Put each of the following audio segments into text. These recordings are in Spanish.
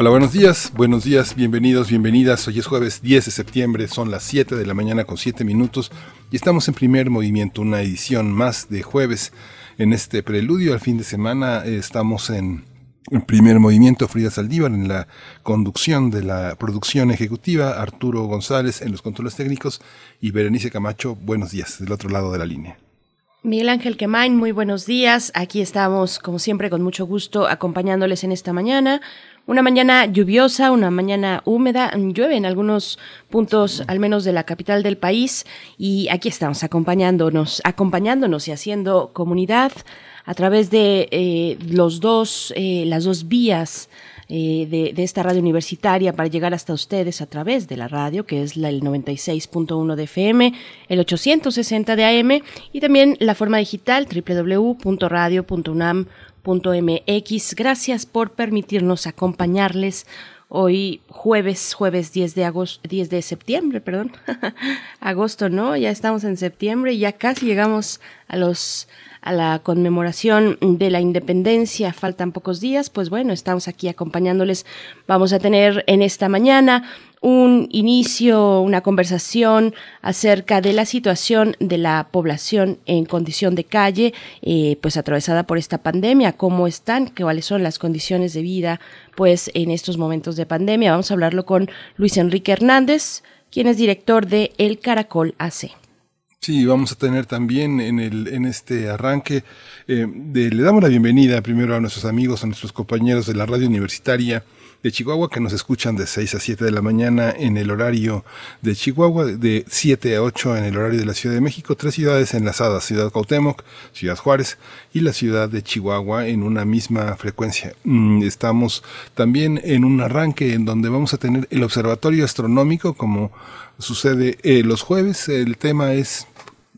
Hola, buenos días, buenos días, bienvenidos, bienvenidas. Hoy es jueves 10 de septiembre, son las 7 de la mañana con 7 minutos y estamos en primer movimiento, una edición más de jueves. En este preludio al fin de semana eh, estamos en el primer movimiento, Frida Saldívar en la conducción de la producción ejecutiva, Arturo González en los controles técnicos y Berenice Camacho, buenos días, del otro lado de la línea. Miguel Ángel Quemain, muy buenos días. Aquí estamos, como siempre, con mucho gusto acompañándoles en esta mañana. Una mañana lluviosa, una mañana húmeda, llueve en algunos puntos, al menos de la capital del país, y aquí estamos acompañándonos, acompañándonos y haciendo comunidad a través de eh, los dos, eh, las dos vías eh, de, de, esta radio universitaria para llegar hasta ustedes a través de la radio, que es la, el 96.1 de FM, el 860 de AM y también la forma digital www.radio.unam Gracias por permitirnos acompañarles hoy jueves, jueves 10 de agosto, 10 de septiembre, perdón. agosto, ¿no? Ya estamos en septiembre y ya casi llegamos a los a la conmemoración de la independencia. Faltan pocos días, pues bueno, estamos aquí acompañándoles. Vamos a tener en esta mañana un inicio, una conversación acerca de la situación de la población en condición de calle, eh, pues atravesada por esta pandemia, cómo están, cuáles son las condiciones de vida, pues en estos momentos de pandemia. Vamos a hablarlo con Luis Enrique Hernández, quien es director de El Caracol AC. Sí, vamos a tener también en, el, en este arranque, eh, le damos la bienvenida primero a nuestros amigos, a nuestros compañeros de la radio universitaria, de Chihuahua que nos escuchan de 6 a 7 de la mañana en el horario de Chihuahua, de 7 a 8 en el horario de la Ciudad de México, tres ciudades enlazadas, Ciudad Cuauhtémoc, Ciudad Juárez y la ciudad de Chihuahua en una misma frecuencia. Mm, estamos también en un arranque en donde vamos a tener el observatorio astronómico como sucede eh, los jueves. El tema es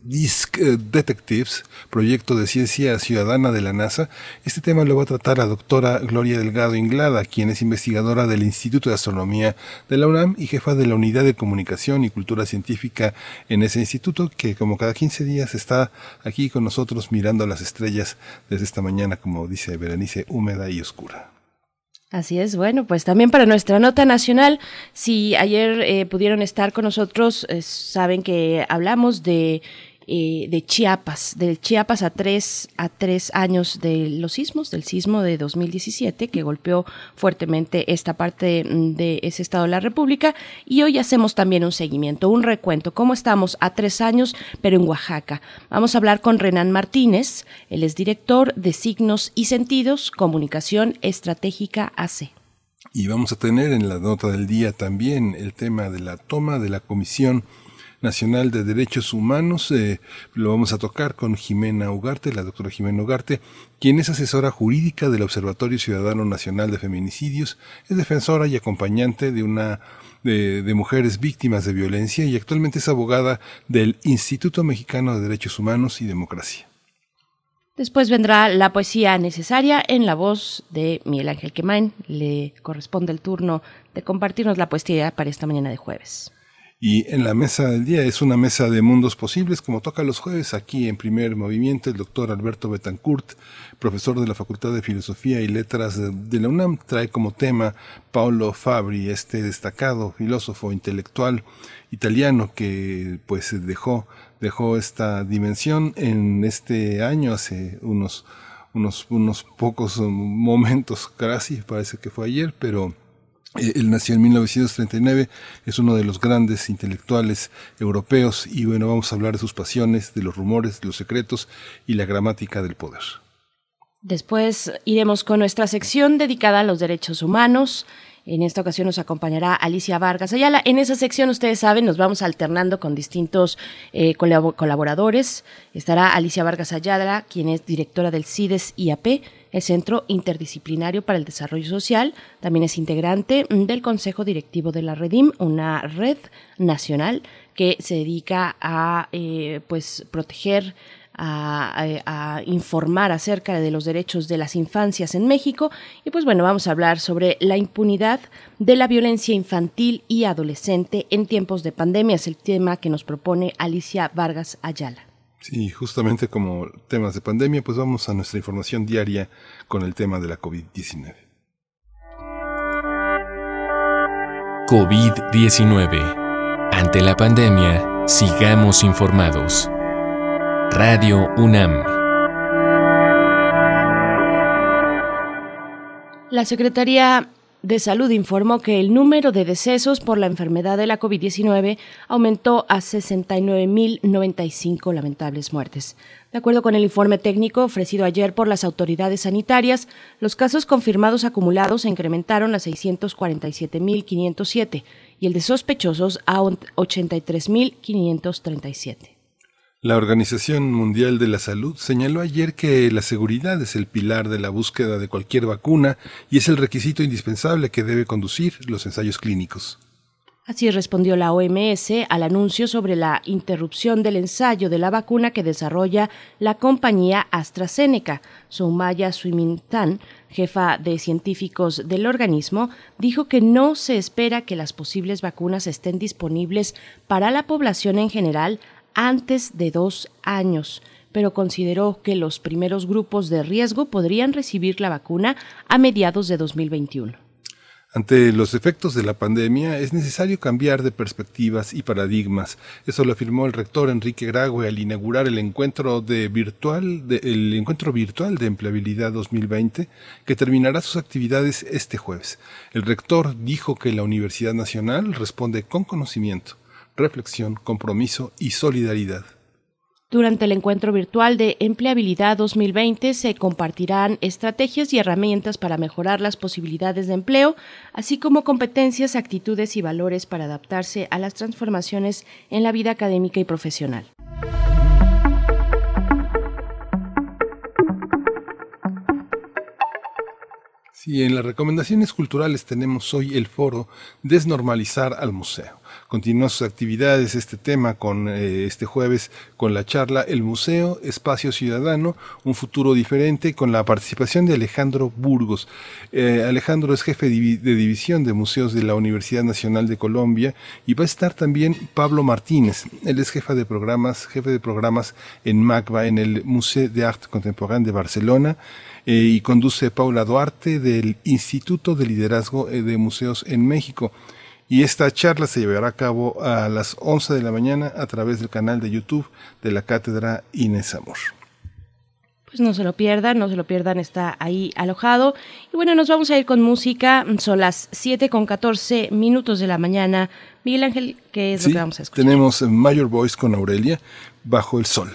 Disc eh, Detectives, proyecto de ciencia ciudadana de la NASA. Este tema lo va a tratar la doctora Gloria Delgado Inglada, quien es investigadora del Instituto de Astronomía de la UNAM y jefa de la Unidad de Comunicación y Cultura Científica en ese instituto, que como cada 15 días está aquí con nosotros mirando las estrellas desde esta mañana, como dice Berenice, húmeda y oscura. Así es, bueno, pues también para nuestra nota nacional, si ayer eh, pudieron estar con nosotros, eh, saben que hablamos de eh, de Chiapas, de Chiapas a tres, a tres años de los sismos, del sismo de 2017 que golpeó fuertemente esta parte mm, de ese estado de la República y hoy hacemos también un seguimiento, un recuento, cómo estamos a tres años, pero en Oaxaca. Vamos a hablar con Renan Martínez, él es director de Signos y Sentidos, Comunicación Estratégica AC. Y vamos a tener en la nota del día también el tema de la toma de la Comisión Nacional de Derechos Humanos. Eh, lo vamos a tocar con Jimena Ugarte, la doctora Jimena Ugarte, quien es asesora jurídica del Observatorio Ciudadano Nacional de Feminicidios, es defensora y acompañante de una de, de, mujeres víctimas de violencia y actualmente es abogada del Instituto Mexicano de Derechos Humanos y Democracia. Después vendrá la poesía necesaria en la voz de Miguel Ángel Quemain. Le corresponde el turno de compartirnos la poesía para esta mañana de jueves. Y en la mesa del día es una mesa de mundos posibles, como toca los jueves aquí en primer movimiento, el doctor Alberto Betancourt, profesor de la Facultad de Filosofía y Letras de la UNAM, trae como tema Paolo Fabri, este destacado filósofo intelectual italiano que pues dejó, dejó esta dimensión en este año, hace unos, unos, unos pocos momentos, casi parece que fue ayer, pero él nació en 1939, es uno de los grandes intelectuales europeos y bueno, vamos a hablar de sus pasiones, de los rumores, de los secretos y la gramática del poder. Después iremos con nuestra sección dedicada a los derechos humanos. En esta ocasión nos acompañará Alicia Vargas Ayala. En esa sección, ustedes saben, nos vamos alternando con distintos eh, colaboradores. Estará Alicia Vargas Ayala, quien es directora del CIDES IAP El Centro Interdisciplinario para el Desarrollo Social también es integrante del Consejo Directivo de la Redim, una red nacional que se dedica a eh, pues proteger a, informar acerca de los derechos de las infancias en México. Y pues bueno, vamos a hablar sobre la impunidad de la violencia infantil y adolescente en tiempos de pandemia. Es el tema que nos propone Alicia Vargas Ayala. Sí, justamente como temas de pandemia, pues vamos a nuestra información diaria con el tema de la COVID-19. COVID-19. Ante la pandemia, sigamos informados. Radio UNAM. La Secretaría de Salud informó que el número de decesos por la enfermedad de la COVID-19 aumentó a 69.095 lamentables muertes. De acuerdo con el informe técnico ofrecido ayer por las autoridades sanitarias, los casos confirmados acumulados se incrementaron a 647.507 y el de sospechosos a 83.537. La Organización Mundial de la Salud señaló ayer que la seguridad es el pilar de la búsqueda de cualquier vacuna y es el requisito indispensable que debe conducir los ensayos clínicos. Así respondió la OMS al anuncio sobre la interrupción del ensayo de la vacuna que desarrolla la compañía AstraZeneca. Soumaya Suimintan, jefa de científicos del organismo, dijo que no se espera que las posibles vacunas estén disponibles para la población en general antes de dos años, pero consideró que los primeros grupos de riesgo podrían recibir la vacuna a mediados de 2021. Ante los efectos de la pandemia es necesario cambiar de perspectivas y paradigmas. Eso lo afirmó el rector Enrique Grague al inaugurar el encuentro de virtual de, el encuentro virtual de empleabilidad 2020 que terminará sus actividades este jueves. El rector dijo que la Universidad Nacional responde con conocimiento reflexión, compromiso y solidaridad. Durante el encuentro virtual de Empleabilidad 2020 se compartirán estrategias y herramientas para mejorar las posibilidades de empleo, así como competencias, actitudes y valores para adaptarse a las transformaciones en la vida académica y profesional. Sí, en las recomendaciones culturales tenemos hoy el foro Desnormalizar al Museo. Continúa sus actividades este tema con eh, este jueves con la charla El Museo, Espacio Ciudadano, un futuro diferente con la participación de Alejandro Burgos. Eh, Alejandro es jefe de división de museos de la Universidad Nacional de Colombia y va a estar también Pablo Martínez. Él es jefe de programas, jefe de programas en MACBA, en el Museo de Arte Contemporáneo de Barcelona. Eh, y conduce Paula Duarte del Instituto de Liderazgo de Museos en México. Y esta charla se llevará a cabo a las 11 de la mañana a través del canal de YouTube de la Cátedra Inés Amor. Pues no se lo pierdan, no se lo pierdan, está ahí alojado. Y bueno, nos vamos a ir con música. Son las 7 con 14 minutos de la mañana. Miguel Ángel, ¿qué es lo que vamos a escuchar? Tenemos Mayor Voice con Aurelia, Bajo el Sol.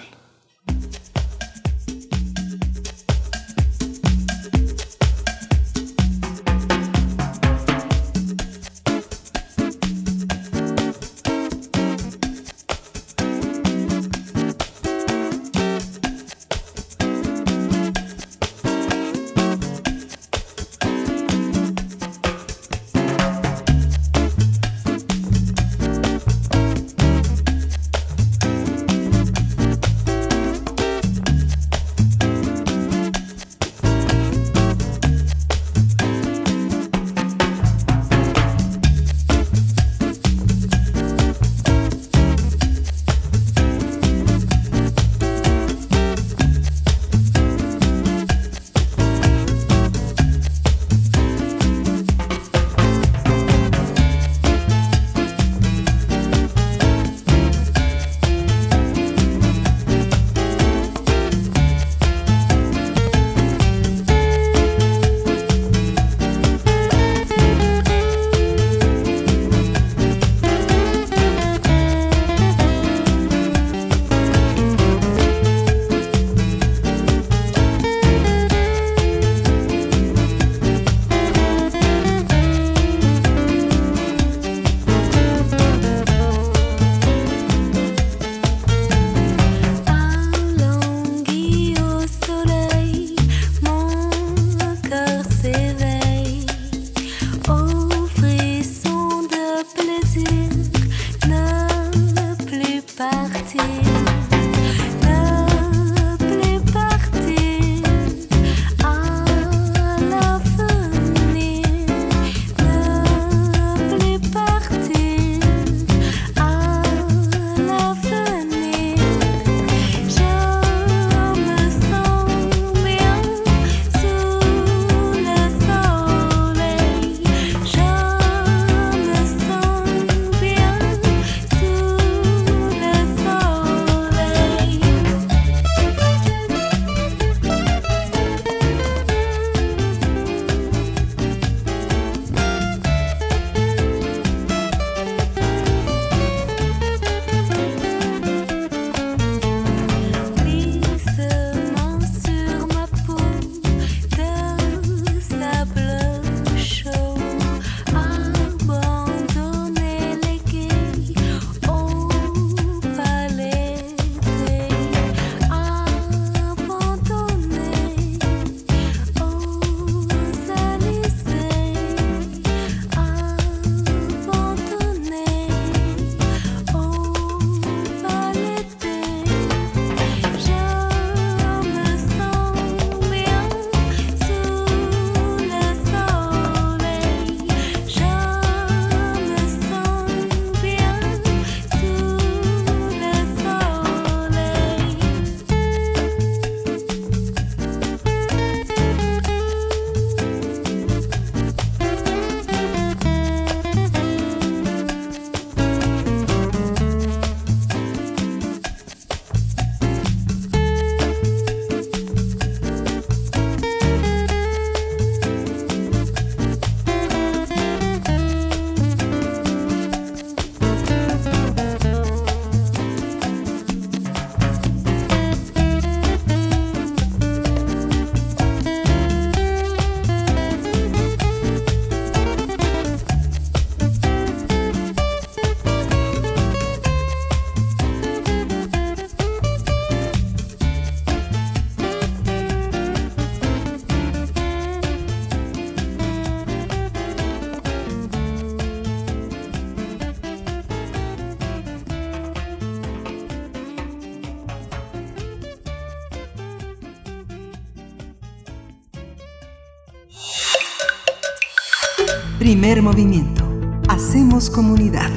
Movimiento. Hacemos comunidad.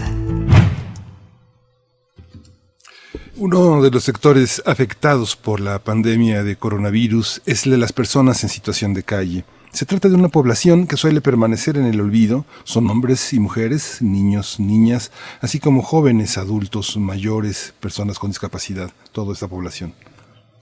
Uno de los sectores afectados por la pandemia de coronavirus es el de las personas en situación de calle. Se trata de una población que suele permanecer en el olvido. Son hombres y mujeres, niños, niñas, así como jóvenes, adultos, mayores, personas con discapacidad, toda esta población.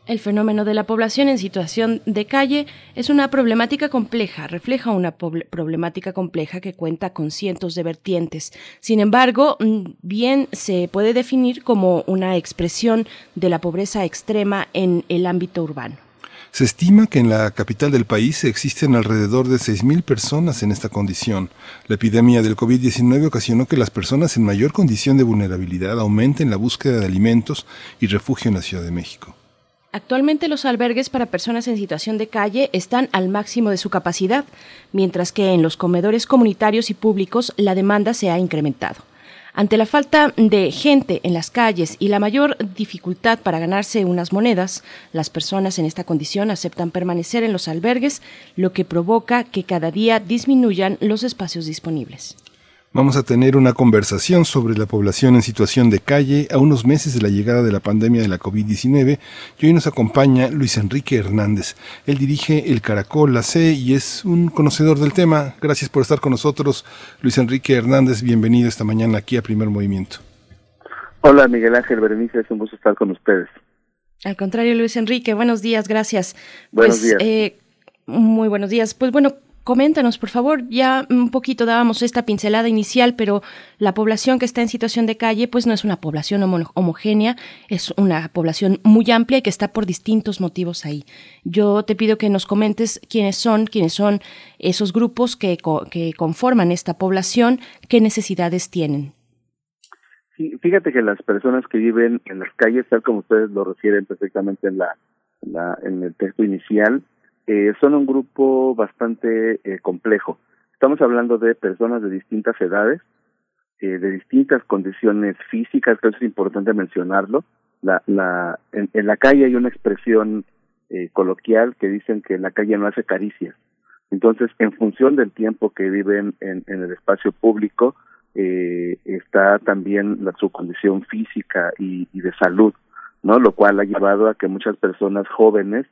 El fenómeno de la población en situación de calle es una problemática compleja, refleja una problemática compleja que cuenta con cientos de vertientes. Sin embargo, mm, bien se puede definir como una expresión de la pobreza extrema en el ámbito urbano. Se estima que en la capital del país existen alrededor de 6.000 personas en esta condición. La epidemia del COVID-19 ocasionó que las personas en mayor condición de vulnerabilidad aumenten la búsqueda de alimentos y refugio en la Ciudad de México. Actualmente los albergues para personas en situación de calle están al máximo de su capacidad, mientras que en los comedores comunitarios y públicos la demanda se ha incrementado. Ante la falta de gente en las calles y la mayor dificultad para ganarse unas monedas, las personas en esta condición aceptan permanecer en los albergues, lo que provoca que cada día disminuyan los espacios disponibles. Vamos a tener una conversación sobre la población en situación de calle a unos meses de la llegada de la pandemia de la COVID-19 y hoy nos acompaña Luis Enrique Hernández. Él dirige el Caracol, la C y es un conocedor del tema. Gracias por estar con nosotros, Luis Enrique Hernández. Bienvenido esta mañana aquí a Primer Movimiento. Hola Miguel Ángel Berenice, es un gusto estar con ustedes. Al contrario, Luis Enrique, buenos días, gracias. Buenos pues, días. Eh, muy buenos días. Pues bueno, Coméntanos, por favor, ya un poquito dábamos esta pincelada inicial, pero la población que está en situación de calle, pues no es una población homogénea, es una población muy amplia y que está por distintos motivos ahí. Yo te pido que nos comentes quiénes son, quiénes son esos grupos que, que conforman esta población, qué necesidades tienen. Fíjate que las personas que viven en las calles, tal como ustedes lo refieren perfectamente en, la, en el texto inicial, eh, son un grupo bastante eh, complejo. Estamos hablando de personas de distintas edades, eh, de distintas condiciones físicas, que es importante mencionarlo. La, la, en, la calle hay una expresión eh, coloquial que dicen que la calle no hace caricias. Entonces, en función del tiempo que viven en, en el espacio público, eh, está también la, su condición física y, y de salud, ¿no? Lo cual ha llevado a que muchas personas jóvenes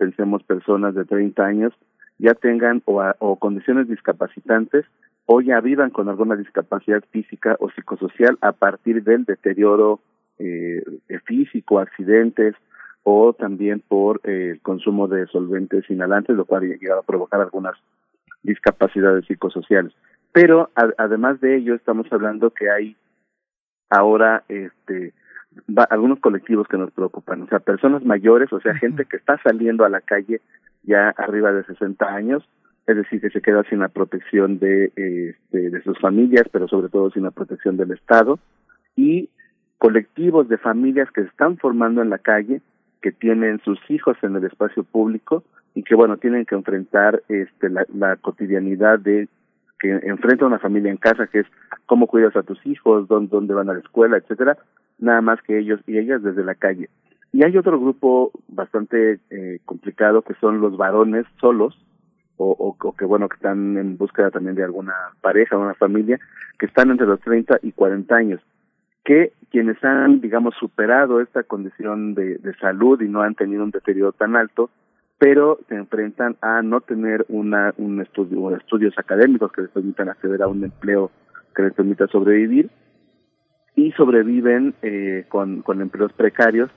pensemos personas de 30 años, ya tengan o, condiciones discapacitantes o ya vivan con alguna discapacidad física o psicosocial a partir del deterioro eh, físico, accidentes o también por eh, el consumo de solventes inhalantes, lo cual llega a provocar algunas discapacidades psicosociales. Pero además de ello, estamos hablando que hay ahora este algunos colectivos que nos preocupan, o sea, personas mayores, o sea, gente que está saliendo a la calle ya arriba de 60 años, es decir, que se queda sin la protección de, este, de sus familias, pero sobre todo sin la protección del Estado, y colectivos de familias que se están formando en la calle, que tienen sus hijos en el espacio público y que, bueno, tienen que enfrentar este, la, la cotidianidad de que enfrenta una familia en casa, que es cómo cuidas a tus hijos, dónde, dónde van a la escuela, etcétera, nada más que ellos y ellas desde la calle. Y hay otro grupo bastante eh, complicado que son los varones solos, o, o, que bueno, que están en búsqueda también de alguna pareja, una familia, que están entre los 30 y 40 años, que quienes han, digamos, superado esta condición de, de salud y no han tenido un deterioro tan alto, pero se enfrentan a no tener una, un estudio, estudios académicos que les permitan acceder a un empleo que les permita sobrevivir y sobreviven eh, con, empleos precarios,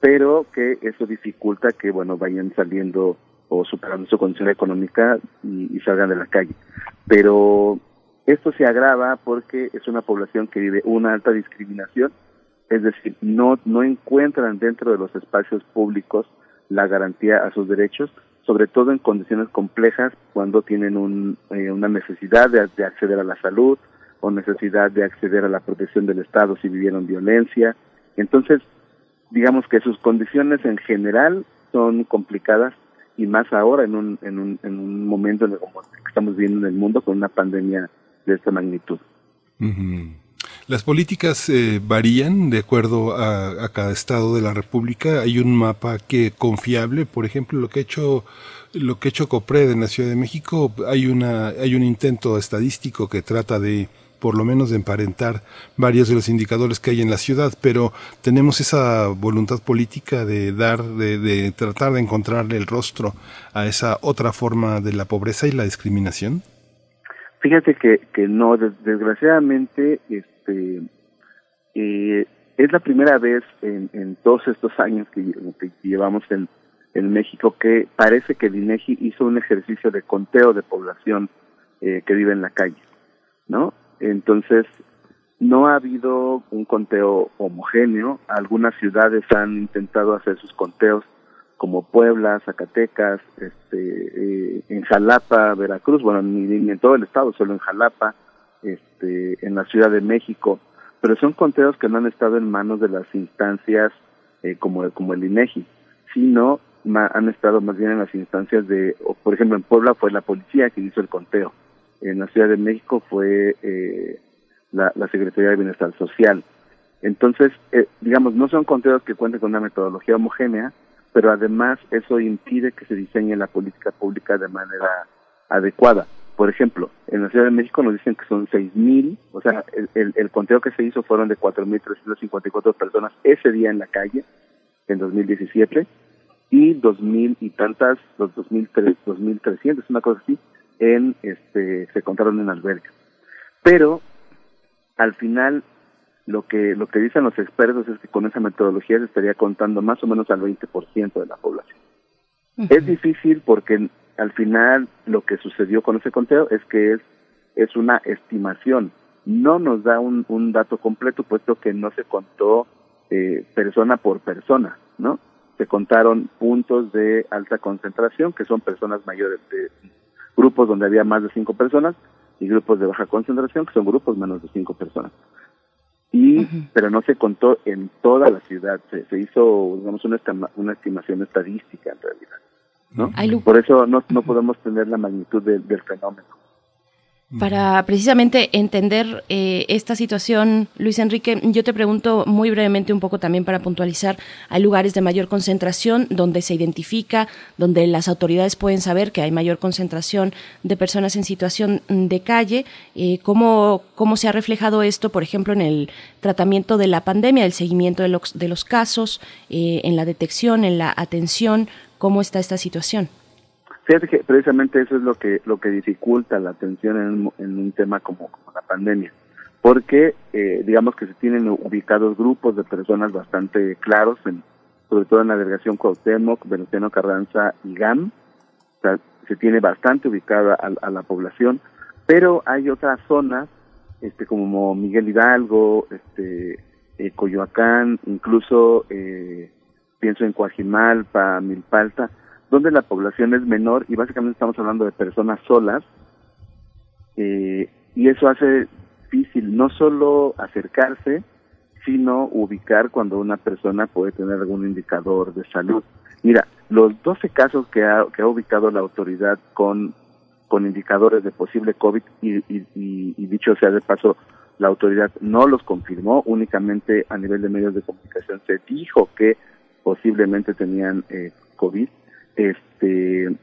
pero que eso dificulta que bueno vayan saliendo o superando su condición económica y, salgan de la calle. Pero esto se agrava porque es una población que vive una alta discriminación, es decir, no, no encuentran dentro de los espacios públicos la garantía a sus derechos, sobre todo en condiciones complejas cuando tienen un, eh, una necesidad de acceder a la salud, o necesidad de acceder a la protección del Estado si vivieron violencia. Entonces, digamos que sus condiciones en general son complicadas y más ahora en un, en un, en un momento que estamos viviendo en el mundo con una pandemia de esta magnitud. Las políticas eh, varían de acuerdo a, a, cada estado de la República. Hay un mapa que confiable, por ejemplo, lo que ha hecho lo que ha hecho Copred en la Ciudad de México, hay una hay un intento estadístico que trata de por lo menos de emparentar varios de los indicadores que hay en la ciudad, pero tenemos esa voluntad política de dar, de, de tratar de encontrarle el rostro a esa otra forma de la pobreza y la discriminación. Fíjate que, que no, desgraciadamente, este, eh, es la primera vez en, todos estos años que, llevamos en, en México que parece que el INEGI hizo un ejercicio de conteo de población eh, que vive en la calle, ¿no? Entonces, no ha habido un conteo homogéneo. Algunas ciudades han intentado hacer sus conteos, como Puebla, Zacatecas, este, eh, en Jalapa, Veracruz, bueno, ni, en todo el estado, solo en Jalapa, este, en la Ciudad de México, pero son conteos que no han estado en manos de las instancias eh, como, como el INEGI, sino han estado más bien en las instancias de, por ejemplo, en Puebla fue la policía que hizo el conteo en la Ciudad de México fue eh, la, Secretaría de Bienestar Social. Entonces, eh, digamos, no son conteos que cuenten con una metodología homogénea, pero además eso impide que se diseñe la política pública de manera adecuada. Por ejemplo, en la Ciudad de México nos dicen que son 6.000, o sea, el, el, el conteo que se hizo fueron de 4.354 personas ese día en la calle, en 2017, y 2.000 y tantas, los 2.300, una cosa así, en este se contaron en albergues. Pero al final lo que lo que dicen los expertos es que con esa metodología se estaría contando más o menos al 20% de la población. Es difícil porque al final lo que sucedió con ese conteo es que es es una estimación, no nos da un, un dato completo puesto que no se contó eh, persona por persona, ¿no? Se contaron puntos de alta concentración, que son personas mayores de grupos donde había más de cinco personas y grupos de baja concentración, que son grupos menos de cinco personas. Y, pero no se contó en toda la ciudad, se, se hizo, digamos, una, una estimación estadística en realidad. ¿no? Por eso no, no podemos tener la magnitud del fenómeno para precisamente entender eh, esta situación, Luis Enrique, yo te pregunto muy brevemente un poco también para puntualizar, hay lugares de mayor concentración donde se identifica, donde las autoridades pueden saber que hay mayor concentración de personas en situación de calle. Eh, ¿cómo, ¿Cómo se ha reflejado esto, por ejemplo, en el tratamiento de la pandemia, el seguimiento de los, de los casos, eh, en la detección, en la atención? ¿Cómo está esta situación? Que precisamente eso es lo que lo que dificulta la atención en un, en un tema como, la pandemia, porque eh, digamos que se tienen ubicados grupos de personas bastante claros, en, sobre todo en la delegación Cuauhtémoc, Venustiano Carranza y GAM, o sea, se tiene bastante ubicada a, la población, pero hay otras zonas, este como Miguel Hidalgo, este eh, Coyoacán, incluso eh, pienso en Coajimalpa, Milpalta, donde la población es menor y básicamente estamos hablando de personas solas eh, y eso hace difícil no solo acercarse, sino ubicar cuando una persona puede tener algún indicador de salud. Mira, los 12 casos que ha, que ha ubicado la autoridad con, con indicadores de posible COVID y, y, dicho sea de paso, la autoridad no los confirmó, únicamente a nivel de medios de comunicación se dijo que posiblemente tenían eh, COVID este,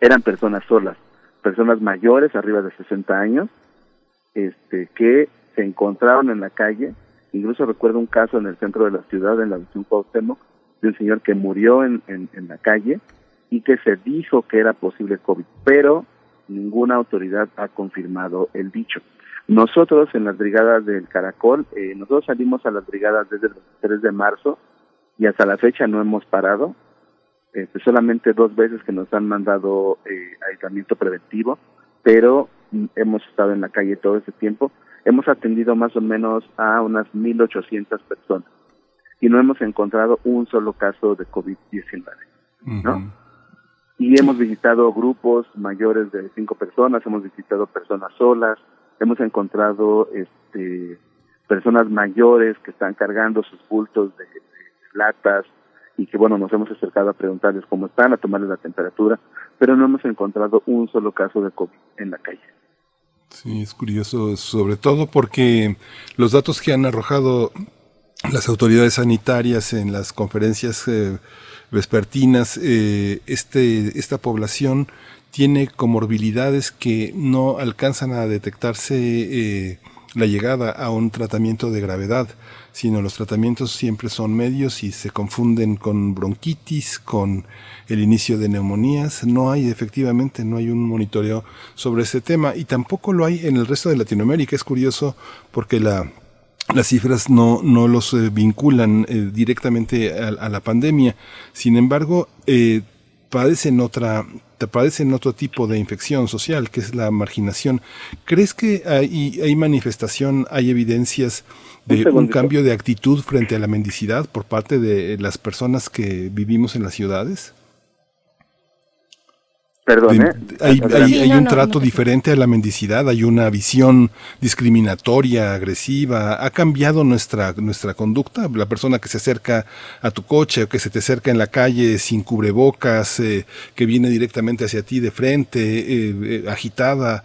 eran personas solas, personas mayores, arriba de 60 años, este, que se encontraron en la calle. Incluso recuerdo un caso en el centro de la ciudad, en la visión Cuauhtémoc, de un señor que murió en, en, en la calle y que se dijo que era posible COVID, pero ninguna autoridad ha confirmado el dicho. Nosotros en las brigadas del Caracol, eh, nosotros salimos a las brigadas desde el 3 de marzo y hasta la fecha no hemos parado este, solamente dos veces que nos han mandado eh, aislamiento preventivo, pero hemos estado en la calle todo ese tiempo. Hemos atendido más o menos a unas 1.800 personas y no hemos encontrado un solo caso de COVID-19, ¿no? Y hemos visitado grupos mayores de cinco personas, hemos visitado personas solas, hemos encontrado este personas mayores que están cargando sus bultos de latas, y que bueno, nos hemos acercado a preguntarles cómo están, a tomarles la temperatura, pero no hemos encontrado un solo caso de COVID en la calle. Sí, es curioso, sobre todo porque los datos que han arrojado las autoridades sanitarias en las conferencias eh, vespertinas, eh, este, esta población tiene comorbilidades que no alcanzan a detectarse eh, la llegada a un tratamiento de gravedad, sino los tratamientos siempre son medios y se confunden con bronquitis, con el inicio de neumonías. No hay, efectivamente, no hay un monitoreo sobre ese tema y tampoco lo hay en el resto de Latinoamérica. Es curioso porque la las cifras no, no los eh, vinculan eh, directamente a, la pandemia. Sin embargo, eh, padecen otra padecen otro tipo de infección social, que es la marginación. ¿Crees que hay, hay manifestación, hay evidencias de un, cambio de actitud frente a la mendicidad por parte de las personas que vivimos en las ciudades? Perdón, ¿eh? Hay, hay, un trato diferente a la mendicidad, hay una visión discriminatoria, agresiva. ¿Ha cambiado nuestra, nuestra conducta? La persona que se acerca a tu coche o que se te acerca en la calle sin cubrebocas, eh, que viene directamente hacia ti de frente, eh, agitada,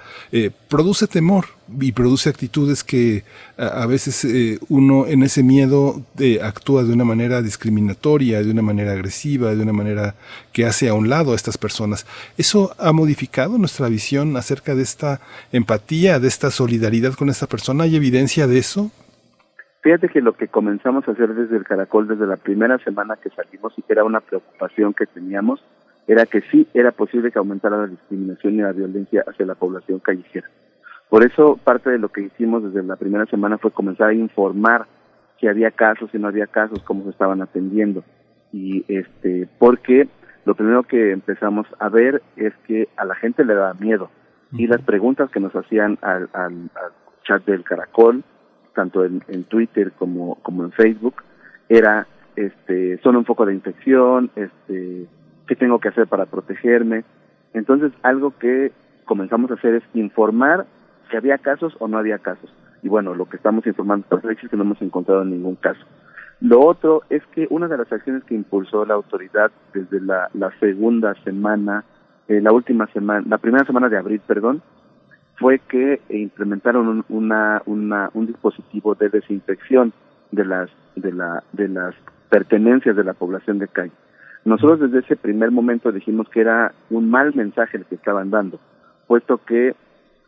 produce temor y produce actitudes que a, veces eh, uno en ese miedo eh, actúa de una manera discriminatoria, de una manera agresiva, de una manera que hace a un lado a estas personas. ¿Eso ha modificado nuestra visión acerca de esta empatía, de esta solidaridad con esta persona? ¿Hay evidencia de eso? Fíjate que lo que comenzamos a hacer desde el Caracol, desde la primera semana que salimos y que era una preocupación que teníamos, era que sí era posible que aumentara la discriminación y la violencia hacia la población callejera. Por eso parte de lo que hicimos desde la primera semana fue comenzar a informar si había casos, si no había casos, cómo se estaban atendiendo. Y este, porque lo primero que empezamos a ver es que a la gente le daba miedo. Y las preguntas que nos hacían al, al, chat del Caracol, tanto en, en, Twitter como, como en Facebook, era, este, son un foco de infección, este, qué tengo que hacer para protegerme. Entonces, algo que comenzamos a hacer es informar si había casos o no había casos. Y bueno, lo que estamos informando es que no hemos encontrado ningún caso. Lo otro es que una de las acciones que impulsó la autoridad desde la, segunda semana, eh, la última semana, la primera semana de abril, perdón, fue que implementaron un, una, un dispositivo de desinfección de las, de, la, de las pertenencias de la población de calle. Nosotros desde ese primer momento dijimos que era un mal mensaje el que estaban dando, puesto que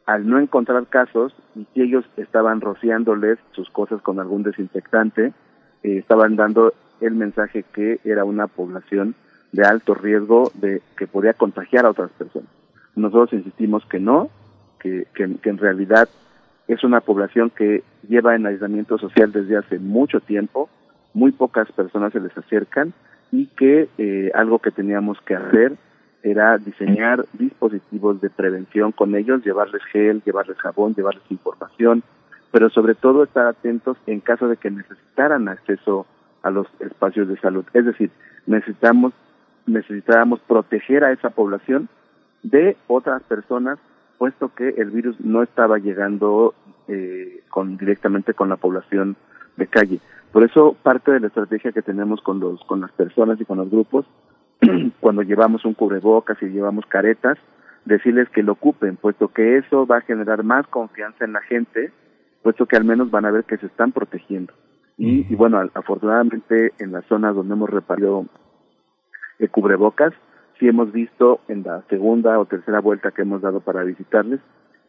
al no encontrar casos y si ellos estaban rociándoles sus cosas con algún desinfectante, eh, estaban dando el mensaje que era una población de alto riesgo de que podía contagiar a otras personas. Nosotros insistimos que no, que, que, en realidad es una población que lleva en aislamiento social desde hace mucho tiempo, muy pocas personas se les acercan y que eh, algo que teníamos que hacer era diseñar dispositivos de prevención con ellos, llevarles gel, llevarles jabón, llevarles información, pero sobre todo estar atentos en caso de que necesitaran acceso a los espacios de salud. Es decir, necesitamos necesitábamos proteger a esa población de otras personas, puesto que el virus no estaba llegando eh, con directamente con la población de calle. Por eso parte de la estrategia que tenemos con los con las personas y con los grupos cuando llevamos un cubrebocas y llevamos caretas, decirles que lo ocupen, puesto que eso va a generar más confianza en la gente, puesto que al menos van a ver que se están protegiendo. Y, y bueno, afortunadamente en las zonas donde hemos reparado el cubrebocas, sí hemos visto en la segunda o tercera vuelta que hemos dado para visitarles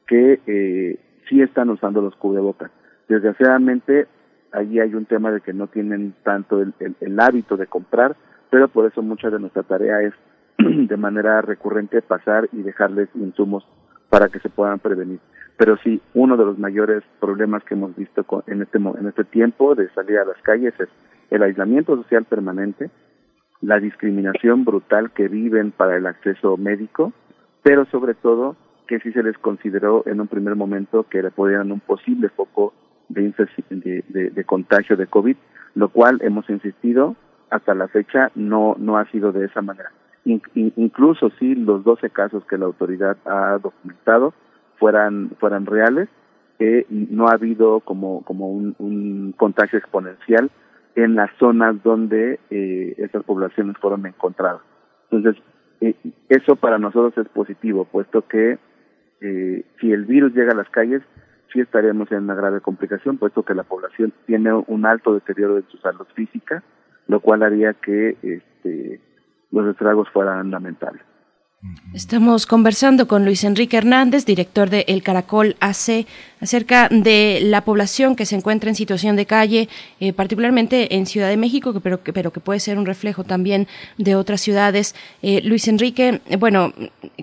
que eh, sí están usando los cubrebocas. Desgraciadamente, allí hay un tema de que no tienen tanto el, el hábito de comprar, pero por eso mucha de nuestra tarea es de manera recurrente pasar y dejarles insumos para que se puedan prevenir. Pero sí, uno de los mayores problemas que hemos visto en este, en este tiempo de salir a las calles es el aislamiento social permanente, la discriminación brutal que viven para el acceso médico, pero sobre todo que sí se les consideró en un primer momento que podían un posible foco de, de, de contagio de COVID, lo cual hemos insistido hasta la fecha no, no ha sido de esa manera. incluso si los 12 casos que la autoridad ha documentado fueran, fueran reales, que no ha habido como, como un, un contagio exponencial en las zonas donde eh, esas poblaciones fueron encontradas. Entonces, eh, eso para nosotros es positivo, puesto que eh, si el virus llega a las calles, sí estaremos en una grave complicación, puesto que la población tiene un alto deterioro de su salud física, lo cual haría que este, los estragos fueran lamentables. Estamos conversando con Luis Enrique Hernández, director de El Caracol AC, acerca de la población que se encuentra en situación de calle, eh, particularmente en Ciudad de México, pero, que, pero que puede ser un reflejo también de otras ciudades. Eh, Luis Enrique, bueno,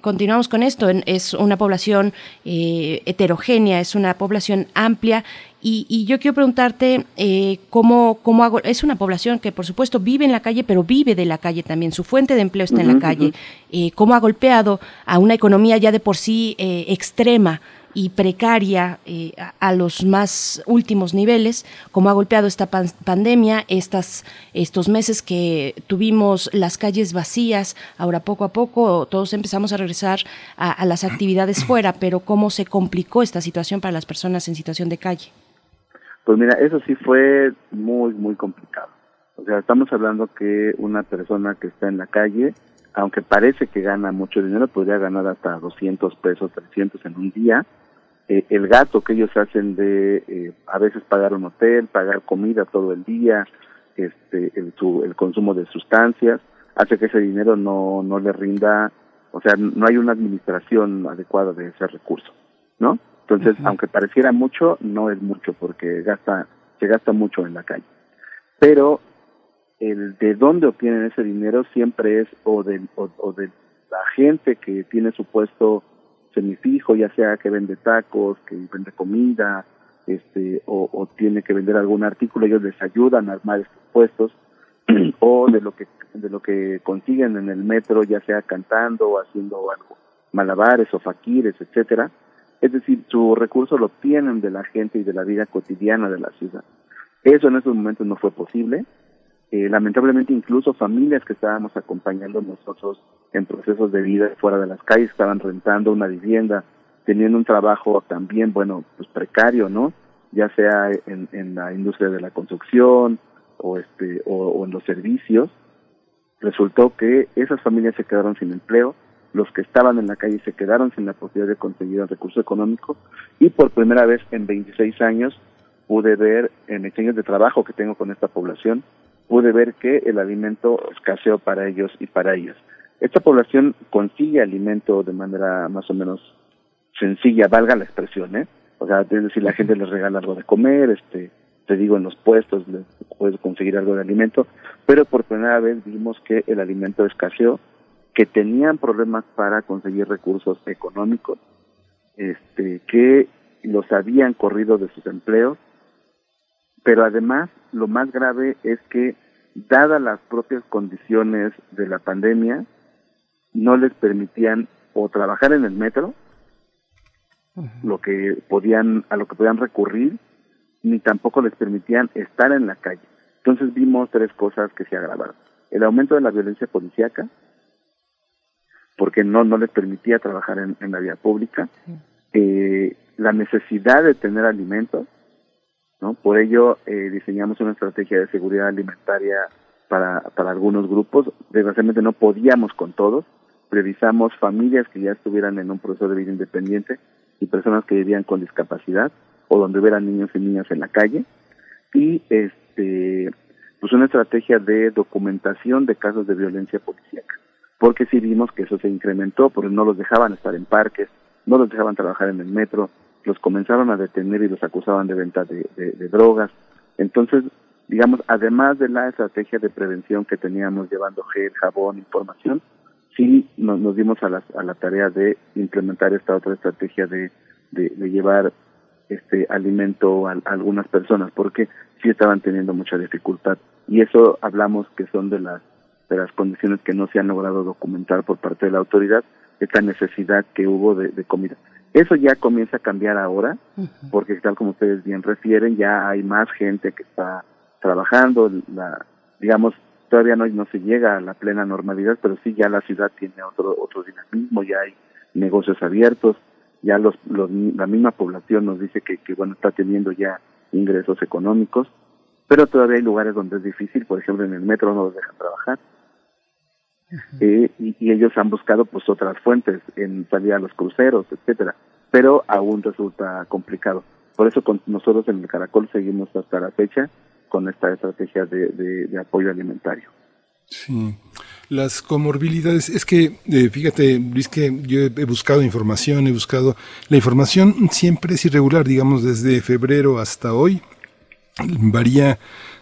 continuamos con esto. Es una población eh, heterogénea, es una población amplia y, yo quiero preguntarte eh, cómo, cómo hago, es una población que por supuesto vive en la calle, pero vive de la calle también, su fuente de empleo está en la calle. Eh, ¿Cómo ha golpeado a una economía ya de por sí eh, extrema? y precaria a, los más últimos niveles, cómo ha golpeado esta pandemia, estas, estos meses que tuvimos las calles vacías, ahora poco a poco todos empezamos a regresar a, a las actividades fuera, pero cómo se complicó esta situación para las personas en situación de calle. Pues mira, eso sí fue muy, muy complicado. O sea, estamos hablando que una persona que está en la calle, aunque parece que gana mucho dinero, podría ganar hasta 200 pesos, 300 en un día. Eh, el gasto que ellos hacen de eh, a veces pagar un hotel, pagar comida todo el día, este, el, su, el consumo de sustancias, hace que ese dinero no, no le rinda, o sea, no hay una administración adecuada de ese recurso, ¿no? Entonces, aunque pareciera mucho, no es mucho porque gasta, se gasta mucho en la calle. Pero el de dónde obtienen ese dinero siempre es o de, o, de la gente que tiene su puesto semifijo, ya sea que vende tacos, que vende comida, este, o, o tiene que vender algún artículo, ellos les ayudan a armar estos puestos, o de lo que de lo que consiguen en el metro, ya sea cantando o haciendo algo, malabares o faquires, etcétera, es decir, su recurso lo obtienen de la gente y de la vida cotidiana de la ciudad. Eso en esos momentos no fue posible. Eh, lamentablemente incluso familias que estábamos acompañando nosotros en procesos de vida fuera de las calles estaban rentando una vivienda, teniendo un trabajo también, bueno, pues precario, ¿no? Ya sea en, la industria de la construcción o, este, o en los servicios. Resultó que esas familias se quedaron sin empleo, los que estaban en la calle se quedaron sin la posibilidad de conseguir el recurso económico y por primera vez en 26 años pude ver en mis años de trabajo que tengo con esta población, pude ver que el alimento escaseó para ellos y para ellas. Esta población consigue alimento de manera más o menos sencilla, valga la expresión, ¿eh? O sea, es decir, la gente les regala algo de comer, este, te digo, en los puestos les puedes conseguir algo de alimento, pero por primera vez vimos que el alimento escaseó que tenían problemas para conseguir recursos económicos, este, que los habían corrido de sus empleos, pero además lo más grave es que, dadas las propias condiciones de la pandemia, no les permitían o trabajar en el metro, lo que podían, a lo que podían recurrir, ni tampoco les permitían estar en la calle. Entonces vimos tres cosas que se agravaron. El aumento de la violencia policíaca, porque no, no les permitía trabajar en, la vía pública, eh, la necesidad de tener alimentos, ¿no? Por ello eh, diseñamos una estrategia de seguridad alimentaria para, para algunos grupos, desgraciadamente no podíamos con todos, previsamos familias que ya estuvieran en un proceso de vida independiente y personas que vivían con discapacidad o donde hubieran niños y niñas en la calle. Y este pues una estrategia de documentación de casos de violencia policíaca porque sí vimos que eso se incrementó, porque no los dejaban estar en parques, no los dejaban trabajar en el metro, los comenzaron a detener y los acusaban de venta de, drogas. Entonces, digamos, además de la estrategia de prevención que teníamos llevando gel, jabón, información, sí nos, dimos a la, tarea de implementar esta otra estrategia de, de, llevar este alimento a, a, algunas personas, porque sí estaban teniendo mucha dificultad. Y eso hablamos que son de las de las condiciones que no se han logrado documentar por parte de la autoridad, esta necesidad que hubo de, comida. Eso ya comienza a cambiar ahora, porque tal como ustedes bien refieren, ya hay más gente que está trabajando, la, digamos, todavía no, no se llega a la plena normalidad, pero sí ya la ciudad tiene otro, otro dinamismo, ya hay negocios abiertos, ya los, los, la misma población nos dice que, que bueno está teniendo ya ingresos económicos, pero todavía hay lugares donde es difícil, por ejemplo en el metro no los dejan trabajar, eh, y, ellos han buscado pues otras fuentes en salir a los cruceros, etcétera, pero aún resulta complicado. Por eso con nosotros en el Caracol seguimos hasta la fecha con esta estrategia de, apoyo alimentario. Sí, las comorbilidades, es que, eh, fíjate, Luis, que yo he buscado información, he buscado, la información siempre es irregular, digamos, desde febrero hasta hoy, varía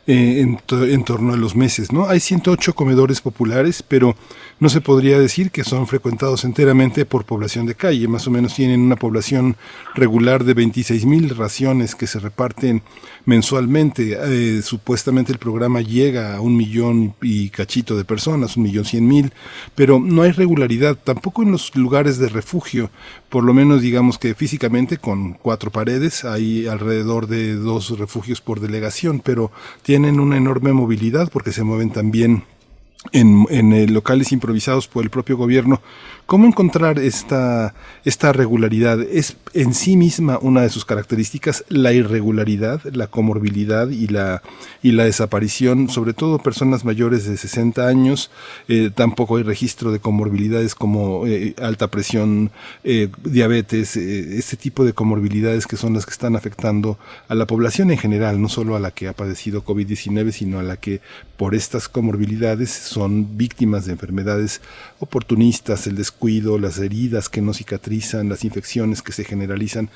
eh, en, en, torno a los meses, ¿no? Hay 108 comedores populares, pero no se podría decir que son frecuentados enteramente por población de calle. Más o menos tienen una población regular de 26 mil raciones que se reparten mensualmente. Eh, supuestamente el programa llega a un millón y cachito de personas, un millón cien mil, pero no hay regularidad tampoco en los lugares de refugio. Por lo menos digamos que físicamente con cuatro paredes hay alrededor de dos refugios por delegación, pero tienen una enorme movilidad porque se mueven también en, en eh, locales improvisados por el propio gobierno ¿Cómo encontrar esta, esta regularidad? ¿Es en sí misma una de sus características la irregularidad, la comorbilidad y la, y la desaparición, sobre todo personas mayores de 60 años? Eh, tampoco hay registro de comorbilidades como eh, alta presión, eh, diabetes, este tipo de comorbilidades que son las que están afectando a la población en general, no solo a la que ha padecido COVID-19, sino a la que por estas comorbilidades son víctimas de enfermedades oportunistas, el cuido, las heridas que no cicatrizan, las infecciones que se generalizan.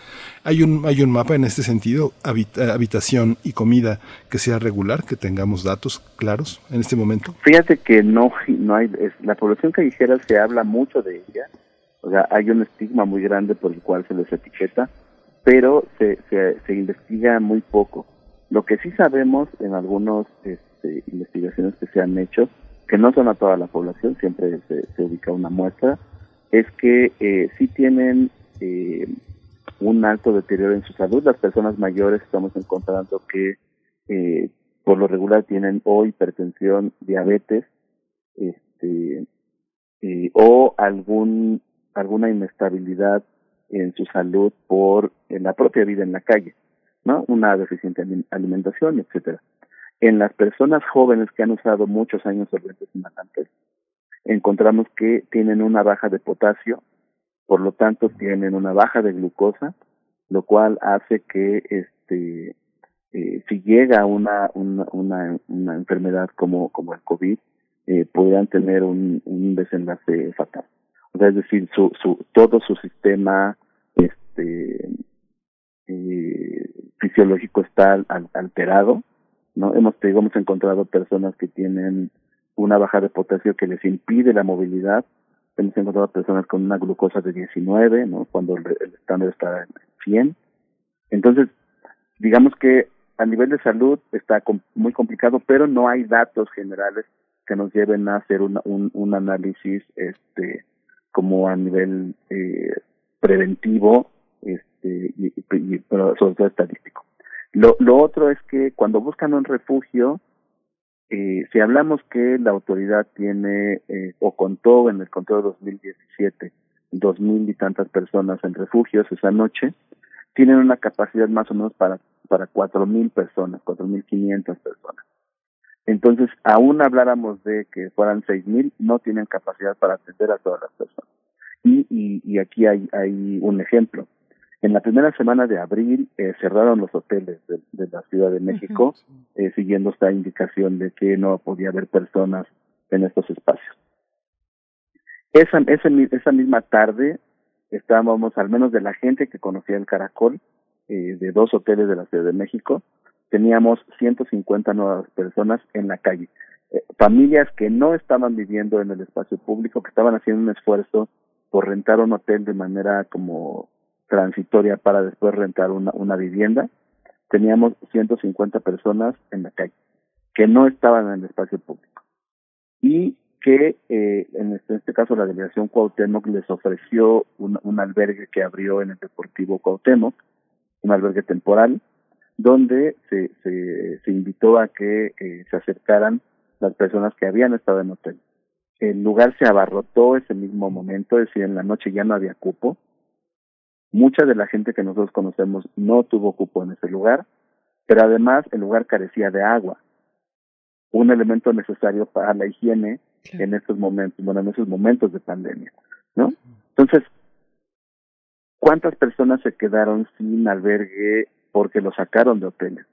Hay un, hay un mapa en este sentido, habitación y comida que sea regular, que tengamos datos claros en este momento. Fíjate que no, no hay, la población callejera se habla mucho de ella, o sea, hay un estigma muy grande por el cual se les etiqueta, pero se, se, investiga muy poco. Lo que sí sabemos en algunas este, investigaciones que se han hecho, que no son a toda la población, siempre se, ubica una muestra, es que eh, sí tienen eh, un alto deterioro en su salud. Las personas mayores estamos encontrando que eh, por lo regular tienen o hipertensión, diabetes, este, eh, o algún alguna inestabilidad en su salud por en la propia vida en la calle, ¿no? Una deficiente alimentación, etcétera. En las personas jóvenes que han usado muchos años solventes inhalantes, encontramos que tienen una baja de potasio, por lo tanto tienen una baja de glucosa, lo cual hace que este eh, si llega una, una, una, enfermedad como, como el COVID, eh, tener un, un desenlace fatal. O sea, es decir, su, su, todo su sistema este, eh, fisiológico está alterado, ¿no? Hemos, hemos encontrado personas que tienen una baja de potasio que les impide la movilidad. Hemos encontrado personas con una glucosa de 19, ¿no? Cuando el, estándar está en 100. Entonces, digamos que a nivel de salud está muy complicado, pero no hay datos generales que nos lleven a hacer un, un análisis este como a nivel eh, preventivo este y, pero sobre estadístico. Lo, lo otro es que cuando buscan un refugio, eh, si hablamos que la autoridad tiene eh, o contó en el conteo de 2017 dos mil y tantas personas en refugios esa noche, tienen una capacidad más o menos para para cuatro mil personas, cuatro mil quinientas personas. Entonces, aún habláramos de que fueran seis mil, no tienen capacidad para atender a todas las personas. Y, y, y aquí hay, hay un ejemplo. En la primera semana de abril eh, cerraron los hoteles de, la Ciudad de México, eh, siguiendo esta indicación de que no podía haber personas en estos espacios. Esa, esa, esa misma tarde estábamos, al menos de la gente que conocía el Caracol, eh, de dos hoteles de la Ciudad de México, teníamos 150 nuevas personas en la calle. Eh, familias que no estaban viviendo en el espacio público, que estaban haciendo un esfuerzo por rentar un hotel de manera como transitoria para después rentar una, vivienda, teníamos 150 personas en la calle que no estaban en el espacio público y que eh, en, este, en este caso la delegación Cuauhtémoc les ofreció un, un albergue que abrió en el Deportivo Cuauhtémoc, un albergue temporal, donde se, se, se invitó a que eh, se acercaran las personas que habían estado en hotel. El lugar se abarrotó ese mismo momento, es decir, en la noche ya no había cupo, Mucha de la gente que nosotros conocemos no tuvo cupo en ese lugar, pero además el lugar carecía de agua, un elemento necesario para la higiene en estos momentos, bueno, en esos momentos de pandemia, ¿no? Entonces, ¿cuántas personas se quedaron sin albergue porque lo sacaron de hoteles?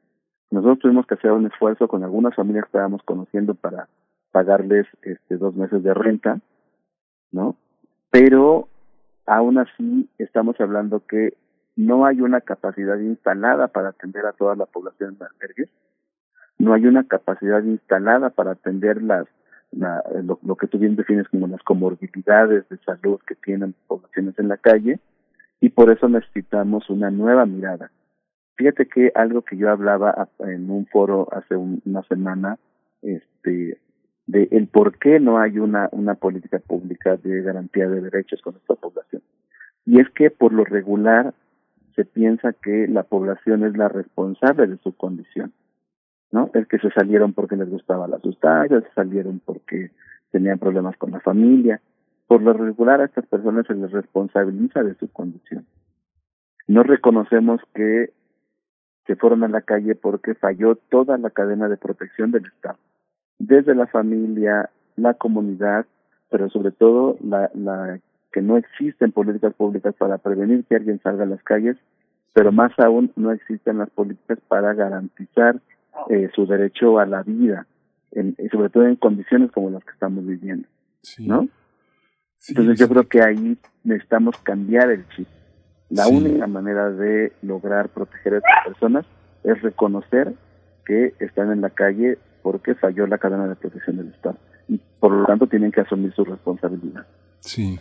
Nosotros tuvimos que hacer un esfuerzo con algunas familias que estábamos conociendo para pagarles este dos meses de renta, ¿no? Pero aún así estamos hablando que no hay una capacidad instalada para atender a toda la población de albergues, no hay una capacidad instalada para atender las lo, lo, que tú bien defines como las comorbilidades de salud que tienen poblaciones en la calle y por eso necesitamos una nueva mirada. Fíjate que algo que yo hablaba en un foro hace una semana, este, de el por qué no hay una, una política pública de garantía de derechos con esta población. Y es que por lo regular se piensa que la población es la responsable de su condición, ¿no? Es que se salieron porque les gustaba la sustancia, se salieron porque tenían problemas con la familia. Por lo regular a estas personas se les responsabiliza de su condición. No reconocemos que se fueron a la calle porque falló toda la cadena de protección del Estado desde la familia, la comunidad, pero sobre todo la, la que no existen políticas públicas para prevenir que alguien salga a las calles, pero más aún no existen las políticas para garantizar eh, su derecho a la vida, en, y sobre todo en condiciones como las que estamos viviendo, ¿no? Entonces yo creo que ahí necesitamos cambiar el chip. La única manera de lograr proteger a estas personas es reconocer que están en la calle porque falló la cadena de protección del Estado y por lo tanto tienen que asumir su responsabilidad. Sí,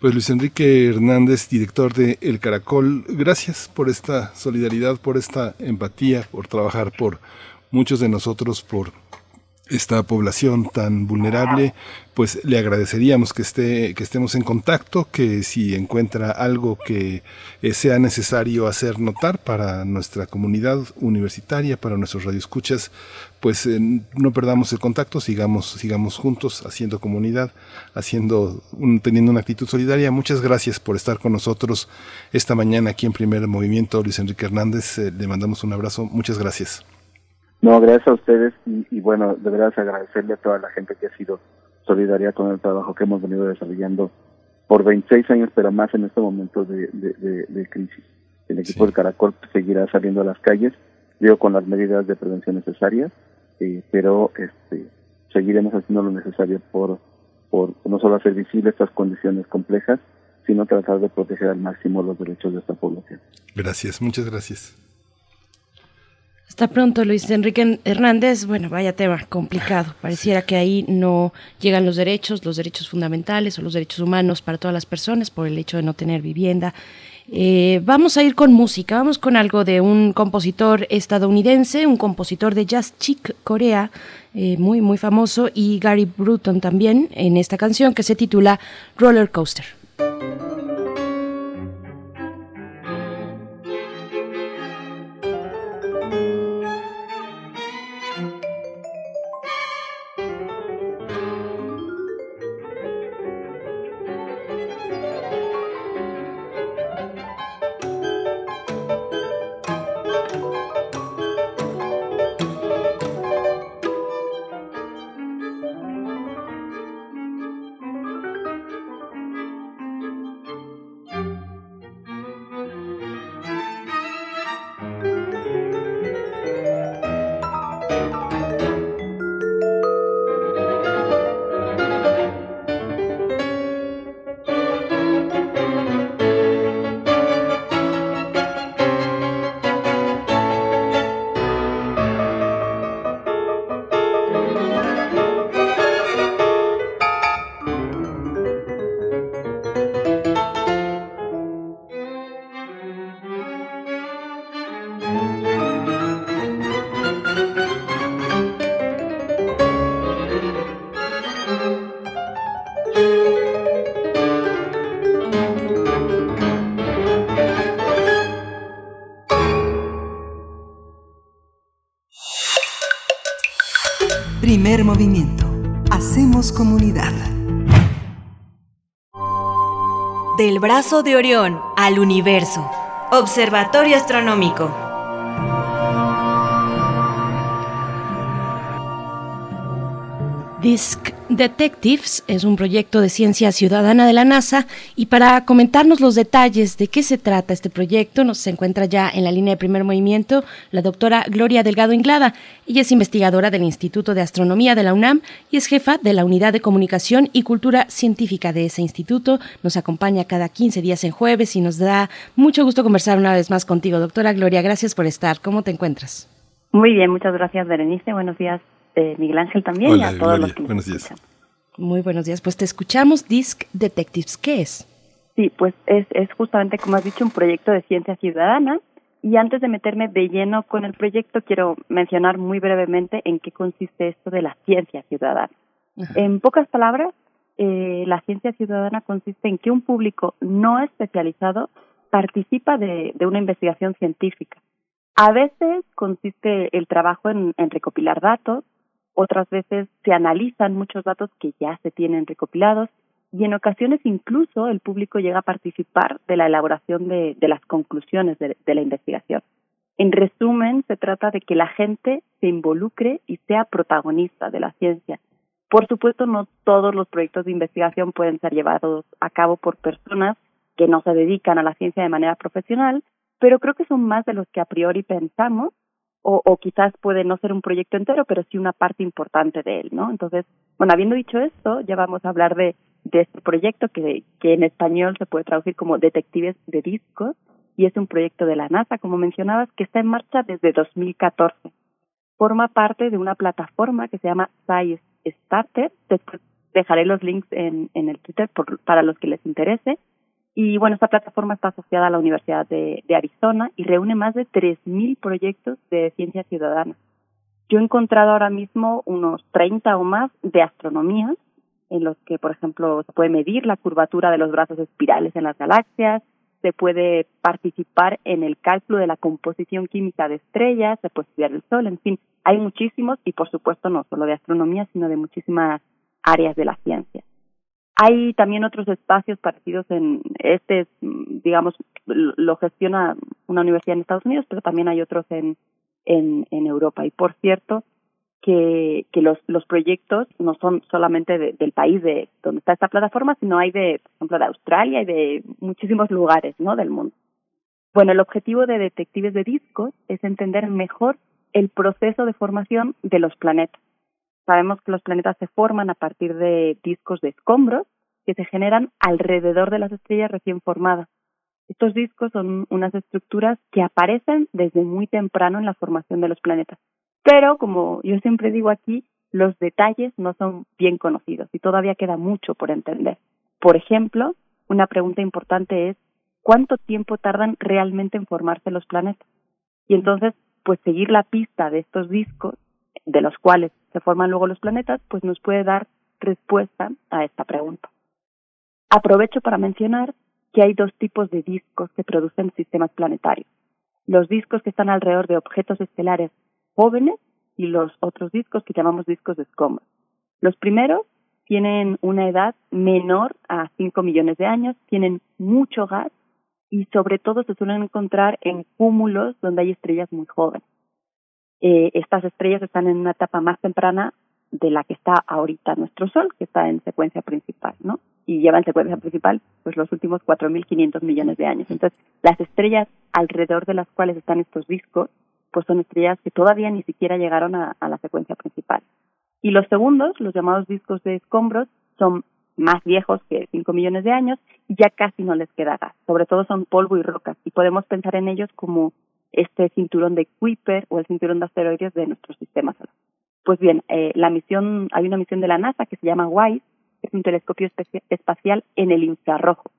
pues Luis Enrique Hernández, director de El Caracol, gracias por esta solidaridad, por esta empatía, por trabajar por muchos de nosotros, por esta población tan vulnerable, pues le agradeceríamos que esté, que estemos en contacto, que si encuentra algo que eh, sea necesario hacer notar para nuestra comunidad universitaria, para nuestros radioescuchas, pues eh, no perdamos el contacto, sigamos, sigamos juntos haciendo comunidad, haciendo, teniendo una actitud solidaria. Muchas gracias por estar con nosotros esta mañana aquí en Primer Movimiento. Luis Enrique Hernández, eh, le mandamos un abrazo. Muchas gracias. No, gracias a ustedes y, bueno, de verdad agradecerle a toda la gente que ha sido solidaria con el trabajo que hemos venido desarrollando por 26 años, pero más en este momento de, de, crisis. El equipo del Caracol seguirá saliendo a las calles, digo, con las medidas de prevención necesarias, eh, pero este, seguiremos haciendo lo necesario por, por no solo hacer visibles estas condiciones complejas, sino tratar de proteger al máximo los derechos de esta población. Gracias, muchas gracias. Hasta pronto, Luis Enrique Hernández. Bueno, vaya tema complicado. Pareciera que ahí no llegan los derechos, los derechos fundamentales o los derechos humanos para todas las personas por el hecho de no tener vivienda. Eh, vamos a ir con música, vamos con algo de un compositor estadounidense, un compositor de jazz chic Corea, eh, muy, muy famoso, y Gary Bruton también en esta canción que se titula Roller Coaster. Brazo de Orión al universo. Observatorio Astronómico. Disc Detectives es un proyecto de ciencia ciudadana de la NASA y para comentarnos los detalles de qué se trata este proyecto nos encuentra ya en la línea de primer movimiento la doctora Gloria Delgado Inglada. Ella es investigadora del Instituto de Astronomía de la UNAM y es jefa de la Unidad de Comunicación y Cultura Científica de ese instituto. Nos acompaña cada 15 días en jueves y nos da mucho gusto conversar una vez más contigo. Doctora Gloria, gracias por estar. ¿Cómo te encuentras? Muy bien, muchas gracias Berenice. Buenos días Miguel Ángel también y a todos los que buenos días. Muy buenos días. Pues te escuchamos, Disc Detectives. ¿Qué es? Sí, pues es, es justamente, como has dicho, un proyecto de ciencia ciudadana. Y antes de meterme de lleno con el proyecto, quiero mencionar muy brevemente en qué consiste esto de la ciencia ciudadana. En pocas palabras, eh, la ciencia ciudadana consiste en que un público no especializado participa de, de una investigación científica. A veces consiste el trabajo en recopilar datos, otras veces se analizan muchos datos que ya se tienen recopilados y en ocasiones incluso el público llega a participar de la elaboración de, las conclusiones de, la investigación. En resumen, se trata de que la gente se involucre y sea protagonista de la ciencia. Por supuesto, no todos los proyectos de investigación pueden ser llevados a cabo por personas que no se dedican a la ciencia de manera profesional, pero creo que son más de los que a priori pensamos o, o, quizás puede no ser un proyecto entero, pero sí una parte importante de él, ¿no? Entonces, bueno, habiendo dicho esto, ya vamos a hablar de, de este proyecto que, que en español se puede traducir como Detectives de Discos, y es un proyecto de la NASA, como mencionabas, que está en marcha desde 2014. Forma parte de una plataforma que se llama Science Starter. Después dejaré los links en, en el Twitter por, para los que les interese. Y bueno, esta plataforma está asociada a la Universidad de, Arizona y reúne más de 3.000 proyectos de ciencia ciudadana. Yo he encontrado ahora mismo unos 30 o más de astronomía, en los que, por ejemplo, se puede medir la curvatura de los brazos espirales en las galaxias, se puede participar en el cálculo de la composición química de estrellas, se puede estudiar el Sol, en fin, hay muchísimos y, por supuesto, no solo de astronomía, sino de muchísimas áreas de la ciencia. Hay también otros espacios parecidos en este, digamos, lo gestiona una universidad en Estados Unidos, pero también hay otros en, en, en Europa. Y por cierto, que, que los, proyectos no son solamente del país de donde está esta plataforma, sino hay de, por ejemplo, de Australia y de muchísimos lugares, ¿no? Del mundo. Bueno, el objetivo de Detectives de Discos es entender mejor el proceso de formación de los planetas. Sabemos que los planetas se forman a partir de discos de escombros que se generan alrededor de las estrellas recién formadas. Estos discos son unas estructuras que aparecen desde muy temprano en la formación de los planetas. Pero, como yo siempre digo aquí, los detalles no son bien conocidos y todavía queda mucho por entender. Por ejemplo, una pregunta importante es ¿cuánto tiempo tardan realmente en formarse los planetas? Y entonces, pues seguir la pista de estos discos, de los cuales se forman luego los planetas, pues nos puede dar respuesta a esta pregunta. Aprovecho para mencionar que hay dos tipos de discos que producen sistemas planetarios. Los discos que están alrededor de objetos estelares jóvenes y los otros discos que llamamos discos de escombros. Los primeros tienen una edad menor a 5 millones de años, tienen mucho gas y sobre todo se suelen encontrar en cúmulos donde hay estrellas muy jóvenes. Eh, estas estrellas están en una etapa más temprana de la que está ahorita nuestro Sol, que está en secuencia principal, ¿no? Y lleva en secuencia principal pues los últimos 4.500 millones de años. Entonces, las estrellas alrededor de las cuales están estos discos, pues son estrellas que todavía ni siquiera llegaron a, a la secuencia principal. Y los segundos, los llamados discos de escombros, son más viejos que 5 millones de años y ya casi no les queda gas. Sobre todo son polvo y rocas y podemos pensar en ellos como este cinturón de Kuiper o el cinturón de asteroides de nuestro sistema solar. Pues bien, eh, la misión, hay una misión de la NASA que se llama WISE, que es un telescopio espacial en el infrarrojo.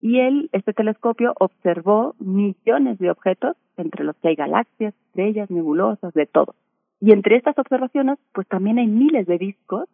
Y él, este telescopio, observó millones de objetos, entre los que hay galaxias, estrellas, nebulosas, de todo. Y entre estas observaciones, pues también hay miles de discos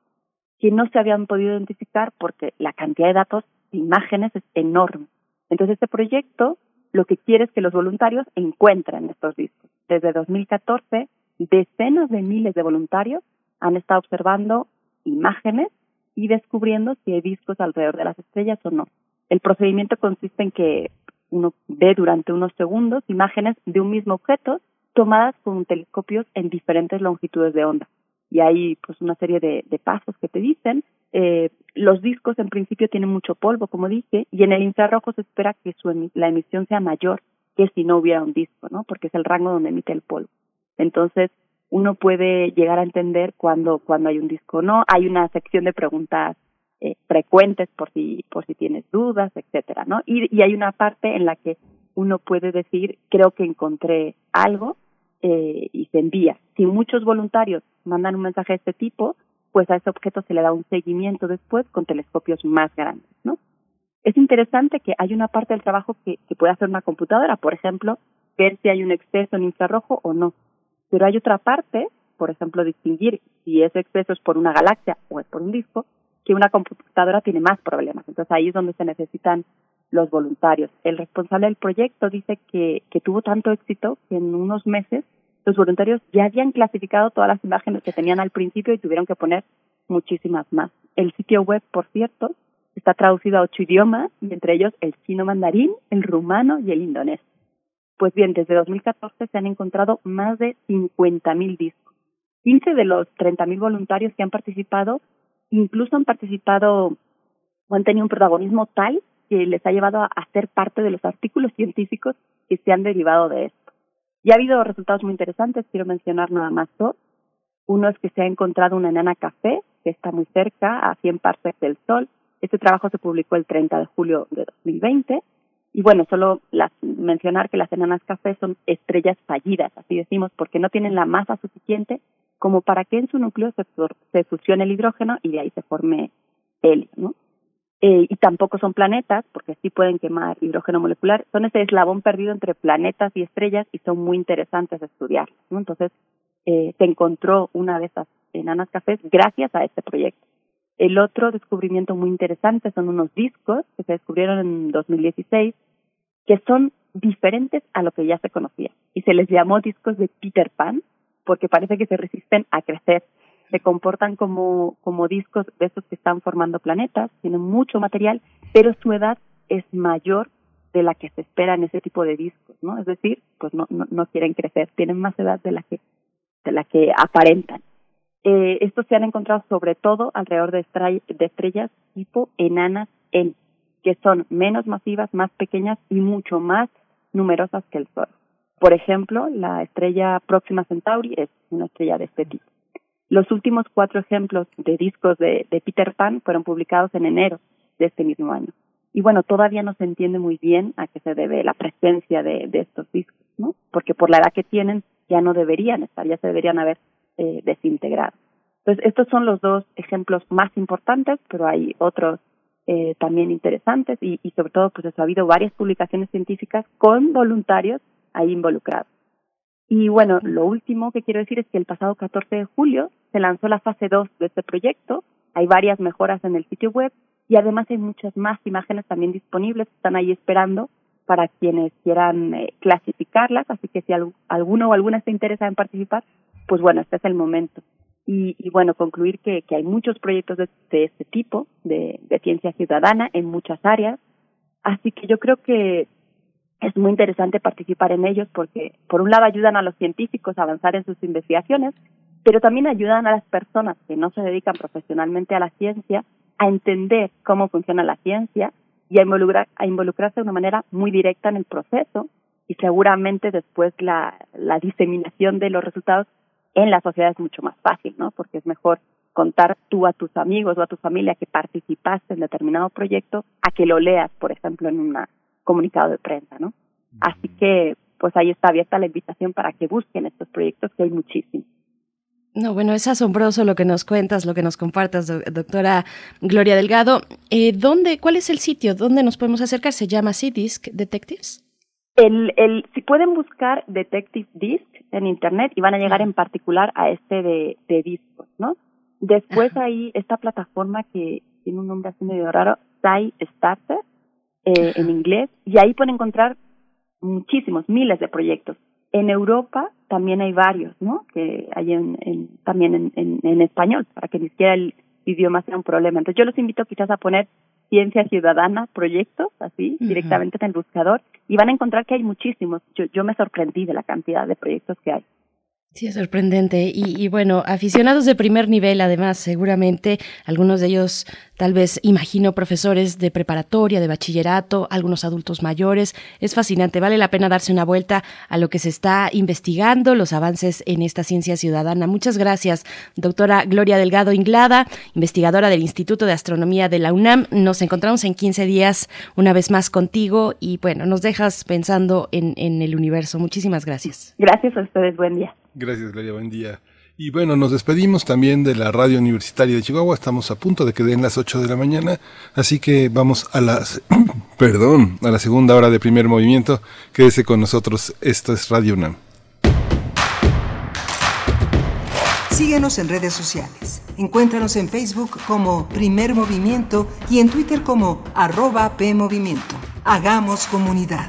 que no se habían podido identificar porque la cantidad de datos, de imágenes es enorme. Entonces, este proyecto lo que quiere es que los voluntarios encuentren estos discos. Desde 2014 decenas de miles de voluntarios han estado observando imágenes y descubriendo si hay discos alrededor de las estrellas o no. El procedimiento consiste en que uno ve durante unos segundos imágenes de un mismo objeto tomadas con telescopios en diferentes longitudes de onda. Y hay pues una serie de, pasos que te dicen. Eh, los discos en principio tienen mucho polvo, como dije, y en el infrarrojo se espera que su la emisión sea mayor que si no hubiera un disco, ¿no? Porque es el rango donde emite el polvo. Entonces, uno puede llegar a entender cuando cuando hay un disco o no. Hay una sección de preguntas eh, frecuentes por si por si tienes dudas, etcétera, ¿no? Y, y hay una parte en la que uno puede decir creo que encontré algo eh, y se envía. Si muchos voluntarios mandan un mensaje de este tipo, pues a ese objeto se le da un seguimiento después con telescopios más grandes, ¿no? Es interesante que hay una parte del trabajo que, que puede hacer una computadora, por ejemplo, ver si hay un exceso en infrarrojo o no. Pero hay otra parte, por ejemplo, distinguir si ese exceso es por una galaxia o es por un disco, que una computadora tiene más problemas. Entonces ahí es donde se necesitan los voluntarios. El responsable del proyecto dice que, que tuvo tanto éxito que en unos meses los voluntarios ya habían clasificado todas las imágenes que tenían al principio y tuvieron que poner muchísimas más. El sitio web, por cierto, está traducido a ocho idiomas y entre ellos el chino mandarín, el rumano y el indonés. Pues bien, desde 2014 se han encontrado más de 50.000 discos. 15 de los 30.000 voluntarios que han participado incluso han participado o han tenido un protagonismo tal que les ha llevado a, ser parte de los artículos científicos que se han derivado de esto. Y ha habido resultados muy interesantes, quiero mencionar nada más dos. Uno es que se ha encontrado una enana café que está muy cerca, a 100 parsecs del Sol. Este trabajo se publicó el 30 de julio de 2020. Y bueno, solo las, mencionar que las enanas café son estrellas fallidas, así decimos, porque no tienen la masa suficiente como para que en su núcleo se, se fusione el hidrógeno y de ahí se forme helio, ¿no? Eh, y tampoco son planetas, porque sí pueden quemar hidrógeno molecular, son ese eslabón perdido entre planetas y estrellas y son muy interesantes de estudiar. ¿no? Entonces, eh, se encontró una de esas enanas cafés gracias a este proyecto. El otro descubrimiento muy interesante son unos discos que se descubrieron en 2016 que son diferentes a lo que ya se conocía y se les llamó discos de Peter Pan porque parece que se resisten a crecer se comportan como, como discos de esos que están formando planetas, tienen mucho material, pero su edad es mayor de la que se espera en ese tipo de discos, ¿no? Es decir, pues no, no, no quieren crecer, tienen más edad de la que, de la que aparentan. Eh, estos se han encontrado sobre todo alrededor de, de estrellas tipo enanas N, que son menos masivas, más pequeñas y mucho más numerosas que el Sol. Por ejemplo, la estrella Próxima Centauri es una estrella de este tipo. Los últimos cuatro ejemplos de discos de, Peter Pan fueron publicados en enero de este mismo año. Y bueno, todavía no se entiende muy bien a qué se debe la presencia de, estos discos, ¿no? Porque por la edad que tienen ya no deberían estar, ya se deberían haber eh, desintegrado. Entonces, estos son los dos ejemplos más importantes, pero hay otros eh, también interesantes y, y sobre todo, pues eso, ha habido varias publicaciones científicas con voluntarios ahí involucrados. Y bueno, lo último que quiero decir es que el pasado 14 de julio se lanzó la fase 2 de este proyecto. Hay varias mejoras en el sitio web y además hay muchas más imágenes también disponibles están ahí esperando para quienes quieran eh, clasificarlas. Así que si alguno o alguna se interesa en participar, pues bueno, este es el momento. Y, y bueno, concluir que, que hay muchos proyectos de, de este tipo, de, de ciencia ciudadana, en muchas áreas. Así que yo creo que es muy interesante participar en ellos porque, por un lado, ayudan a los científicos a avanzar en sus investigaciones, pero también ayudan a las personas que no se dedican profesionalmente a la ciencia a entender cómo funciona la ciencia y a, involucrar, a involucrarse de una manera muy directa en el proceso y seguramente después la, la diseminación de los resultados en la sociedad es mucho más fácil, ¿no? Porque es mejor contar tú a tus amigos o a tu familia que participaste en determinado proyecto a que lo leas, por ejemplo, en una comunicado de prensa, ¿no? Así que, pues ahí está abierta la invitación para que busquen estos proyectos, que hay muchísimos. No, bueno, es asombroso lo que nos cuentas, lo que nos compartas, doctora Gloria Delgado. Eh, ¿dónde, ¿Cuál es el sitio? ¿Dónde nos podemos acercar? ¿Se llama C-Disc Detectives? El, el, si pueden buscar Detective Disc en Internet y van a llegar en particular a este de, de discos, ¿no? Después ahí esta plataforma que tiene un nombre así medio raro, Sci Starter, eh, en inglés y ahí pueden encontrar muchísimos, miles de proyectos. En Europa también hay varios, ¿no? Que hay en, en también en, en, en, español, para que ni siquiera el idioma sea un problema. Entonces yo los invito quizás a poner Ciencia Ciudadana proyectos, así, directamente en el buscador, y van a encontrar que hay muchísimos. Yo, yo me sorprendí de la cantidad de proyectos que hay. Sí, es sorprendente. Y, y, bueno, aficionados de primer nivel, además, seguramente, algunos de ellos, tal vez, imagino, profesores de preparatoria, de bachillerato, algunos adultos mayores. Es fascinante, vale la pena darse una vuelta a lo que se está investigando, los avances en esta ciencia ciudadana. Muchas gracias, doctora Gloria Delgado Inglada, investigadora del Instituto de Astronomía de la UNAM. Nos encontramos en 15 días una vez más contigo y bueno, nos dejas pensando en, en el universo. Muchísimas gracias. Gracias a ustedes, buen día. Gracias, Gloria, buen día. Y bueno, nos despedimos también de la Radio Universitaria de Chihuahua. Estamos a punto de que den las 8 de la mañana, así que vamos a las, perdón, a la segunda hora de primer movimiento. Quédese con nosotros, esto es Radio UNAM. Síguenos en redes sociales. Encuéntranos en Facebook como Primer Movimiento y en Twitter como arroba PMovimiento. Hagamos comunidad.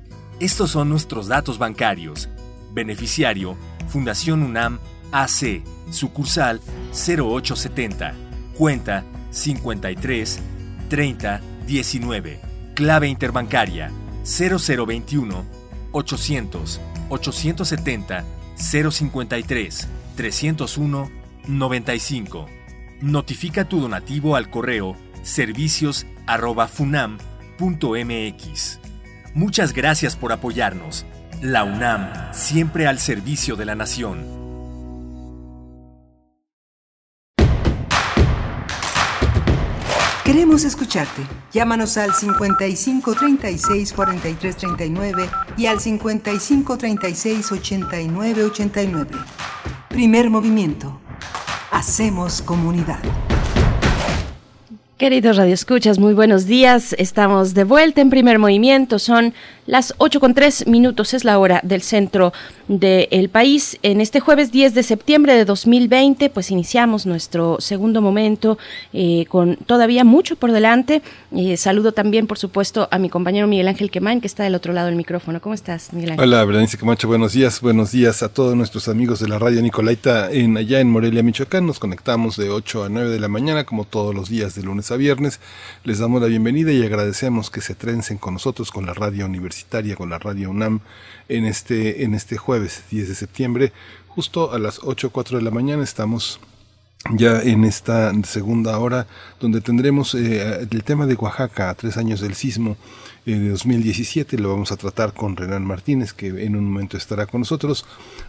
Estos son nuestros datos bancarios. Beneficiario, Fundación UNAM AC, sucursal 0870, cuenta 53 30 19, clave interbancaria 0021 800 870 053 301 95. Notifica tu donativo al correo servicios@funam.mx. Muchas gracias por apoyarnos. La UNAM, siempre al servicio de la nación. Queremos escucharte. Llámanos al 55 36 43 39 y al 55 36 89 89. Primer movimiento. Hacemos comunidad. Queridos radioescuchas, muy buenos días. Estamos de vuelta en primer movimiento. Son las 8 con 3 minutos, es la hora del centro del país. En este jueves 10 de septiembre de 2020, pues iniciamos nuestro segundo momento eh, con todavía mucho por delante. Eh, saludo también, por supuesto, a mi compañero Miguel Ángel Quemain, que está del otro lado del micrófono. ¿Cómo estás, Miguel Ángel? Hola, Berenice Camacho, buenos días. Buenos días a todos nuestros amigos de la radio Nicolaita en allá en Morelia, Michoacán. Nos conectamos de 8 a 9 de la mañana, como todos los días, de lunes viernes. Les damos la bienvenida y agradecemos que se trencen con nosotros, con la radio universitaria, con la radio UNAM, en este, en este jueves 10 de septiembre, justo a las 8 o de la mañana estamos ya en esta segunda hora, donde tendremos eh, el tema de Oaxaca, tres años del sismo de 2017, lo vamos a tratar con Renan Martínez, que en un momento estará con nosotros.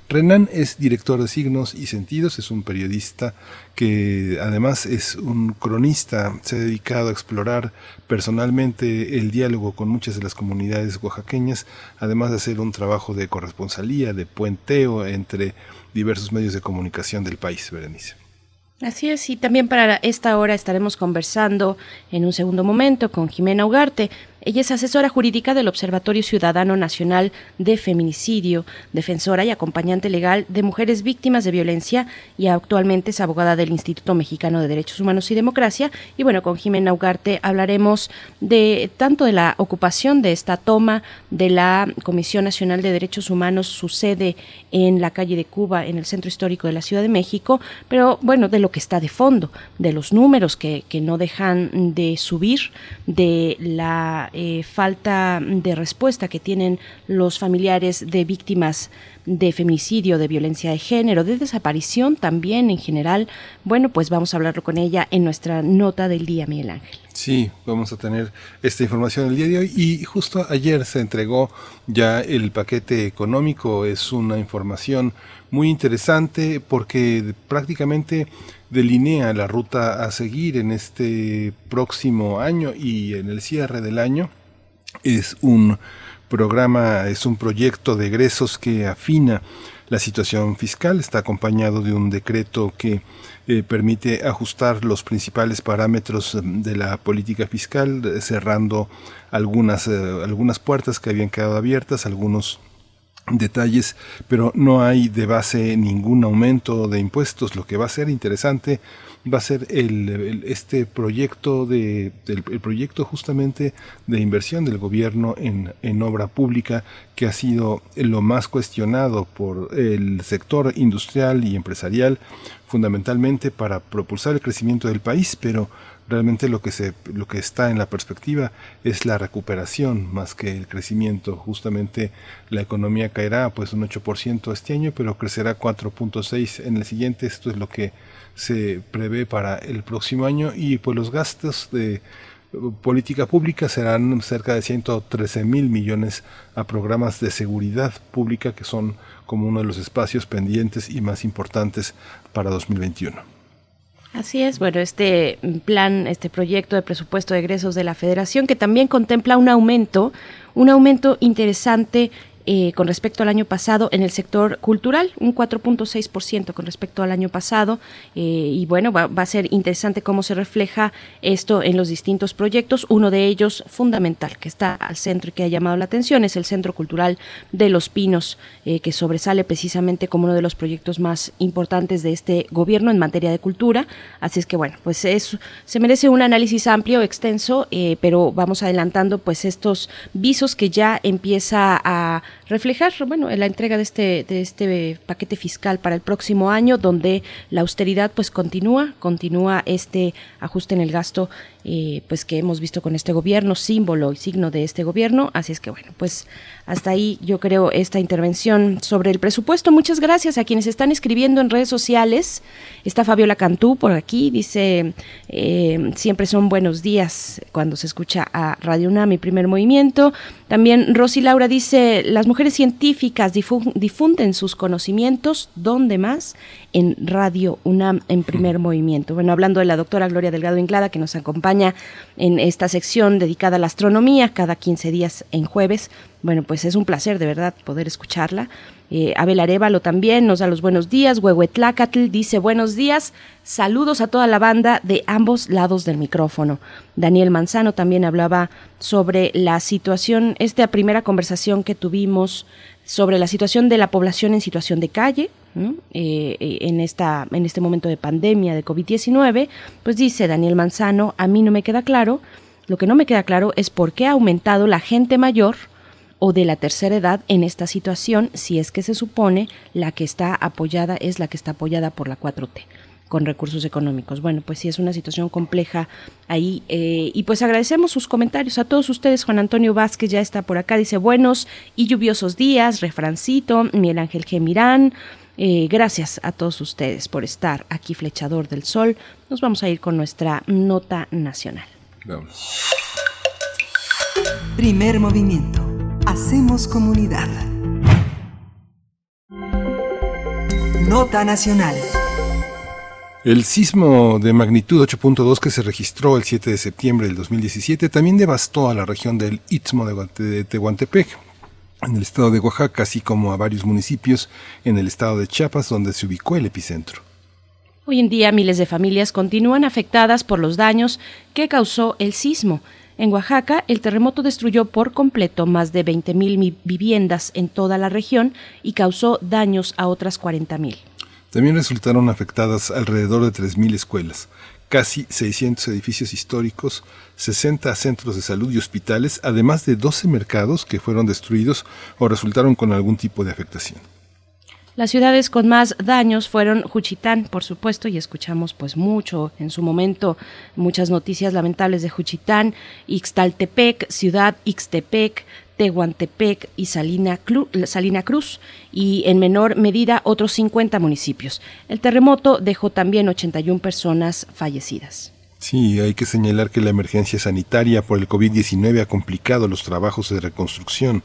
Renan es director de Signos y Sentidos, es un periodista que además es un cronista, se ha dedicado a explorar personalmente el diálogo con muchas de las comunidades oaxaqueñas, además de hacer un trabajo de corresponsalía, de puenteo entre diversos medios de comunicación del país, Berenice. Así es, y también para esta hora estaremos conversando en un segundo momento con Jimena Ugarte, ella es asesora jurídica del Observatorio Ciudadano Nacional de Feminicidio, defensora y acompañante legal de mujeres víctimas de violencia y actualmente es abogada del Instituto Mexicano de Derechos Humanos y Democracia. Y bueno, con Jimena Ugarte hablaremos de tanto de la ocupación de esta toma de la Comisión Nacional de Derechos Humanos, su sede en la calle de Cuba, en el centro histórico de la Ciudad de México, pero bueno, de lo que está de fondo, de los números que, que no dejan de subir, de la eh, falta de respuesta que tienen los familiares de víctimas de feminicidio, de violencia de género, de desaparición también en general. Bueno, pues vamos a hablarlo con ella en nuestra nota del día, Miguel Ángel. Sí, vamos a tener esta información el día de hoy y justo ayer se entregó ya el paquete económico. Es una información muy interesante porque prácticamente delinea la ruta a seguir en este próximo año y en el cierre del año. Es un programa, es un proyecto de egresos que afina la situación fiscal, está acompañado de un decreto que eh, permite ajustar los principales parámetros de la política fiscal, cerrando algunas, eh, algunas puertas que habían quedado abiertas, algunos detalles, pero no hay de base ningún aumento de impuestos. Lo que va a ser interesante va a ser el, este proyecto de el, proyecto justamente de inversión del gobierno en, en obra pública que ha sido lo más cuestionado por el sector industrial y empresarial fundamentalmente para propulsar el crecimiento del país, pero realmente lo que se lo que está en la perspectiva es la recuperación más que el crecimiento. Justamente la economía caerá pues un 8% este año pero crecerá 4.6 en el siguiente. Esto es lo que se prevé para el próximo año. Y pues los gastos de política pública serán cerca de 113 mil millones a programas de seguridad pública que son como uno de los espacios pendientes y más importantes para 2021. Así es, bueno, este plan, este proyecto de presupuesto de egresos de la Federación que también contempla un aumento, un aumento interesante eh, con respecto al año pasado en el sector cultural, un 4.6% con respecto al año pasado. Eh, y bueno, va, a ser interesante cómo se refleja esto en los distintos proyectos. Uno de ellos fundamental que está al centro y que ha llamado la atención es el Centro Cultural de Los Pinos, eh, que sobresale precisamente como uno de los proyectos más importantes de este gobierno en materia de cultura. Así es que bueno, pues es, se merece un análisis amplio, extenso, pero vamos adelantando pues estos visos que ya empieza a reflejar, bueno, la entrega de este, de este paquete fiscal para el próximo año, donde la austeridad pues continúa, continúa este ajuste en el gasto eh, pues que hemos visto con este gobierno, símbolo y signo de este gobierno. Así es que bueno, pues hasta ahí yo creo esta intervención sobre el presupuesto. Muchas gracias a quienes están escribiendo en redes sociales. Está Fabiola Cantú por aquí, dice, eh, siempre son buenos días cuando se escucha a Radio UNAM, mi primer movimiento. También Rosy Laura dice, las mujeres científicas difunden sus conocimientos, ¿dónde más? En Radio UNAM, en primer movimiento. Bueno, hablando de la doctora Gloria Delgado Inclada, que nos acompaña en esta sección dedicada a la astronomía, cada 15 días en jueves. Bueno, pues es un placer de verdad poder escucharla. Eh, Abel Arevalo también nos da los buenos días. Huehuetlacatl dice buenos días. Saludos a toda la banda de ambos lados del micrófono. Daniel Manzano también hablaba sobre la situación, esta primera conversación que tuvimos sobre la situación de la población en situación de calle, eh, eh, en, esta, en este momento de pandemia de COVID-19, pues dice Daniel Manzano, a mí no me queda claro, lo que no me queda claro es por qué ha aumentado la gente mayor o de la tercera edad en esta situación si es que se supone la que está apoyada es la que está apoyada por la 4T con recursos económicos. Bueno, pues sí es una situación compleja ahí eh, y pues agradecemos sus comentarios a todos ustedes. Juan Antonio Vázquez ya está por acá, dice buenos y lluviosos días, refrancito, Miguel Ángel Gemirán. Eh, gracias a todos ustedes por estar aquí, Flechador del Sol. Nos vamos a ir con nuestra nota nacional. Primer movimiento. Hacemos comunidad. Nota nacional. El sismo de magnitud 8.2 que se registró el 7 de septiembre del 2017 también devastó a la región del Istmo de Tehuantepec, en el estado de Oaxaca, así como a varios municipios en el estado de Chiapas, donde se ubicó el epicentro. Hoy en día miles de familias continúan afectadas por los daños que causó el sismo. En Oaxaca, el terremoto destruyó por completo más de 20.000 viviendas en toda la región y causó daños a otras 40.000. También resultaron afectadas alrededor de 3.000 escuelas, casi 600 edificios históricos, 60 centros de salud y hospitales, además de 12 mercados que fueron destruidos o resultaron con algún tipo de afectación. Las ciudades con más daños fueron Juchitán, por supuesto, y escuchamos pues mucho en su momento muchas noticias lamentables de Juchitán, Ixtaltepec, Ciudad Ixtepec, Tehuantepec y Salina, Cruz y en menor medida otros 50 municipios. El terremoto dejó también 81 personas fallecidas. Sí, hay que señalar que la emergencia sanitaria por el COVID-19 ha complicado los trabajos de reconstrucción.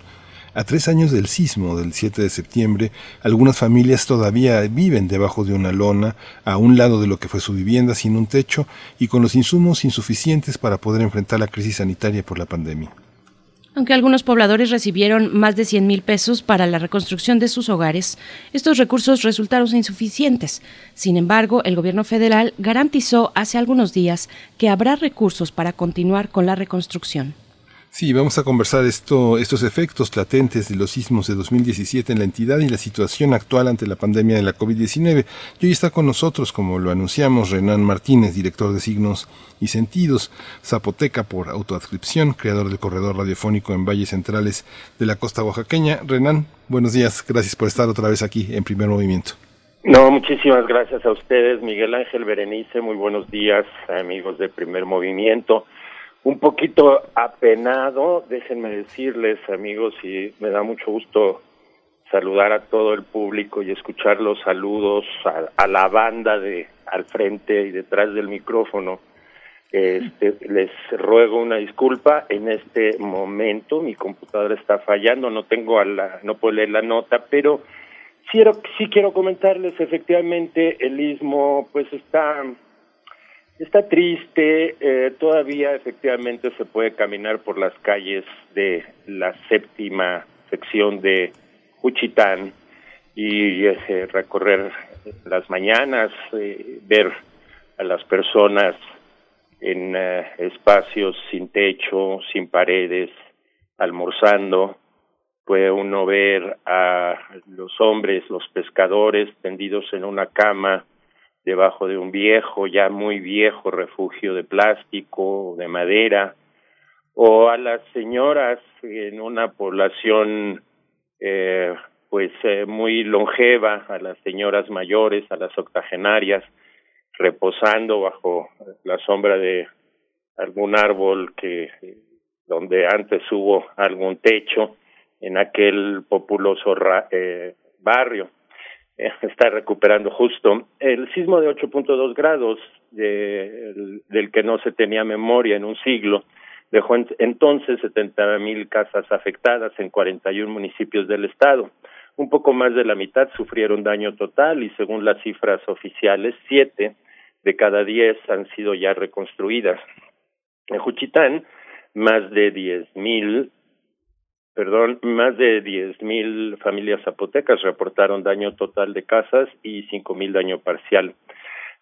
A tres años del sismo del 7 de septiembre, algunas familias todavía viven debajo de una lona, a un lado de lo que fue su vivienda, sin un techo y con los insumos insuficientes para poder enfrentar la crisis sanitaria por la pandemia. Aunque algunos pobladores recibieron más de 100 mil pesos para la reconstrucción de sus hogares, estos recursos resultaron insuficientes. Sin embargo, el gobierno federal garantizó hace algunos días que habrá recursos para continuar con la reconstrucción. Sí, vamos a conversar esto, estos efectos latentes de los sismos de 2017 en la entidad y la situación actual ante la pandemia de la COVID-19. Y hoy está con nosotros, como lo anunciamos, Renan Martínez, director de Signos y Sentidos, zapoteca por autoadscripción, creador del corredor radiofónico en Valles Centrales de la costa oaxaqueña. Renan, buenos días, gracias por estar otra vez aquí en primer movimiento. No, muchísimas gracias a ustedes, Miguel Ángel Berenice, muy buenos días, amigos de primer movimiento un poquito apenado, déjenme decirles, amigos, y me da mucho gusto saludar a todo el público y escuchar los saludos a, la banda de al frente y detrás del micrófono. Este, les ruego una disculpa en este momento, mi computadora está fallando, no tengo a la, no puedo leer la nota, pero quiero, sí quiero comentarles efectivamente el istmo pues está Está triste, eh, todavía efectivamente se puede caminar por las calles de la séptima sección de Juchitán y eh, recorrer las mañanas, eh, ver a las personas en espacios sin techo, sin paredes, almorzando. Puede uno ver a los hombres, los pescadores tendidos en una cama, debajo de un viejo, ya muy viejo refugio de plástico, de madera, o a las señoras en una población eh, pues eh, muy longeva, a las señoras mayores, a las octogenarias, reposando bajo la sombra de algún árbol que donde antes hubo algún techo en aquel populoso eh, barrio. está recuperando justo. El sismo de 8.2 grados, del que no se tenía memoria en un siglo, dejó entonces 70 mil casas afectadas en 41 municipios del estado. Un poco más de la mitad sufrieron daño total y según las cifras oficiales, siete de cada diez han sido ya reconstruidas. En Juchitán, más de diez mil perdón, más de 10.000 familias zapotecas reportaron daño total de casas y 5.000 daño parcial.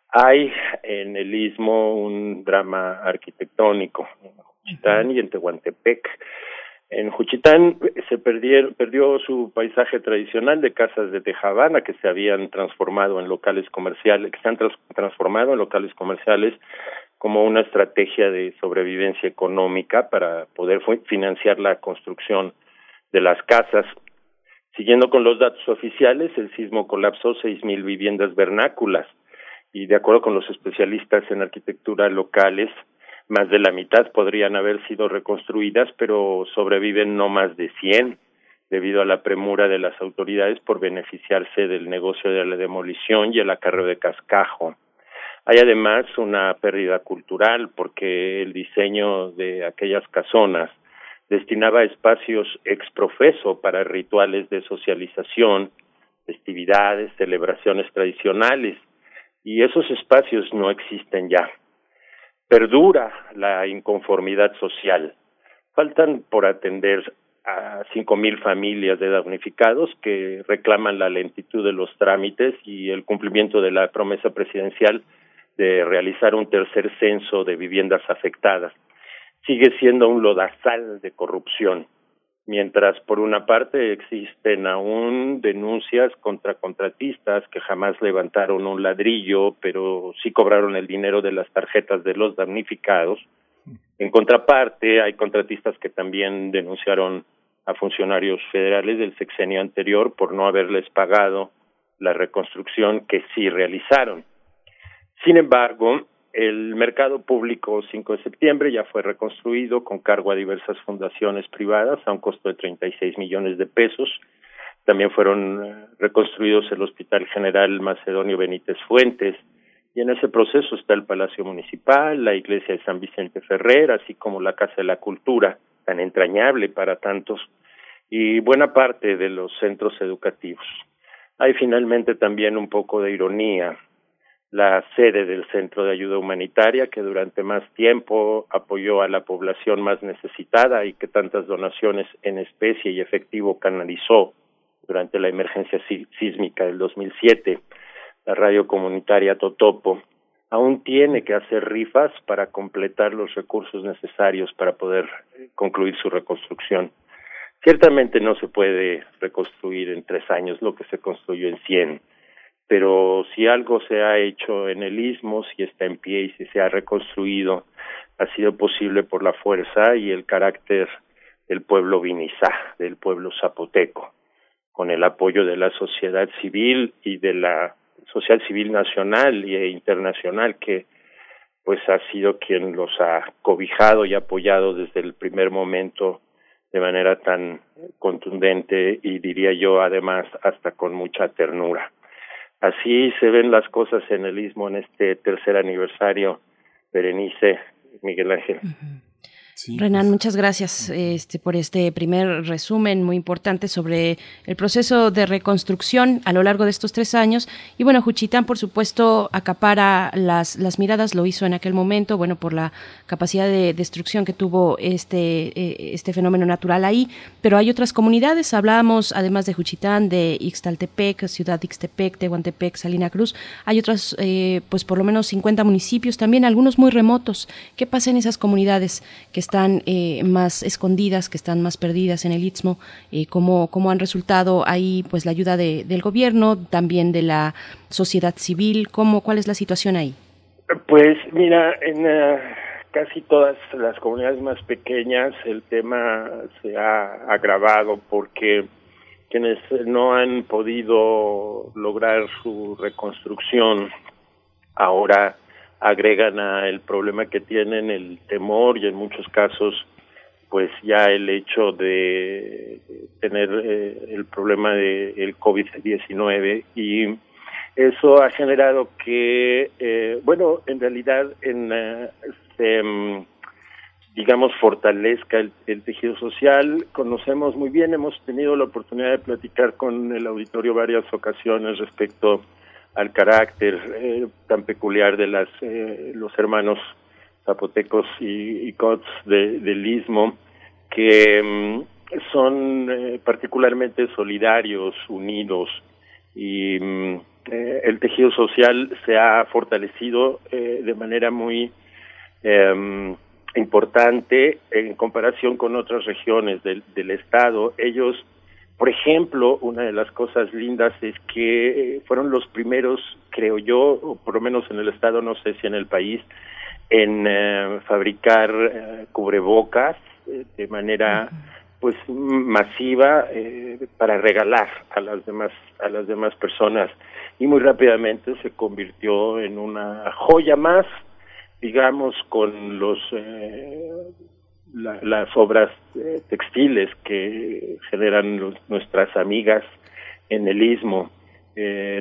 Hay en el istmo un drama arquitectónico en Juchitán y en Tehuantepec. En Juchitán se perdió su paisaje tradicional de casas de tejabana que se habían transformado en locales comerciales, que se han transformado en locales comerciales como una estrategia de sobrevivencia económica para poder financiar la construcción de las casas. Siguiendo con los datos oficiales, el sismo colapsó seis mil viviendas vernáculas. y de acuerdo con los especialistas en arquitectura locales, más de la mitad podrían haber sido reconstruidas, pero sobreviven no más de 100 debido a la premura de las autoridades por beneficiarse del negocio de la demolición y el acarreo de cascajo. Hay además una pérdida cultural porque el diseño de aquellas casonas destinaba espacios exprofeso para rituales de socialización, festividades, celebraciones tradicionales, y esos espacios no existen ya. Perdura la inconformidad social. Faltan por atender a cinco mil familias de damnificados que reclaman la lentitud de los trámites y el cumplimiento de la promesa presidencial de realizar un tercer censo de viviendas afectadas. Sigue siendo un lodazal de corrupción mientras por una parte existen aún denuncias contra contratistas que jamás levantaron un ladrillo, pero sí cobraron el dinero de las tarjetas de los damnificados. En contraparte, hay contratistas que también denunciaron a funcionarios federales del sexenio anterior por no haberles pagado la reconstrucción que sí realizaron. Sin embargo, el mercado público 5 de septiembre ya fue reconstruido con cargo a diversas fundaciones privadas a un costo de 36 millones de pesos. También fueron eh, reconstruidos el Hospital General Macedonio Benítez Fuentes y en ese proceso está el Palacio Municipal, la Iglesia de San Vicente Ferrer, así como la Casa de la Cultura, tan entrañable para tantos, y buena parte de los centros educativos. Hay finalmente también un poco de ironía la sede del Centro de Ayuda Humanitaria, que durante más tiempo apoyó a la población más necesitada y que tantas donaciones en especie y efectivo canalizó durante la emergencia sísmica del 2007, la radio comunitaria Totopo, aún tiene que hacer rifas para completar los recursos necesarios para poder concluir su reconstrucción. Ciertamente no se puede reconstruir en tres años lo que se construyó en cien pero si algo se ha hecho en el istmo, si está en pie y si se ha reconstruido, ha sido posible por la fuerza y el carácter del pueblo vinizá, del pueblo zapoteco, con el apoyo de la sociedad civil y de la sociedad civil nacional e internacional que pues ha sido quien los ha cobijado y apoyado desde el primer momento de manera tan contundente y diría yo además hasta con mucha ternura. Así se ven las cosas en el istmo en este tercer aniversario, Berenice, Miguel Ángel. Renan, pues. muchas gracias este, por este primer resumen muy importante sobre el proceso de reconstrucción a lo largo de estos tres años. Y bueno, Juchitán, por supuesto, acapara las, las miradas, lo hizo en aquel momento, bueno, por la capacidad de destrucción que tuvo este, eh, este fenómeno natural ahí. Pero hay otras comunidades, hablábamos además de Juchitán, de Ixtaltepec, Ciudad de Ixtepec, Tehuantepec, Salina Cruz. Hay otras, eh, pues por lo menos 50 municipios también, algunos muy remotos. ¿Qué pasa en esas comunidades que están eh, más escondidas, que están más perdidas en el Istmo, eh, cómo, cómo, han resultado ahí pues la ayuda de, del gobierno, también de la sociedad civil, cómo, cuál es la situación ahí. Pues mira, en eh, casi todas las comunidades más pequeñas el tema se ha agravado porque quienes no han podido lograr su reconstrucción ahora agregan a el problema que tienen el temor y en muchos casos pues ya el hecho de tener eh, el problema del el COVID-19 y eso ha generado que, eh, bueno, en realidad en, eh, se, mm, digamos, fortalezca el, el, tejido social. Conocemos muy bien, hemos tenido la oportunidad de platicar con el auditorio varias ocasiones respecto al carácter eh, tan peculiar de las eh, los hermanos zapotecos y, y cots de, del istmo que mm, son eh, particularmente solidarios, unidos y mm, el tejido social se ha fortalecido de manera muy em, importante en comparación con otras regiones del, del estado. Ellos por ejemplo, una de las cosas lindas es que eh, fueron los primeros, creo yo, o por lo menos en el estado, no sé si en el país, en eh, fabricar eh, cubrebocas de manera pues masiva eh, para regalar a las demás a las demás personas. Y muy rápidamente se convirtió en una joya más digamos con los eh, las obras eh, textiles que generan nuestras amigas en el istmo.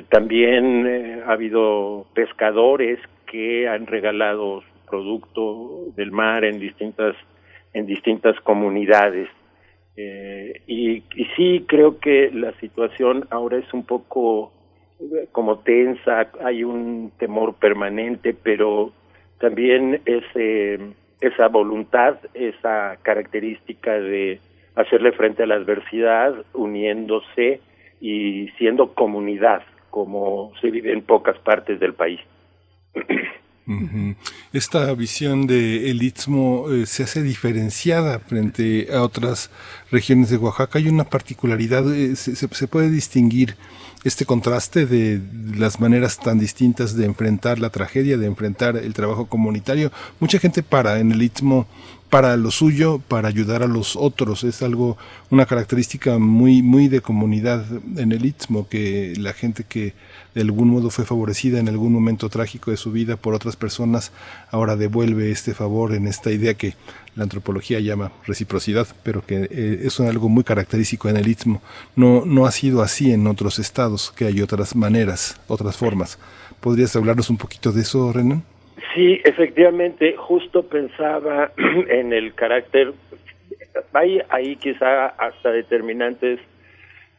También ha habido pescadores que han regalado producto del mar en distintas en distintas comunidades. Eh, y, y sí creo que la situación ahora es un poco eh, como tensa, hay un temor permanente, pero también ese, esa voluntad, esa característica de hacerle frente a la adversidad, uniéndose y siendo comunidad, como se vive en pocas partes del país. Esta visión de el istmo eh, se hace diferenciada frente a otras regiones de Oaxaca. Hay una particularidad, eh, se, se, puede distinguir este contraste de las maneras tan distintas de enfrentar la tragedia, de enfrentar el trabajo comunitario. Mucha gente para en el istmo para lo suyo, para ayudar a los otros. Es algo, una característica muy, muy de comunidad en el istmo, que la gente que de algún modo fue favorecida en algún momento trágico de su vida por otras personas, ahora devuelve este favor en esta idea que la antropología llama reciprocidad, pero que eh, es algo muy característico en el istmo. No, no ha sido así en otros estados, que hay otras maneras, otras formas. ¿Podrías hablarnos un poquito de eso, Renan? Sí, efectivamente, justo pensaba en el carácter, hay ahí quizá hasta determinantes,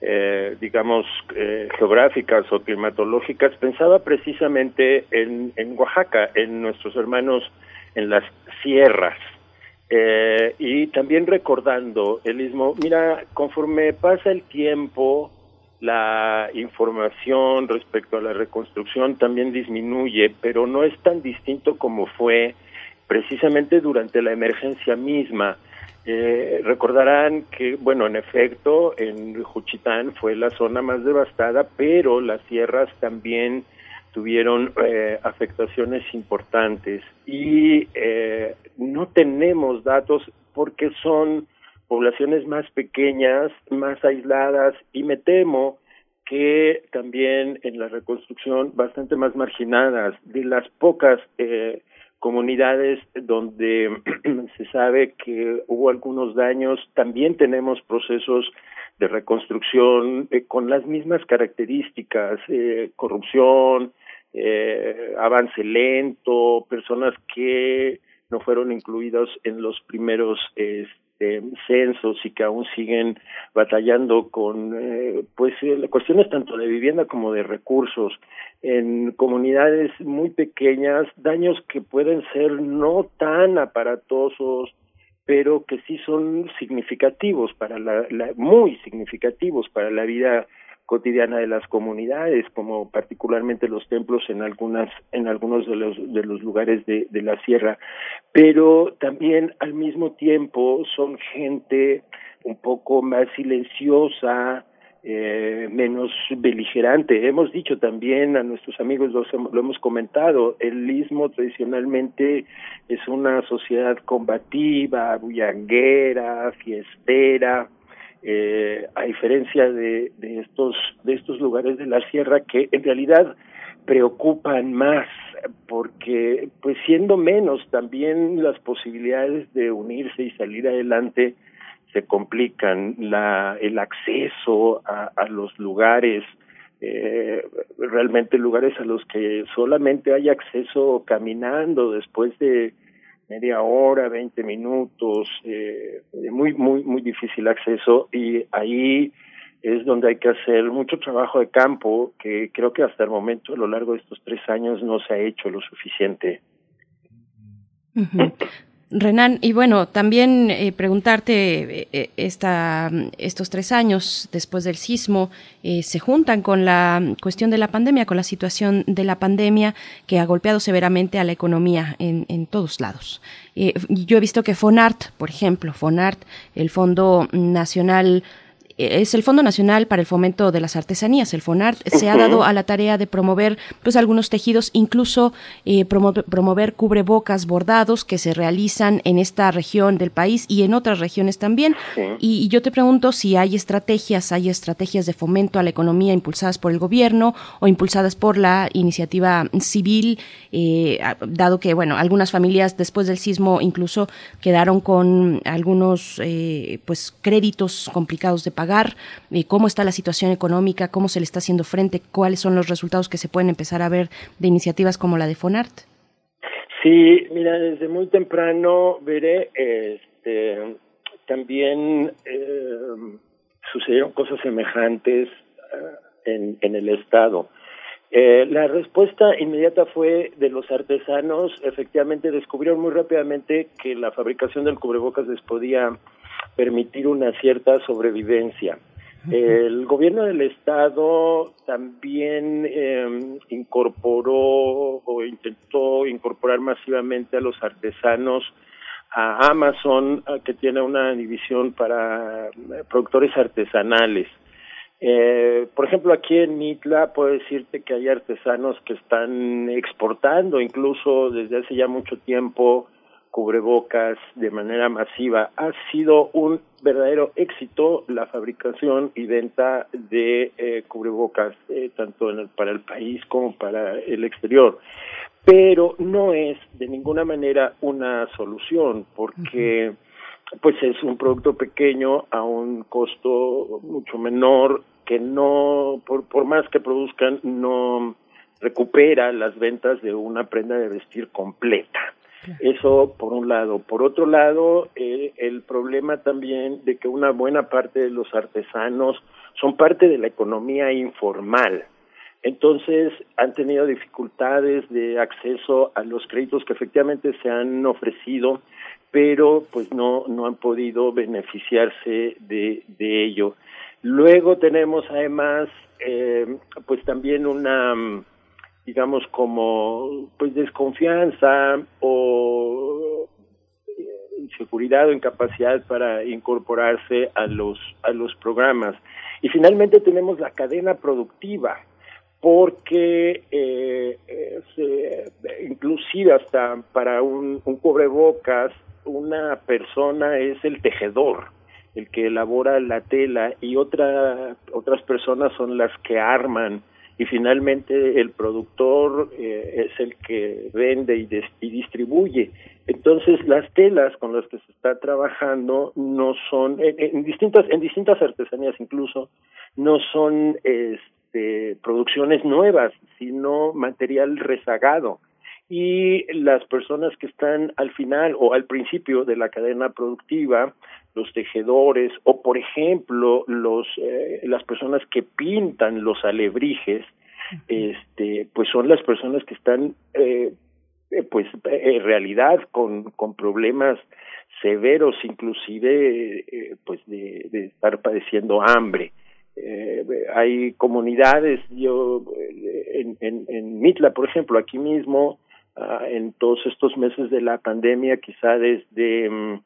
eh, digamos, eh, geográficas o climatológicas, pensaba precisamente en, en Oaxaca, en nuestros hermanos en las sierras, eh, y también recordando el mismo, mira, conforme pasa el tiempo, la información respecto a la reconstrucción también disminuye, pero no es tan distinto como fue precisamente durante la emergencia misma. Eh, recordarán que, bueno, en efecto, en Juchitán fue la zona más devastada, pero las sierras también tuvieron eh, afectaciones importantes y eh, no tenemos datos porque son poblaciones más pequeñas, más aisladas y me temo que también en la reconstrucción bastante más marginadas de las pocas eh, comunidades donde se sabe que hubo algunos daños, también tenemos procesos de reconstrucción eh, con las mismas características, eh, corrupción, eh, avance lento, personas que no fueron incluidos en los primeros este, censos y que aún siguen batallando con eh, pues eh, cuestiones tanto de vivienda como de recursos en comunidades muy pequeñas daños que pueden ser no tan aparatosos pero que sí son significativos para la, la muy significativos para la vida cotidiana de las comunidades, como particularmente los templos en algunas, en algunos de los, de los lugares de, la sierra, pero también al mismo tiempo son gente un poco más silenciosa, eh, menos beligerante. Hemos dicho también a nuestros amigos, lo, lo hemos comentado, el istmo tradicionalmente es una sociedad combativa, bullanguera, fiestera, eh, a diferencia de, de estos de estos lugares de la sierra que en realidad preocupan más porque pues siendo menos también las posibilidades de unirse y salir adelante se complican. La el acceso a, a los lugares eh, realmente lugares a los que solamente hay acceso caminando después de media hora, 20 minutos, eh, muy, muy, muy difícil acceso y ahí es donde hay que hacer mucho trabajo de campo que creo que hasta el momento, a lo largo de estos tres años, no se ha hecho lo suficiente. Renan, y bueno, también eh, preguntarte, eh, eh, esta, estos tres años después del sismo se juntan con la cuestión de la pandemia, con la situación de la pandemia que ha golpeado severamente a la economía en, en todos lados. yo he visto que FONART, por ejemplo, FONART, el Fondo Nacional es el Fondo Nacional para el Fomento de las Artesanías, el FONART, se ha dado a la tarea de promover pues algunos tejidos, incluso eh, promover cubrebocas bordados que se realizan en esta región del país y en otras regiones también. Y, yo te pregunto si hay estrategias, hay estrategias de fomento a la economía impulsadas por el gobierno o impulsadas por la iniciativa civil, eh, dado que, bueno, algunas familias después del sismo incluso quedaron con algunos eh, pues créditos complicados de pagar, eh, cómo está la situación económica, cómo se le está haciendo frente, cuáles son los resultados que se pueden empezar a ver de iniciativas como la de Fonart. Sí, mira, desde muy temprano veré, este, también eh, sucedieron cosas semejantes en, en el Estado. Eh, la respuesta inmediata fue de los artesanos, efectivamente descubrieron muy rápidamente que la fabricación del cubrebocas les podía permitir una cierta sobrevivencia. El gobierno del estado también eh, incorporó o intentó incorporar masivamente a los artesanos a Amazon, que tiene una división para eh, productores artesanales. Eh, por ejemplo, aquí en Mitla puedo decirte que hay artesanos que están exportando incluso desde hace ya mucho tiempo cubrebocas de manera masiva. Ha sido un verdadero éxito la fabricación y venta de eh, cubrebocas, eh, tanto en el, para el país como para el exterior. Pero no es de ninguna manera una solución, porque pues es un producto pequeño a un costo mucho menor que no, por, por más que produzcan, no recupera las ventas de una prenda de vestir completa. Eso por un lado. Por otro lado, eh, el problema también de que una buena parte de los artesanos son parte de la economía informal. Entonces han tenido dificultades de acceso a los créditos que efectivamente se han ofrecido pero pues no, no han podido beneficiarse de, de ello. Luego tenemos además eh, pues también una digamos como pues desconfianza o eh, inseguridad o incapacidad para incorporarse a los a los programas. Y finalmente tenemos la cadena productiva porque eh, eh inclusive hasta para un, un cubrebocas una persona es el tejedor, el que elabora la tela y otra, otras personas son las que arman y finalmente el productor eh, es el que vende y, y, distribuye. Entonces las telas con las que se está trabajando no son en, distintas en distintas artesanías incluso no son este, producciones nuevas sino material rezagado y las personas que están al final o al principio de la cadena productiva, los tejedores o por ejemplo los eh, las personas que pintan los alebrijes, este pues son las personas que están eh, eh pues en realidad con con problemas severos inclusive eh, pues de, de estar padeciendo hambre. Eh, hay comunidades, yo en, en, en Mitla, por ejemplo, aquí mismo, Ah, en todos estos meses de la pandemia, quizá desde mm,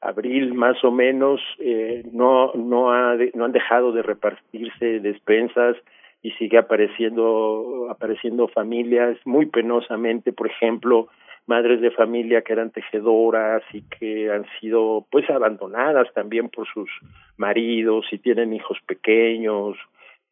abril más o menos, eh, no, no, ha no han dejado de repartirse despensas y sigue apareciendo, apareciendo familias muy penosamente, por ejemplo, madres de familia que eran tejedoras y que han sido pues abandonadas también por sus maridos y tienen hijos pequeños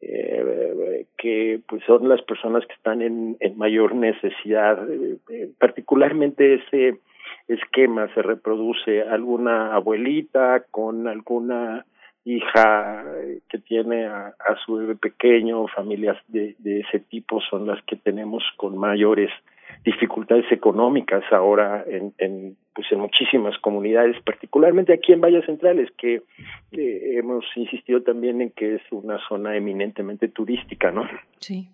eh, que pues son las personas que están en, mayor necesidad. Eh, eh, particularmente ese esquema se reproduce alguna abuelita con alguna hija que tiene a, a su bebé pequeño, familias de, de ese tipo son las que tenemos con mayores dificultades económicas ahora en, en pues en muchísimas comunidades, particularmente aquí en Valles Centrales, que eh, hemos insistido también en que es una zona eminentemente turística, ¿no? Sí,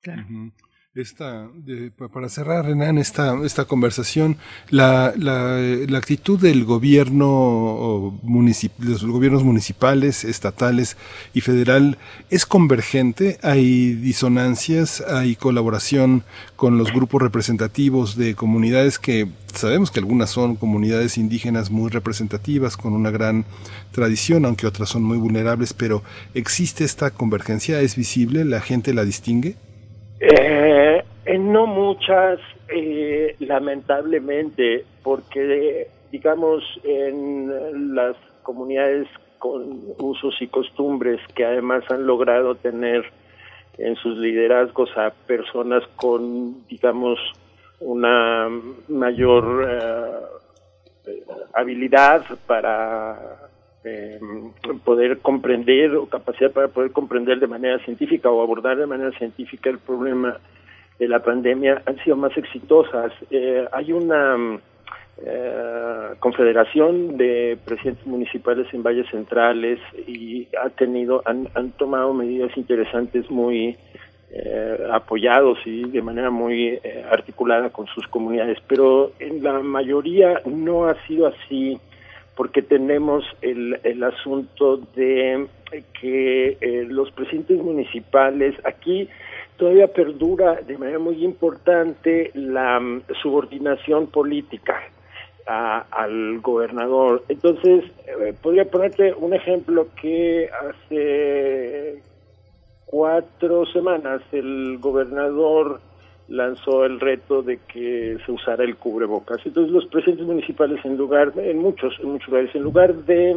claro. Esta, para cerrar, Renan, esta, esta conversación, la, la, la actitud del gobierno, municip, los gobiernos municipales, estatales y federal es convergente. Hay disonancias, hay colaboración con los grupos representativos de comunidades que sabemos que algunas son comunidades indígenas muy representativas, con una gran tradición, aunque otras son muy vulnerables, pero existe esta convergencia, es visible, la gente la distingue. Eh, no muchas, eh, lamentablemente, porque digamos en las comunidades con usos y costumbres que además han logrado tener en sus liderazgos a personas con, digamos, una mayor eh, habilidad para eh, poder comprender o capacidad para poder comprender de manera científica o abordar de manera científica el problema de la pandemia han sido más exitosas. Eh, hay una eh, confederación de presidentes municipales en valles centrales y ha tenido han, han tomado medidas interesantes muy eh, apoyados y de manera muy eh, articulada con sus comunidades, pero en la mayoría no ha sido así porque tenemos el, el asunto de que eh, los presidentes municipales aquí todavía perdura de manera muy importante la mm, subordinación política al gobernador. Entonces, eh, podría ponerte un ejemplo que hace cuatro semanas el gobernador lanzó el reto de que se usara el cubrebocas. Entonces los presidentes municipales en lugar, en muchos, en muchos lugares, en lugar de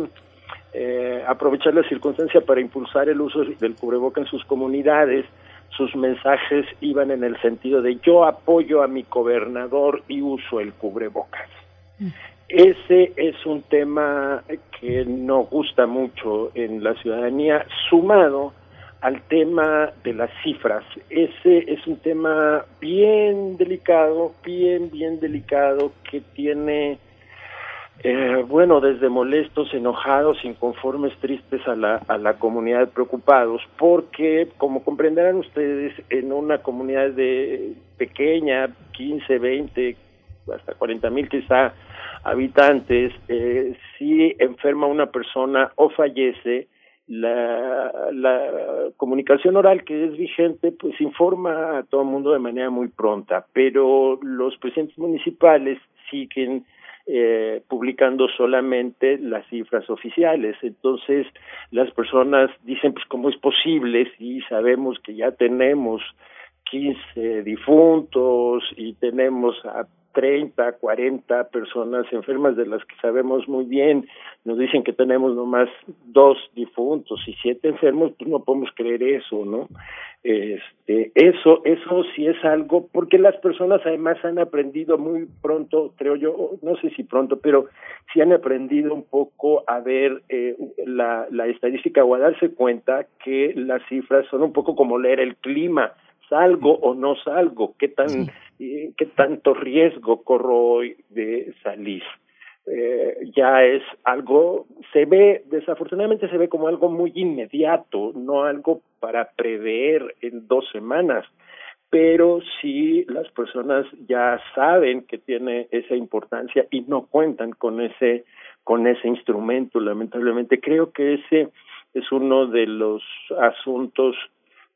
eh, aprovechar la circunstancia para impulsar el uso del cubrebocas en sus comunidades, sus mensajes iban en el sentido de yo apoyo a mi gobernador y uso el cubrebocas. Mm. Ese es un tema que no gusta mucho en la ciudadanía, sumado al tema de las cifras. Ese es un tema bien delicado, bien, bien delicado, que tiene, eh, bueno, desde molestos, enojados, inconformes, tristes a la, a la comunidad, preocupados, porque, como comprenderán ustedes, en una comunidad de pequeña, 15, 20, hasta 40 mil quizá habitantes, eh, si enferma una persona o fallece, la, la comunicación oral que es vigente pues informa a todo el mundo de manera muy pronta, pero los presidentes municipales siguen eh, publicando solamente las cifras oficiales. Entonces las personas dicen pues cómo es posible si sabemos que ya tenemos 15 difuntos y tenemos a 30, 40 personas enfermas de las que sabemos muy bien, nos dicen que tenemos nomás dos difuntos y siete enfermos, pues no podemos creer eso, ¿no? Este, eso, eso sí es algo, porque las personas además han aprendido muy pronto, creo yo, no sé si pronto, pero sí han aprendido un poco a ver eh, la, la estadística o a darse cuenta que las cifras son un poco como leer el clima, salgo o no salgo, qué tan qué tanto riesgo corro hoy de salir. Eh, ya es algo, se ve, desafortunadamente se ve como algo muy inmediato, no algo para prever en dos semanas, pero si las personas ya saben que tiene esa importancia y no cuentan con ese, con ese instrumento, lamentablemente. Creo que ese es uno de los asuntos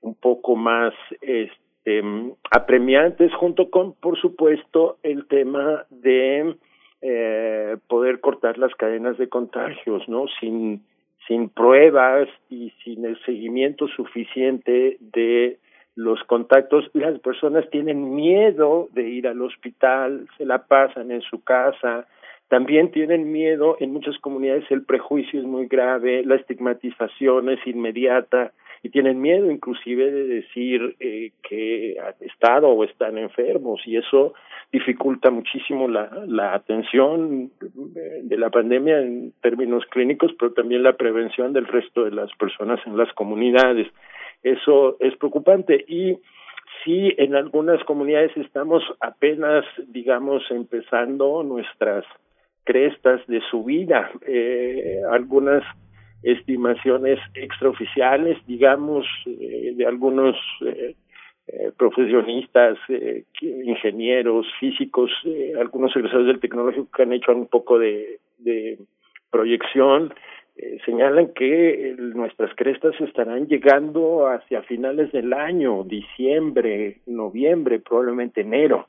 un poco más este, apremiantes, junto con, por supuesto, el tema de eh, poder cortar las cadenas de contagios, ¿no? Sin, sin pruebas y sin el seguimiento suficiente de los contactos, las personas tienen miedo de ir al hospital, se la pasan en su casa, también tienen miedo, en muchas comunidades el prejuicio es muy grave, la estigmatización es inmediata, y tienen miedo inclusive de decir eh, que han estado o están enfermos y eso dificulta muchísimo la, la atención de la pandemia en términos clínicos, pero también la prevención del resto de las personas en las comunidades. Eso es preocupante y sí en algunas comunidades estamos apenas, digamos, empezando nuestras crestas de subida. Eh, algunas estimaciones extraoficiales, digamos, eh, de algunos eh, eh, profesionistas, eh, ingenieros, físicos, algunos egresados del tecnológico que han hecho un poco de, de proyección, señalan que nuestras crestas estarán llegando hacia finales del año, diciembre, noviembre, probablemente enero.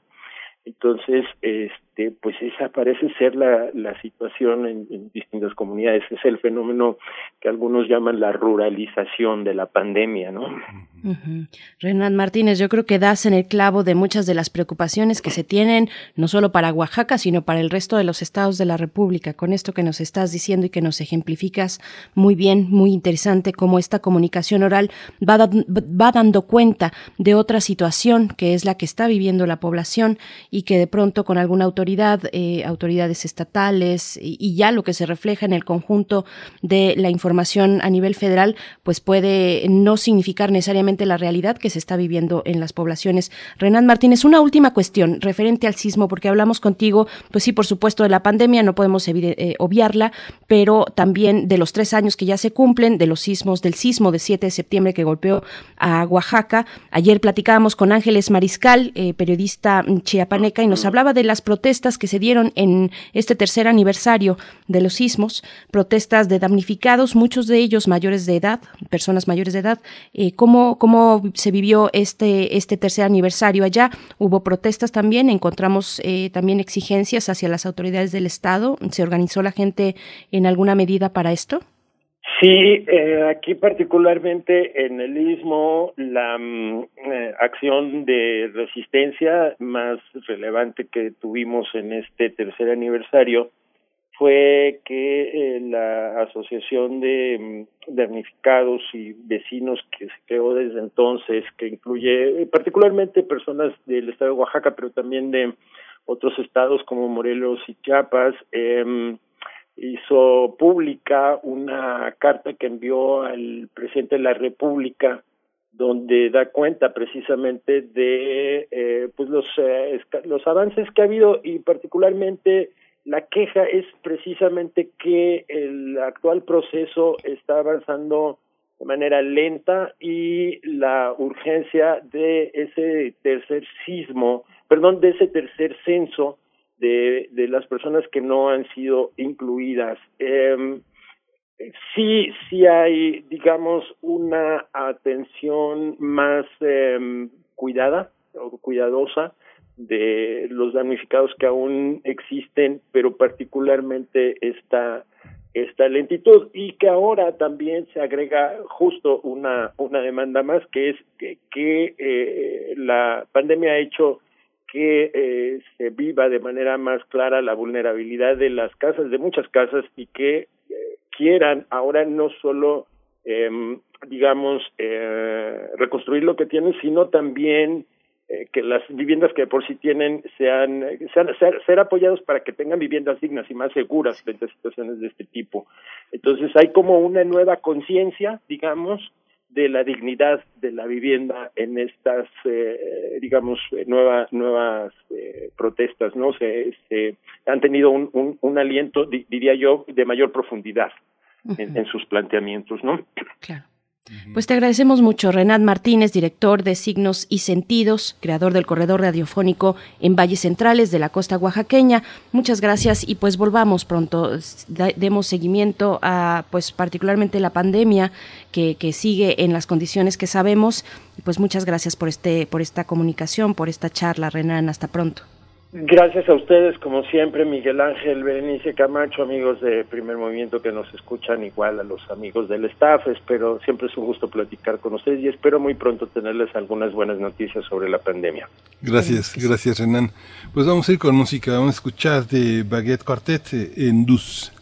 Entonces, este, pues esa parece ser la, la situación en, distintas comunidades. Es el fenómeno que algunos llaman la ruralización de la pandemia, ¿no? Renan Martínez, yo creo que das en el clavo de muchas de las preocupaciones que se tienen, no solo para Oaxaca, sino para el resto de los estados de la República. Con esto que nos estás diciendo y que nos ejemplificas muy bien, muy interesante, cómo esta comunicación oral va, va dando cuenta de otra situación que es la que está viviendo la población y que de pronto con alguna autoridad, eh, autoridades estatales y, ya lo que se refleja en el conjunto de la información a nivel federal, pues puede no significar necesariamente la realidad que se está viviendo en las poblaciones. Renan Martínez, una última cuestión referente al sismo, porque hablamos contigo, pues sí, por supuesto, de la pandemia, no podemos eh, obviarla, pero también de los tres años que ya se cumplen, de los sismos, del sismo de 7 de septiembre que golpeó a Oaxaca. Ayer platicábamos con Ángeles Mariscal, eh, periodista chiapaneca, y nos hablaba de las protestas que se dieron en este tercer aniversario de los sismos, protestas de damnificados, muchos de ellos mayores de edad, personas mayores de edad. Eh, ¿cómo, ¿Cómo se vivió este, este tercer aniversario allá? Hubo protestas también, encontramos eh, también exigencias hacia las autoridades del Estado. ¿Se organizó la gente en alguna medida para esto? Sí, eh, aquí particularmente en el istmo la mm, eh, acción de resistencia más relevante que tuvimos en este tercer aniversario fue que eh, la Asociación de mm, Damnificados y Vecinos que se creó desde entonces, que incluye particularmente personas del estado de Oaxaca, pero también de otros estados como Morelos y Chiapas, eh, hizo pública una carta que envió al presidente de la República donde da cuenta precisamente de eh, pues los eh, los avances que ha habido y particularmente la queja es precisamente que el actual proceso está avanzando de manera lenta y la urgencia de ese tercer sismo, perdón, de ese tercer censo de, de las personas que no han sido incluidas. Eh, sí, sí hay, digamos, una atención más eh, cuidada o cuidadosa de los damnificados que aún existen, pero particularmente esta esta lentitud y que ahora también se agrega justo una una demanda más que es que, que eh, la pandemia ha hecho que eh, se viva de manera más clara la vulnerabilidad de las casas, de muchas casas, y que eh, quieran ahora no solo, eh, digamos, eh, reconstruir lo que tienen, sino también eh, que las viviendas que por sí tienen sean, sean ser, ser, apoyados para que tengan viviendas dignas y más seguras frente a situaciones de este tipo. Entonces hay como una nueva conciencia, digamos, de la dignidad de la vivienda en estas, eh, digamos, eh, nueva, nuevas eh, protestas, ¿no? Se, se, han tenido un, un, un aliento, diría yo, de mayor profundidad en, en, sus planteamientos, ¿no? Claro. Pues te agradecemos mucho, Renat Martínez, director de Signos y Sentidos, creador del corredor radiofónico en Valles Centrales de la costa oaxaqueña. Muchas gracias y pues volvamos pronto, demos seguimiento a pues particularmente la pandemia que, que sigue en las condiciones que sabemos. Pues muchas gracias por este, por esta comunicación, por esta charla, Renan. Hasta pronto. Gracias a ustedes, como siempre, Miguel Ángel, Berenice Camacho, amigos de Primer Movimiento que nos escuchan, igual a los amigos del staff. Espero, siempre es un gusto platicar con ustedes y espero muy pronto tenerles algunas buenas noticias sobre la pandemia. Gracias, gracias, Renan. Pues vamos a ir con música, vamos a escuchar de Baguette Quartet en Dus.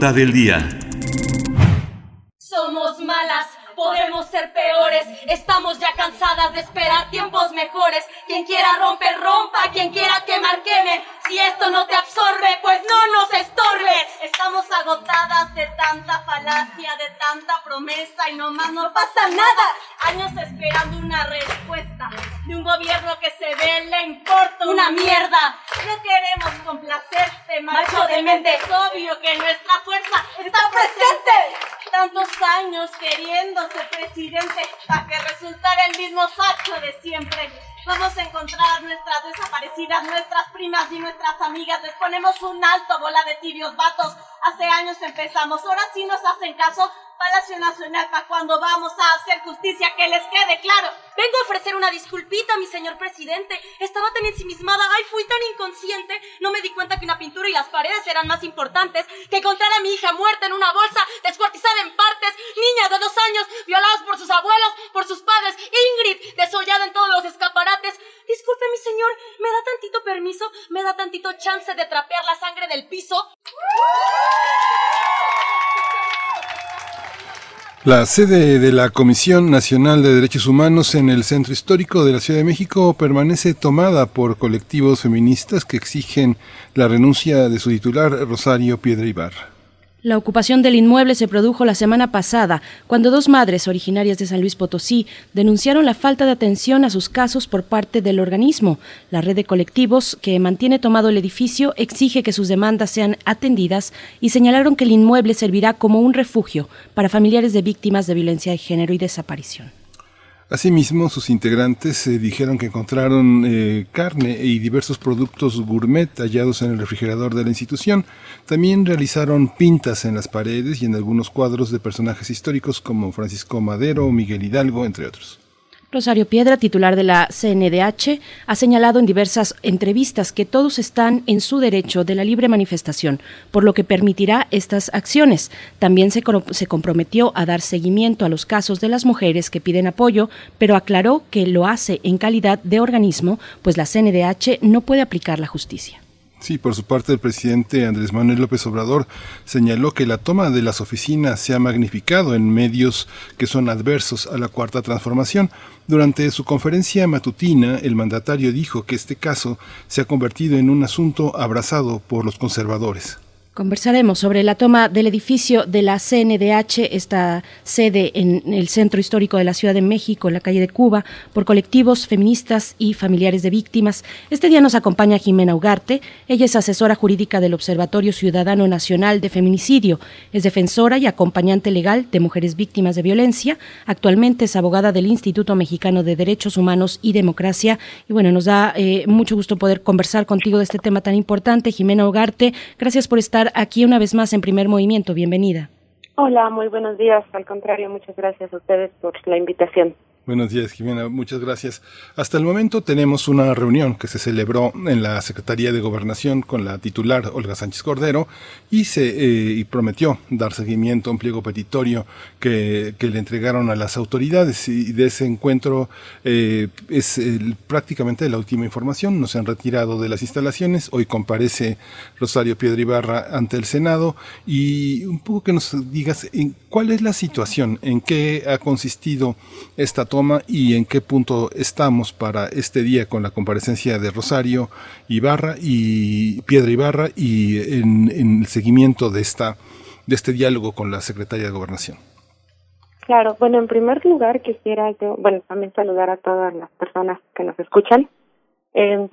Del día. Somos malas podemos ser peores. Estamos ya cansadas de esperar tiempos mejores. Quien quiera romper, rompa. Quien quiera quemar, queme. Si esto no te absorbe, pues no nos estorbes. Estamos agotadas de tanta falacia, de tanta promesa y nomás no pasa nada. Años esperando una respuesta de un gobierno que se ve le importa una mierda. No queremos complacerte, macho de mente. Es obvio que nuestra fuerza está presente. Tantos años queriendo ser presidente para que resultara el mismo saco de siempre. Vamos a encontrar nuestras desaparecidas, nuestras primas y nuestras amigas. Les ponemos un alto, bola de tibios vatos. Hace años empezamos, ahora sí nos hacen caso. Palacio Nacional para cuando vamos a hacer justicia, que les quede claro. Vengo a ofrecer una disculpita, mi señor presidente. Estaba tan ensimismada, ay, fui tan inconsciente. No me di cuenta que una pintura y las paredes eran más importantes que encontrar a mi hija muerta en una bolsa, descuartizada en partes, niña de dos años, violadas por sus abuelos, por sus padres, Ingrid, desollada en todos los escaparates. Disculpe, mi señor, ¿me da tantito permiso? ¿Me da tantito chance de trapear la sangre del piso? La sede de la Comisión Nacional de Derechos Humanos en el Centro Histórico de la Ciudad de México permanece tomada por colectivos feministas que exigen la renuncia de su titular, Rosario Piedra Ibarra. La ocupación del inmueble se produjo la semana pasada, cuando dos madres originarias de San Luis Potosí denunciaron la falta de atención a sus casos por parte del organismo. La red de colectivos que mantiene tomado el edificio exige que sus demandas sean atendidas y señalaron que el inmueble servirá como un refugio para familiares de víctimas de violencia de género y desaparición. Asimismo, sus integrantes eh, dijeron que encontraron eh, carne y diversos productos gourmet hallados en el refrigerador de la institución. También realizaron pintas en las paredes y en algunos cuadros de personajes históricos como Francisco Madero, Miguel Hidalgo, entre otros. Rosario Piedra, titular de la CNDH, ha señalado en diversas entrevistas que todos están en su derecho de la libre manifestación, por lo que permitirá estas acciones. También se, comprometió a dar seguimiento a los casos de las mujeres que piden apoyo, pero aclaró que lo hace en calidad de organismo, pues la CNDH no puede aplicar la justicia. Sí, por su parte el presidente Andrés Manuel López Obrador señaló que la toma de las oficinas se ha magnificado en medios que son adversos a la cuarta transformación. Durante su conferencia matutina, el mandatario dijo que este caso se ha convertido en un asunto abrazado por los conservadores. Conversaremos sobre la toma del edificio de la CNDH, esta sede en el centro histórico de la Ciudad de México, en la calle de Cuba, por colectivos feministas y familiares de víctimas. Este día nos acompaña Jimena Ugarte. Ella es asesora jurídica del Observatorio Ciudadano Nacional de Feminicidio. Es defensora y acompañante legal de mujeres víctimas de violencia. Actualmente es abogada del Instituto Mexicano de Derechos Humanos y Democracia. Y bueno, nos da eh, mucho gusto poder conversar contigo de este tema tan importante. Jimena Ugarte, gracias por estar aquí una vez más en primer movimiento. Bienvenida. Hola, muy buenos días. Al contrario, muchas gracias a ustedes por la invitación. Buenos días, Jimena. Muchas gracias. Hasta el momento tenemos una reunión que se celebró en la Secretaría de Gobernación con la titular Olga Sánchez Cordero y se eh, y prometió dar seguimiento a un pliego petitorio que, que le entregaron a las autoridades. Y de ese encuentro eh, es prácticamente la última información. No se han retirado de las instalaciones. Hoy comparece Rosario Piedra Ibarra ante el Senado y un poco que nos digas en cuál es la situación, en qué ha consistido esta toma y en qué punto estamos para este día con la comparecencia de Rosario Ibarra y Piedra Ibarra y en, el seguimiento de esta de este diálogo con la secretaria de Gobernación. Claro, bueno, en primer lugar quisiera yo, bueno, también saludar a todas las personas que nos escuchan. Eh,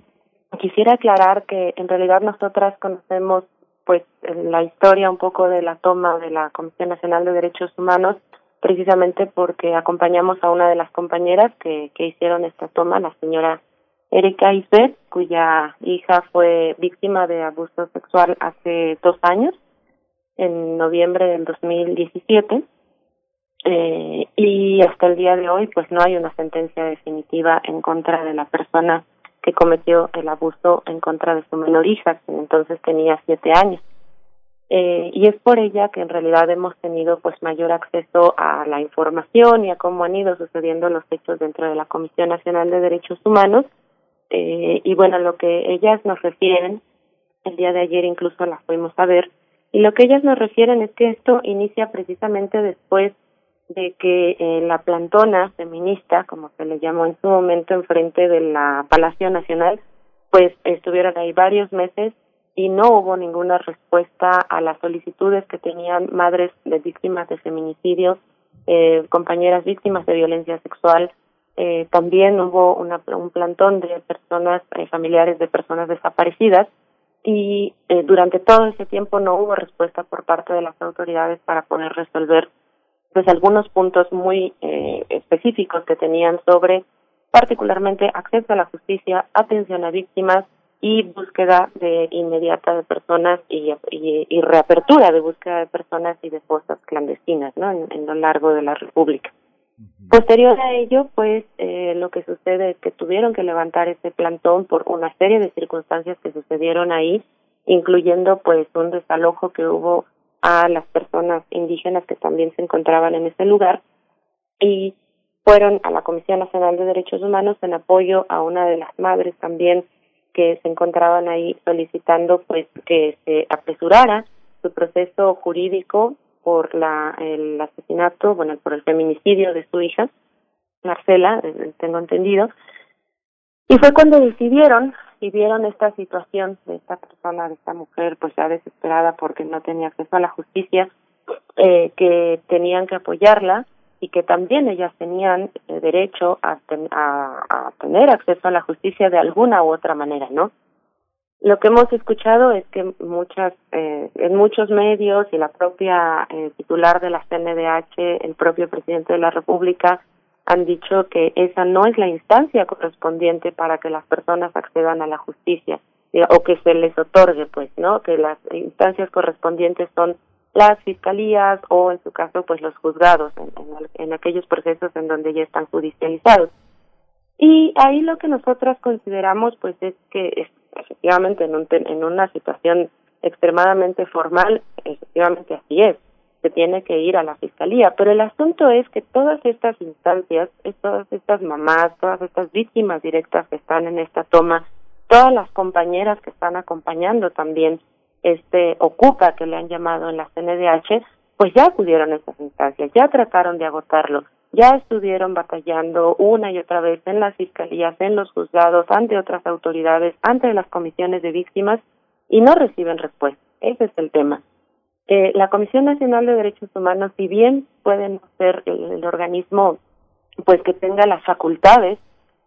quisiera aclarar que en realidad nosotras conocemos pues la historia un poco de la toma de la Comisión Nacional de Derechos Humanos precisamente porque acompañamos a una de las compañeras que, que hicieron esta toma, la señora Erika Isbeth, cuya hija fue víctima de abuso sexual hace dos años, en noviembre del 2017. Eh, y hasta el día de hoy, pues no hay una sentencia definitiva en contra de la persona que cometió el abuso en contra de su menor hija, que entonces tenía siete años. Eh, y es por ella que en realidad hemos tenido pues mayor acceso a la información y a cómo han ido sucediendo los hechos dentro de la Comisión Nacional de Derechos Humanos. Eh, y bueno, lo que ellas nos refieren, el día de ayer incluso las fuimos a ver, y lo que ellas nos refieren es que esto inicia precisamente después de que eh, la plantona feminista, como se le llamó en su momento enfrente de la Palacio Nacional, pues estuvieron ahí varios meses y no hubo ninguna respuesta a las solicitudes que tenían madres de víctimas de feminicidio, eh, compañeras víctimas de violencia sexual. Eh, también hubo una, un plantón de personas, eh, familiares de personas desaparecidas y eh, durante todo ese tiempo no hubo respuesta por parte de las autoridades para poder resolver pues algunos puntos muy eh, específicos que tenían sobre particularmente acceso a la justicia, atención a víctimas y búsqueda de inmediata de personas y, y, reapertura de búsqueda de personas y de fosas clandestinas ¿no? en, lo largo de la República. Posterior a ello, pues eh, lo que sucede es que tuvieron que levantar ese plantón por una serie de circunstancias que sucedieron ahí, incluyendo pues un desalojo que hubo a las personas indígenas que también se encontraban en ese lugar y fueron a la Comisión Nacional de Derechos Humanos en apoyo a una de las madres también que se encontraban ahí solicitando pues que se apresurara su proceso jurídico por la el asesinato, bueno, por el feminicidio de su hija, Marcela, tengo entendido. Y fue cuando decidieron y vieron esta situación de esta persona, de esta mujer, pues ya desesperada porque no tenía acceso a la justicia, eh, que tenían que apoyarla y que también ellas tenían eh, derecho a, a, a, tener acceso a la justicia de alguna u otra manera, ¿no? Lo que hemos escuchado es que muchas, eh, en muchos medios y la propia eh, titular de la CNDH, el propio presidente de la República, han dicho que esa no es la instancia correspondiente para que las personas accedan a la justicia o que se les otorgue, pues, ¿no? Que las instancias correspondientes son las fiscalías o, en su caso, pues los juzgados en, en, aquellos procesos en donde ya están judicializados. Y ahí lo que nosotras consideramos, pues, es que efectivamente en, un, en una situación extremadamente formal, efectivamente así es se tiene que ir a la fiscalía. Pero el asunto es que todas estas instancias, todas estas mamás, todas estas víctimas directas que están en esta toma, todas las compañeras que están acompañando también este Ocupa que le han llamado en la CNDH, pues ya acudieron a estas instancias, ya trataron de agotarlo, ya estuvieron batallando una y otra vez en las fiscalías, en los juzgados, ante otras autoridades, ante las comisiones de víctimas y no reciben respuesta. Ese es el tema. Eh, la Comisión Nacional de Derechos Humanos, si bien pueden ser el, organismo pues que tenga las facultades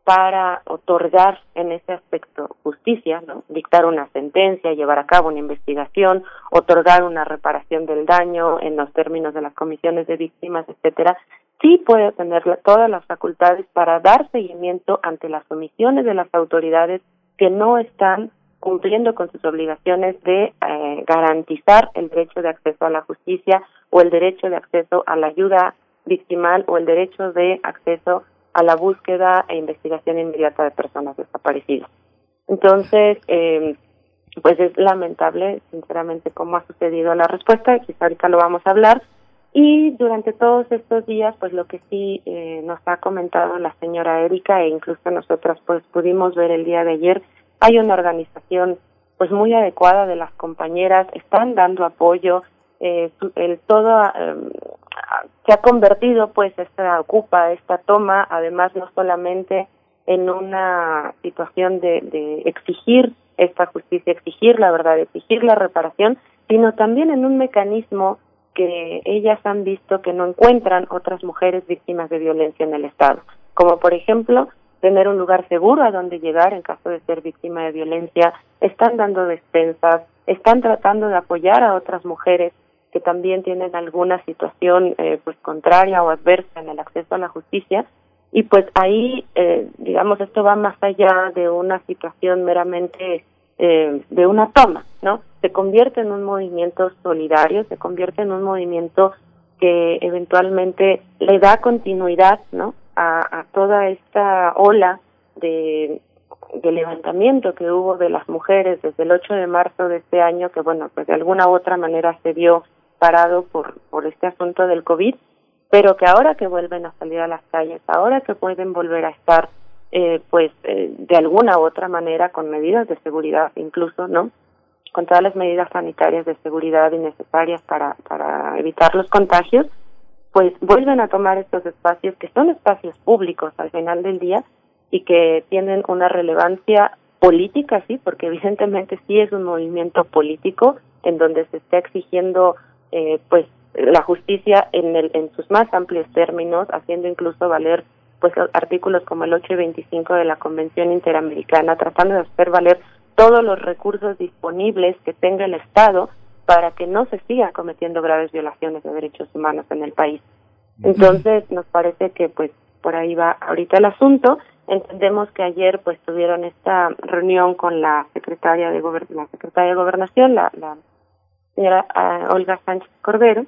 para otorgar en ese aspecto justicia, ¿no? dictar una sentencia, llevar a cabo una investigación, otorgar una reparación del daño en los términos de las comisiones de víctimas, etcétera, sí puede tener todas las facultades para dar seguimiento ante las omisiones de las autoridades que no están cumpliendo con sus obligaciones de eh, garantizar el derecho de acceso a la justicia o el derecho de acceso a la ayuda victimal o el derecho de acceso a la búsqueda e investigación inmediata de personas desaparecidas. Entonces, eh, pues es lamentable, sinceramente, cómo ha sucedido la respuesta, quizá ahorita lo vamos a hablar. Y durante todos estos días, pues lo que sí eh, nos ha comentado la señora Erika e incluso nosotras pues pudimos ver el día de ayer hay una organización pues muy adecuada de las compañeras, están dando apoyo, eh, el todo se ha convertido pues esta ocupa, esta toma, además no solamente en una situación de, de exigir esta justicia, exigir la verdad, exigir la reparación, sino también en un mecanismo que ellas han visto que no encuentran otras mujeres víctimas de violencia en el Estado, como por ejemplo tener un lugar seguro a donde llegar en caso de ser víctima de violencia, están dando despensas, están tratando de apoyar a otras mujeres que también tienen alguna situación eh, pues contraria o adversa en el acceso a la justicia. Y pues ahí eh, digamos esto va más allá de una situación meramente eh, de una toma no se convierte en un movimiento solidario se convierte en un movimiento que eventualmente le da continuidad no a, toda esta ola de, de levantamiento que hubo de las mujeres desde el 8 de marzo de este año, que bueno, pues de alguna u otra manera se vio parado por, por este asunto del COVID, pero que ahora que vuelven a salir a las calles, ahora que pueden volver a estar eh, pues eh, de alguna u otra manera con medidas de seguridad incluso, ¿no? Con todas las medidas sanitarias de seguridad y necesarias para, para evitar los contagios, pues vuelven a tomar estos espacios que son espacios públicos al final del día y que tienen una relevancia política, sí, porque evidentemente sí es un movimiento político en donde se está exigiendo eh, pues la justicia en, el, en sus más amplios términos, haciendo incluso valer pues artículos como el 8 y 25 de la Convención Interamericana, tratando de hacer valer todos los recursos disponibles que tenga el Estado para que no se sigan cometiendo graves violaciones de derechos humanos en el país. Entonces, nos parece que pues por ahí va ahorita el asunto. Entendemos que ayer pues tuvieron esta reunión con la secretaria de la secretaria de Gobernación, la, la señora Olga Sánchez Cordero,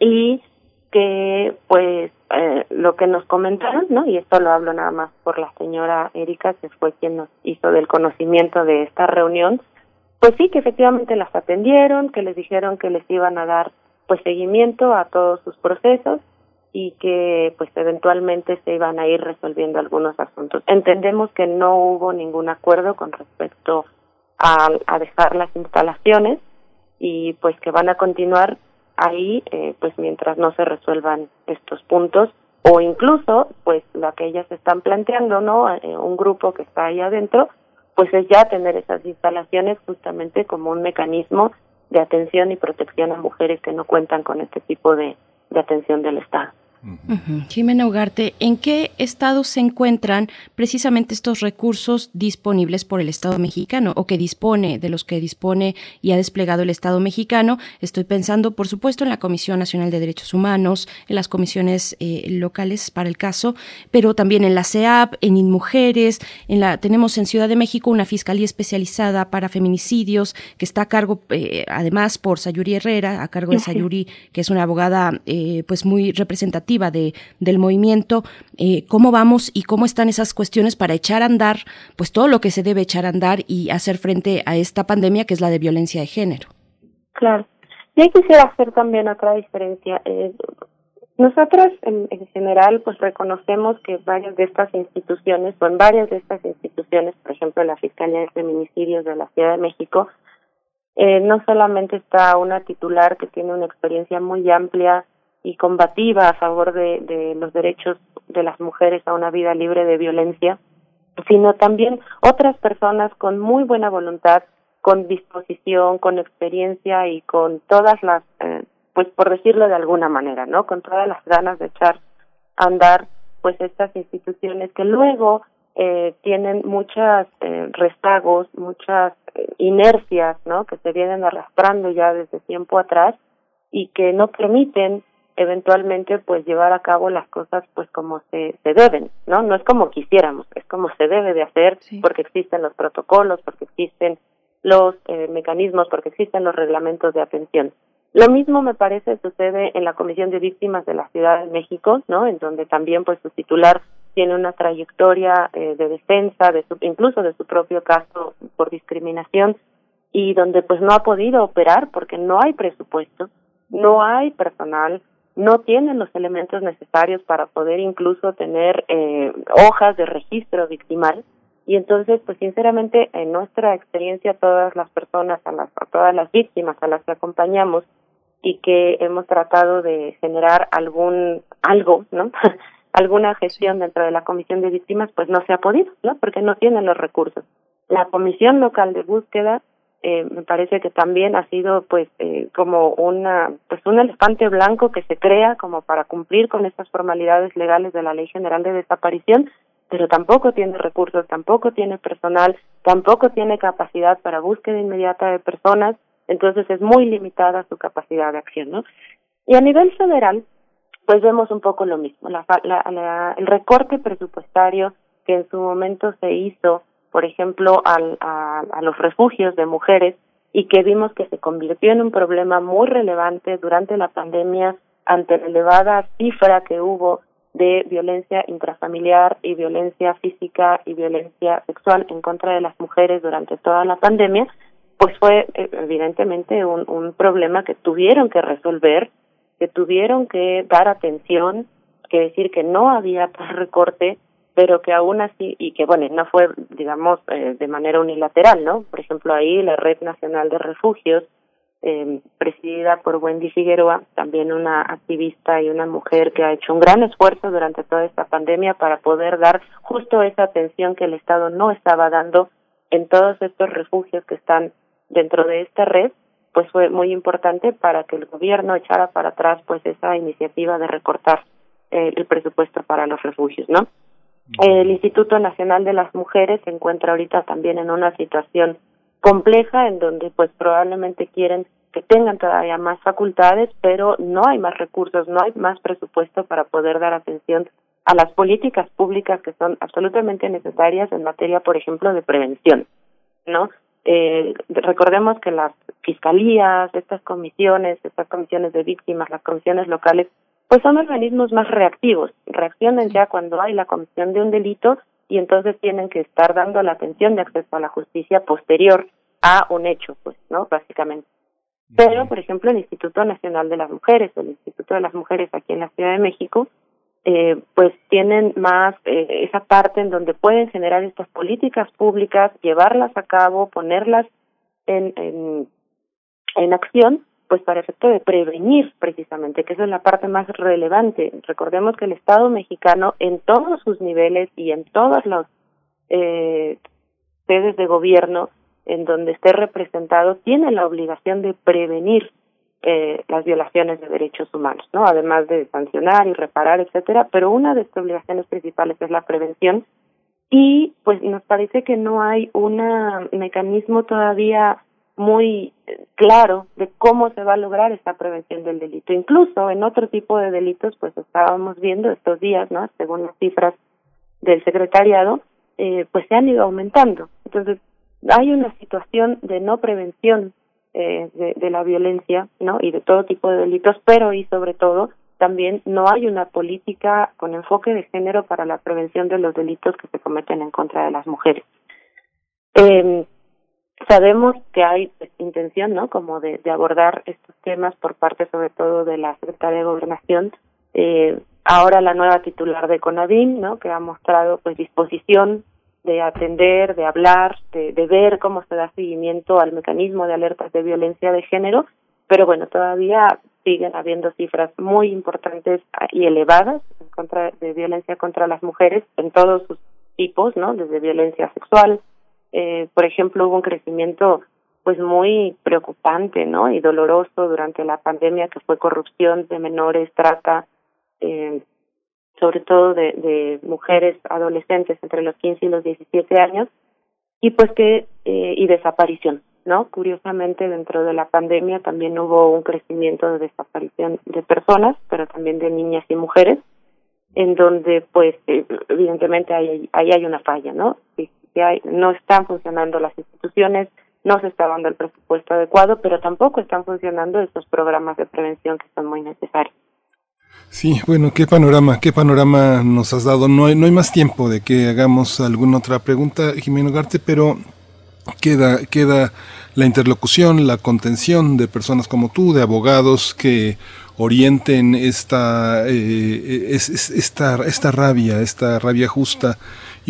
y que pues eh, lo que nos comentaron, ¿no? Y esto lo hablo nada más por la señora Erika, que fue quien nos hizo del conocimiento de esta reunión, pues sí, que efectivamente las atendieron, que les dijeron que les iban a dar pues seguimiento a todos sus procesos y que pues eventualmente se iban a ir resolviendo algunos asuntos. Entendemos que no hubo ningún acuerdo con respecto a, a dejar las instalaciones y pues que van a continuar ahí eh, pues mientras no se resuelvan estos puntos o incluso pues lo que ellas están planteando no eh, un grupo que está ahí adentro pues es ya tener esas instalaciones justamente como un mecanismo de atención y protección a mujeres que no cuentan con este tipo de, de atención del Estado. Jimena Ugarte, ¿en qué estado se encuentran precisamente estos recursos disponibles por el Estado mexicano o que dispone, de los que dispone y ha desplegado el Estado mexicano? Estoy pensando, por supuesto, en la Comisión Nacional de Derechos Humanos, en las comisiones eh, locales para el caso, pero también en la CEAP, en InMujeres, en la, tenemos en Ciudad de México una fiscalía especializada para feminicidios que está a cargo, eh, además, por Sayuri Herrera, a cargo de Sayuri, que es una abogada eh, pues muy representativa de, del movimiento, eh, cómo vamos y cómo están esas cuestiones para echar a andar, pues todo lo que se debe echar a andar y hacer frente a esta pandemia que es la de violencia de género. Claro. Y ahí quisiera hacer también otra diferencia. Eh, nosotros en, en, general pues reconocemos que varias de estas instituciones, o en varias de estas instituciones, por ejemplo la Fiscalía de Feminicidios de la Ciudad de México, eh, no solamente está una titular que tiene una experiencia muy amplia y combativa a favor de, de los derechos de las mujeres a una vida libre de violencia, sino también otras personas con muy buena voluntad, con disposición, con experiencia y con todas las, eh, pues por decirlo de alguna manera, ¿no? Con todas las ganas de echar a andar, pues estas instituciones que luego eh, tienen muchas eh, rezagos, muchas eh, inercias, ¿no? Que se vienen arrastrando ya desde tiempo atrás y que no permiten eventualmente pues llevar a cabo las cosas pues como se, se deben, ¿no? No es como quisiéramos, es como se debe de hacer porque existen los protocolos, porque existen los eh, mecanismos, porque existen los reglamentos de atención. Lo mismo me parece sucede en la Comisión de Víctimas de la Ciudad de México, ¿no? En donde también pues su titular tiene una trayectoria eh, de defensa, de su, incluso de su propio caso por discriminación y donde pues no ha podido operar porque no hay presupuesto, no hay personal, no tienen los elementos necesarios para poder incluso tener eh, hojas de registro victimal. Y entonces pues sinceramente en nuestra experiencia todas las personas a las a todas las víctimas a las que acompañamos y que hemos tratado de generar algún algo no alguna gestión dentro de la comisión de víctimas pues no se ha podido no porque no tienen los recursos. La comisión local de búsqueda eh, me parece que también ha sido pues eh, como una pues un elefante blanco que se crea como para cumplir con estas formalidades legales de la ley general de desaparición pero tampoco tiene recursos tampoco tiene personal tampoco tiene capacidad para búsqueda inmediata de personas entonces es muy limitada su capacidad de acción no y a nivel federal pues vemos un poco lo mismo. La, la, la el recorte presupuestario que en su momento se hizo por ejemplo, al, a, a los refugios de mujeres y que vimos que se convirtió en un problema muy relevante durante la pandemia ante la elevada cifra que hubo de violencia intrafamiliar y violencia física y violencia sexual en contra de las mujeres durante toda la pandemia, pues fue eh, evidentemente un, un problema que tuvieron que resolver, que tuvieron que dar atención, que decir que no había recorte pero que aún así, y que bueno, no fue, digamos, eh, de manera unilateral, ¿no? Por ejemplo, ahí la Red Nacional de Refugios, eh, presidida por Wendy Figueroa, también una activista y una mujer que ha hecho un gran esfuerzo durante toda esta pandemia para poder dar justo esa atención que el Estado no estaba dando en todos estos refugios que están dentro de esta red, pues fue muy importante para que el gobierno echara para atrás pues esa iniciativa de recortar eh, el presupuesto para los refugios, ¿no? El Instituto Nacional de las Mujeres se encuentra ahorita también en una situación compleja en donde pues probablemente quieren que tengan todavía más facultades, pero no hay más recursos, no hay más presupuesto para poder dar atención a las políticas públicas que son absolutamente necesarias en materia, por ejemplo, de prevención, ¿no? Eh, recordemos que las fiscalías, estas comisiones, estas comisiones de víctimas, las comisiones locales, pues son organismos más reactivos, reaccionan ya cuando hay la comisión de un delito y entonces tienen que estar dando la atención de acceso a la justicia posterior a un hecho, pues, ¿no? Básicamente. Pero, por ejemplo, el Instituto Nacional de las Mujeres, el Instituto de las Mujeres aquí en la Ciudad de México, eh, pues tienen más eh, esa parte en donde pueden generar estas políticas públicas, llevarlas a cabo, ponerlas en, en, en acción pues para efecto de prevenir precisamente, que esa es la parte más relevante. Recordemos que el Estado mexicano en todos sus niveles y en todas las eh, sedes de gobierno en donde esté representado tiene la obligación de prevenir eh, las violaciones de derechos humanos, ¿no? Además de sancionar y reparar, etcétera, pero una de sus obligaciones principales es la prevención y pues nos parece que no hay un mecanismo todavía muy eh, claro de cómo se va a lograr esta prevención del delito. Incluso en otro tipo de delitos, pues estábamos viendo estos días, ¿no? Según las cifras del secretariado, eh, pues se han ido aumentando. Entonces, hay una situación de no prevención eh, de, de la violencia, ¿no? Y de todo tipo de delitos, pero y sobre todo también no hay una política con enfoque de género para la prevención de los delitos que se cometen en contra de las mujeres. Eh, Sabemos que hay intención, ¿no? Como de, de abordar estos temas por parte, sobre todo, de la Secretaría de Gobernación. Eh, ahora la nueva titular de CONAVIM, ¿no? Que ha mostrado, pues, disposición de atender, de hablar, de, de ver cómo se da seguimiento al mecanismo de alertas de violencia de género, pero bueno, todavía siguen habiendo cifras muy importantes y elevadas contra de violencia contra las mujeres en todos sus tipos, ¿no? Desde violencia sexual, eh, por ejemplo, hubo un crecimiento pues muy preocupante, ¿no? Y doloroso durante la pandemia que fue corrupción de menores, trata, eh, sobre todo de, de mujeres adolescentes entre los 15 y los 17 años, y pues que, eh, y desaparición, ¿no? Curiosamente, dentro de la pandemia también hubo un crecimiento de desaparición de personas, pero también de niñas y mujeres, en donde, pues, eh, evidentemente ahí, ahí hay una falla, ¿no? Sí, no están funcionando las instituciones, no se está dando el presupuesto adecuado, pero tampoco están funcionando estos programas de prevención que son muy necesarios. Sí, bueno, qué panorama, qué panorama nos has dado. No hay, no hay más tiempo de que hagamos alguna otra pregunta, Jimeno Garte, pero queda, queda la interlocución, la contención de personas como tú, de abogados que orienten esta, eh, esta, esta rabia, esta rabia justa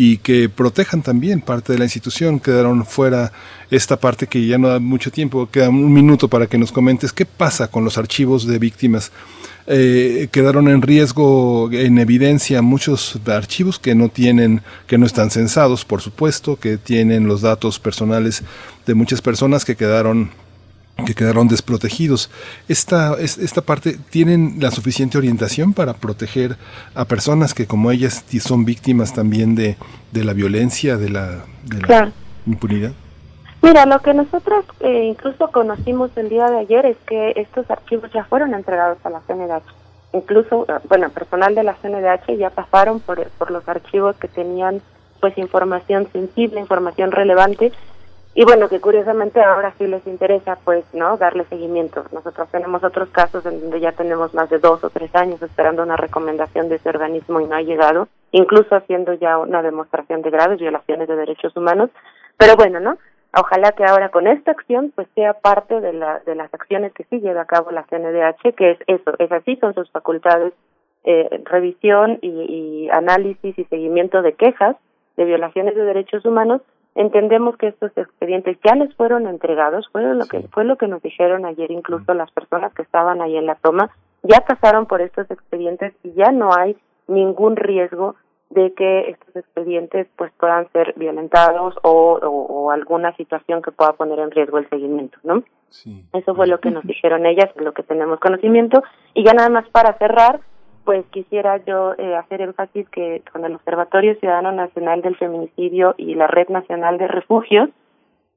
y que protejan también parte de la institución. Quedaron fuera esta parte que ya no da mucho tiempo, queda un minuto para que nos comentes qué pasa con los archivos de víctimas. Eh, quedaron en riesgo, en evidencia, muchos archivos que no tienen, que no están censados, por supuesto, que tienen los datos personales de muchas personas que quedaron que quedaron desprotegidos. Esta, esta parte, ¿tienen la suficiente orientación para proteger a personas que como ellas son víctimas también de, de la violencia, de la, de la impunidad? Mira, lo que nosotros eh, incluso conocimos el día de ayer es que estos archivos ya fueron entregados a la CNDH. Incluso, bueno, personal de la CNDH ya pasaron por, por los archivos que tenían pues información sensible, información relevante y bueno, que curiosamente ahora sí les interesa, pues, ¿no? Darle seguimiento. Nosotros tenemos otros casos en donde ya tenemos más de dos o tres años esperando una recomendación de ese organismo y no ha llegado, incluso haciendo ya una demostración de graves violaciones de derechos humanos. Pero bueno, ¿no? Ojalá que ahora con esta acción, pues, sea parte de, la, de las acciones que sí lleva a cabo la CNDH, que es eso, es así, son sus facultades eh, revisión y, análisis y seguimiento de quejas de violaciones de derechos humanos, entendemos que estos expedientes ya les fueron entregados, fue lo que fue lo que nos dijeron ayer incluso las personas que estaban ahí en la toma, ya pasaron por estos expedientes y ya no hay ningún riesgo de que estos expedientes pues puedan ser violentados o, o, alguna situación que pueda poner en riesgo el seguimiento, ¿no? Eso fue lo que nos dijeron ellas, lo que tenemos conocimiento. Y ya nada más para cerrar, pues quisiera yo eh, hacer énfasis que con el Observatorio Ciudadano Nacional del Feminicidio y la Red Nacional de Refugios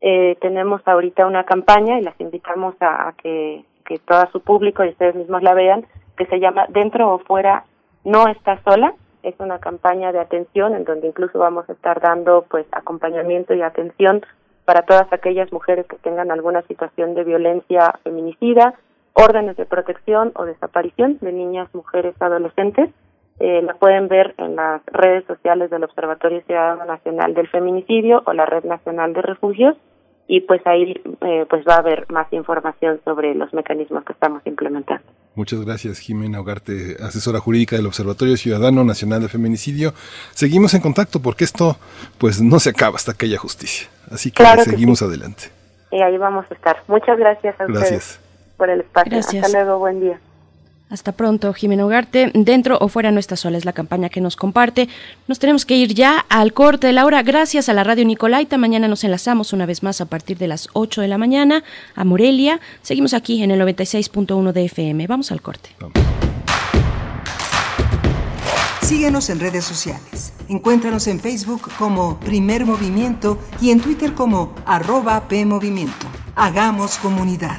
eh, tenemos ahorita una campaña y las invitamos a, a que, que todo su público y ustedes mismos la vean, que se llama Dentro o Fuera No Está Sola. Es una campaña de atención en donde incluso vamos a estar dando pues acompañamiento y atención para todas aquellas mujeres que tengan alguna situación de violencia feminicida, órdenes de protección o desaparición de niñas, mujeres, adolescentes. Eh, la pueden ver en las redes sociales del Observatorio Ciudadano Nacional del Feminicidio o la Red Nacional de Refugios y pues ahí eh, pues va a haber más información sobre los mecanismos que estamos implementando. Muchas gracias, Jimena Hogarte, asesora jurídica del Observatorio Ciudadano Nacional de Feminicidio. Seguimos en contacto porque esto pues no se acaba hasta que haya justicia. Así que seguimos adelante. Y ahí vamos a estar. Muchas gracias a ustedes por el espacio. Hasta luego, buen día. Hasta pronto, Jimena Ugarte. Dentro o fuera no está sola es la campaña que nos comparte. Nos tenemos que ir ya al corte de la hora. Gracias a la radio Nicolaita. Mañana nos enlazamos una vez más a partir de las 8 de la mañana a Morelia. Seguimos aquí en el 96.1 de FM. Vamos al corte. Síguenos en redes sociales. Encuéntranos en Facebook como Primer Movimiento y en Twitter como arroba PMovimiento. Hagamos comunidad.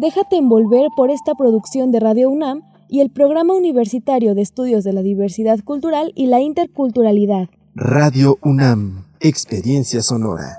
Déjate envolver por esta producción de Radio UNAM y el Programa Universitario de Estudios de la Diversidad Cultural y la Interculturalidad. Radio UNAM, Experiencia Sonora.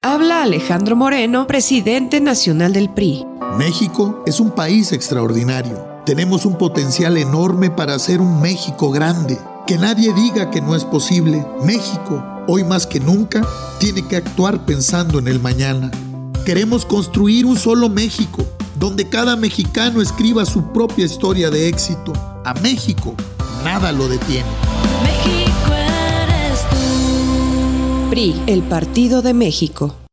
Habla Alejandro Moreno, presidente nacional del PRI. México es un país extraordinario. Tenemos un potencial enorme para hacer un México grande que nadie diga que no es posible. México, hoy más que nunca, tiene que actuar pensando en el mañana. Queremos construir un solo México, donde cada mexicano escriba su propia historia de éxito. A México, nada lo detiene. México eres tú. PRI, el Partido de México.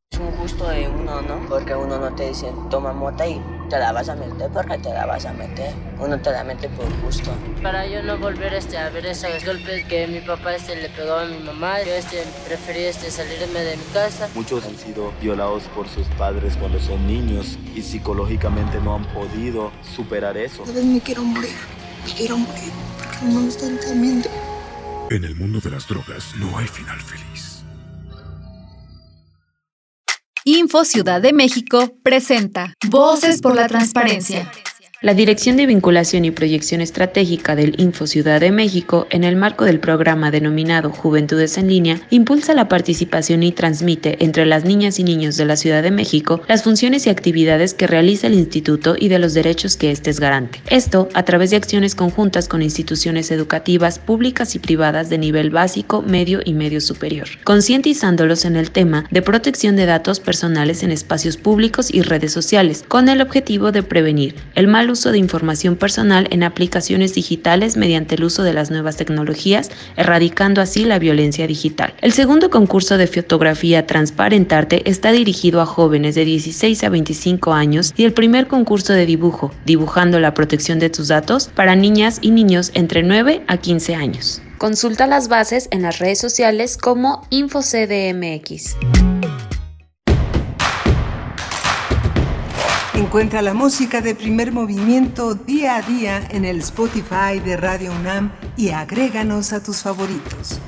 Te dice, toma mota y te la vas a meter porque te la vas a meter. Uno te la mete por gusto. Para yo no volver este, a ver esos golpes que mi papá este, le pegó a mi mamá, yo este, preferí este, salirme de mi casa. Muchos han sido violados por sus padres cuando son niños y psicológicamente no han podido superar eso. A me quiero morir, me quiero morir porque no me están entendiendo. En el mundo de las drogas no hay final feliz. Info Ciudad de México presenta Voces por la Transparencia. La Dirección de Vinculación y Proyección Estratégica del Info Ciudad de México, en el marco del programa denominado Juventudes en Línea, impulsa la participación y transmite entre las niñas y niños de la Ciudad de México las funciones y actividades que realiza el instituto y de los derechos que éste es garante. Esto a través de acciones conjuntas con instituciones educativas públicas y privadas de nivel básico, medio y medio superior, concientizándolos en el tema de protección de datos personales en espacios públicos y redes sociales, con el objetivo de prevenir el mal uso de información personal en aplicaciones digitales mediante el uso de las nuevas tecnologías, erradicando así la violencia digital. El segundo concurso de fotografía Transparentarte está dirigido a jóvenes de 16 a 25 años y el primer concurso de dibujo, dibujando la protección de tus datos para niñas y niños entre 9 a 15 años. Consulta las bases en las redes sociales como InfoCDMX. Encuentra la música de primer movimiento día a día en el Spotify de Radio UNAM y agréganos a tus favoritos.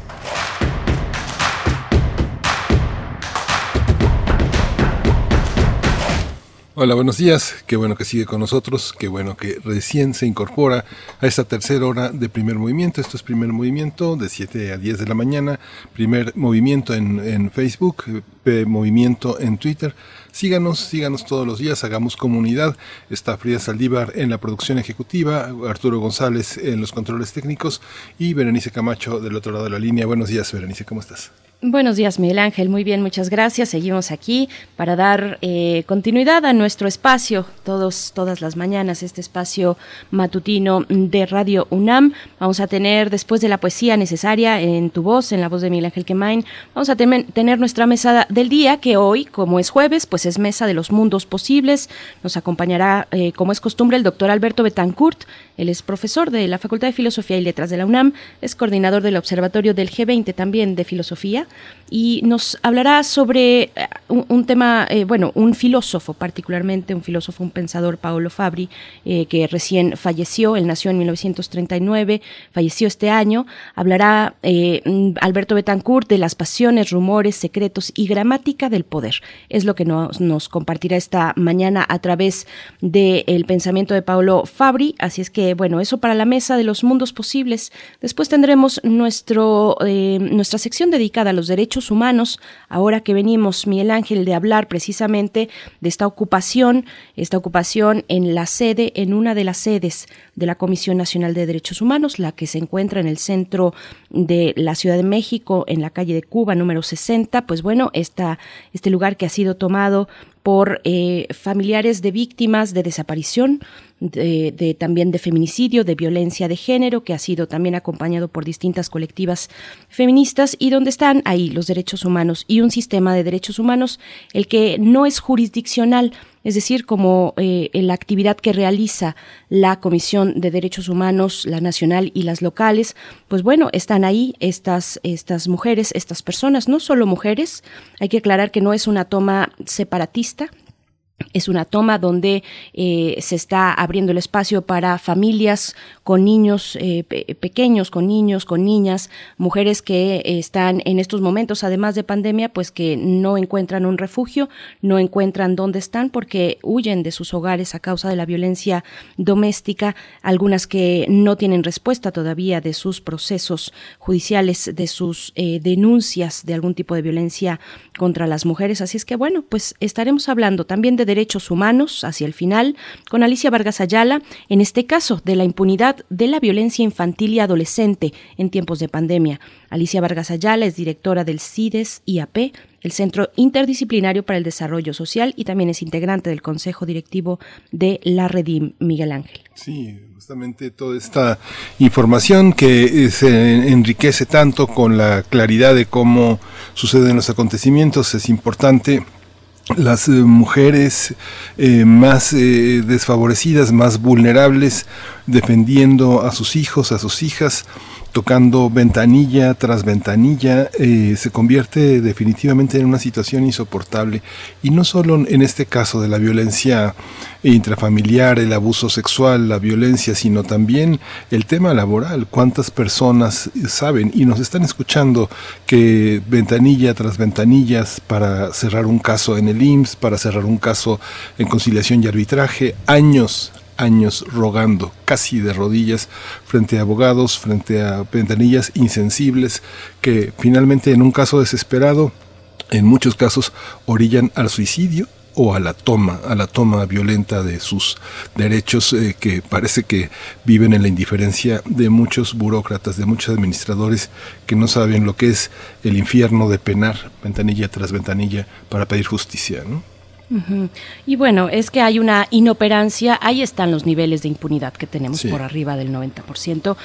Hola, buenos días. Qué bueno que sigue con nosotros. Qué bueno que recién se incorpora a esta tercera hora de primer movimiento. Esto es primer movimiento de 7 a 10 de la mañana. Primer movimiento en, en Facebook, eh, movimiento en Twitter. Síganos, síganos todos los días, hagamos comunidad. Está Frida Saldívar en la producción ejecutiva, Arturo González en los controles técnicos y Berenice Camacho del otro lado de la línea. Buenos días, Berenice, ¿cómo estás? Buenos días, Miguel Ángel. Muy bien, muchas gracias. Seguimos aquí para dar eh, continuidad a nuestro espacio, todos, todas las mañanas, este espacio matutino de Radio UNAM. Vamos a tener, después de la poesía necesaria en tu voz, en la voz de Miguel Ángel Quemain, vamos a tener nuestra mesa del día, que hoy, como es jueves, pues es mesa de los mundos posibles. Nos acompañará, eh, como es costumbre, el doctor Alberto Betancourt. Él es profesor de la Facultad de Filosofía y Letras de la UNAM, es coordinador del Observatorio del G20 también de Filosofía y nos hablará sobre eh, un, tema, eh, bueno, un filósofo particularmente, un filósofo, un pensador, Paolo Fabri, eh, que recién falleció, él nació en 1939, falleció este año, hablará Alberto Betancourt de las pasiones, rumores, secretos y gramática del poder. Es lo que nos, nos compartirá esta mañana a través del pensamiento de Paolo Fabri, así es que, bueno, eso para la mesa de los mundos posibles. Después tendremos nuestro, nuestra sección dedicada a los derechos humanos, ahora que venimos, Miguel Ángel, de hablar precisamente de esta ocupación, esta ocupación en la sede, en una de las sedes de la Comisión Nacional de Derechos Humanos, la que se encuentra en el centro de la Ciudad de México, en la calle de Cuba, número 60, pues bueno, esta, este lugar que ha sido tomado por eh, familiares de víctimas de desaparición, de, también de feminicidio, de violencia de género, que ha sido también acompañado por distintas colectivas feministas y donde están ahí los derechos humanos y un sistema de derechos humanos, el que no es jurisdiccional, es decir, como eh, la actividad que realiza la Comisión de Derechos Humanos, la nacional y las locales, pues bueno, están ahí estas, estas mujeres, estas personas, no solo mujeres, hay que aclarar que no es una toma separatista, es una toma donde eh, se está abriendo el espacio para familias con niños eh, pequeños, con niños, con niñas, mujeres que están en estos momentos, además de pandemia, pues que no encuentran un refugio, no encuentran dónde están porque huyen de sus hogares a causa de la violencia doméstica, algunas que no tienen respuesta todavía de sus procesos judiciales, de sus eh, denuncias de algún tipo de violencia contra las mujeres. Así es que bueno, pues estaremos hablando también de derechos humanos hacia el final con Alicia Vargas Ayala, en este caso de la impunidad de la violencia infantil y adolescente en tiempos de pandemia. Alicia Vargas Ayala es directora del CIDES IAP, el Centro Interdisciplinario para el Desarrollo Social, y también es integrante del Consejo Directivo de la Redim Miguel Ángel. Sí, justamente toda esta información que se enriquece tanto con la claridad de cómo suceden los acontecimientos es importante las eh, mujeres eh, más eh, desfavorecidas, más vulnerables, defendiendo a sus hijos, a sus hijas, tocando ventanilla tras ventanilla, eh, se convierte definitivamente en una situación insoportable. Y no solo en este caso de la violencia intrafamiliar, el abuso sexual, la violencia, sino también el tema laboral. ¿Cuántas personas saben y nos están escuchando que ventanilla tras ventanillas para cerrar un caso en el IMSS, para cerrar un caso en conciliación y arbitraje, años, años rogando, casi de rodillas, frente a abogados, frente a ventanillas insensibles, que finalmente en un caso desesperado, en muchos casos, orillan al suicidio o a la toma, a la toma violenta de sus derechos eh, que parece que viven en la indiferencia de muchos burócratas, de muchos administradores que no saben lo que es el infierno de penar ventanilla tras ventanilla para pedir justicia, ¿no? Y bueno, es que hay una inoperancia, ahí están los niveles de impunidad que tenemos por arriba del 90%.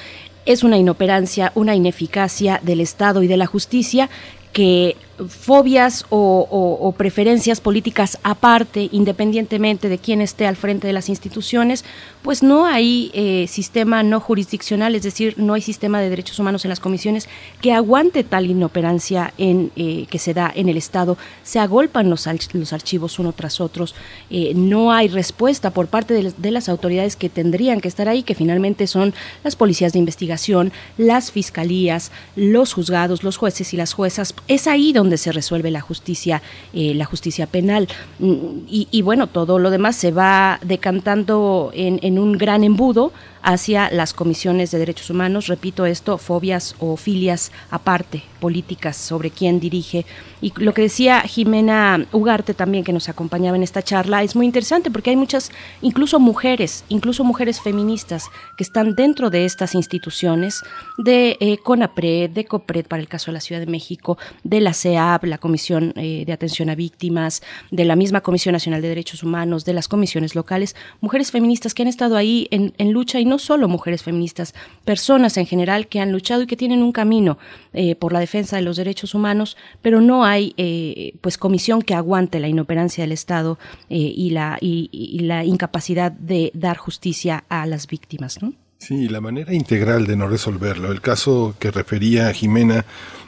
Es una inoperancia, una ineficacia del Estado y de la justicia que fobias o, preferencias políticas aparte, independientemente de quién esté al frente de las instituciones, pues no hay eh, sistema no jurisdiccional, es decir, no hay sistema de derechos humanos en las comisiones que aguante tal inoperancia en, eh, que se da en el Estado. Se agolpan los, los archivos uno tras otros, eh, no hay respuesta por parte de, de las autoridades que tendrían que estar ahí, que finalmente son las policías de investigación, las fiscalías, los juzgados, los jueces y las juezas. Es ahí donde se resuelve la justicia, eh, la justicia penal. Mm, y, bueno, todo lo demás se va decantando en un gran embudo hacia las comisiones de derechos humanos, repito esto, fobias o filias aparte, políticas sobre quién dirige. Y lo que decía Jimena Ugarte también, que nos acompañaba en esta charla, es muy interesante porque hay muchas, incluso mujeres, incluso mujeres feministas que están dentro de estas instituciones, de eh, CONAPRED, de COPRED para el caso de la Ciudad de México, de la CEAP, la Comisión eh, de Atención a Víctimas, de la misma Comisión Nacional de Derechos Humanos, de las comisiones locales, mujeres feministas que han estado ahí en, en lucha y no solo mujeres feministas, personas en general que han luchado y que tienen un camino eh, por la defensa de los derechos humanos, pero no hay eh, pues comisión que aguante la inoperancia del Estado eh, y, la, y, la incapacidad de dar justicia a las víctimas. ¿no? Sí, la manera integral de no resolverlo. El caso que refería Jimena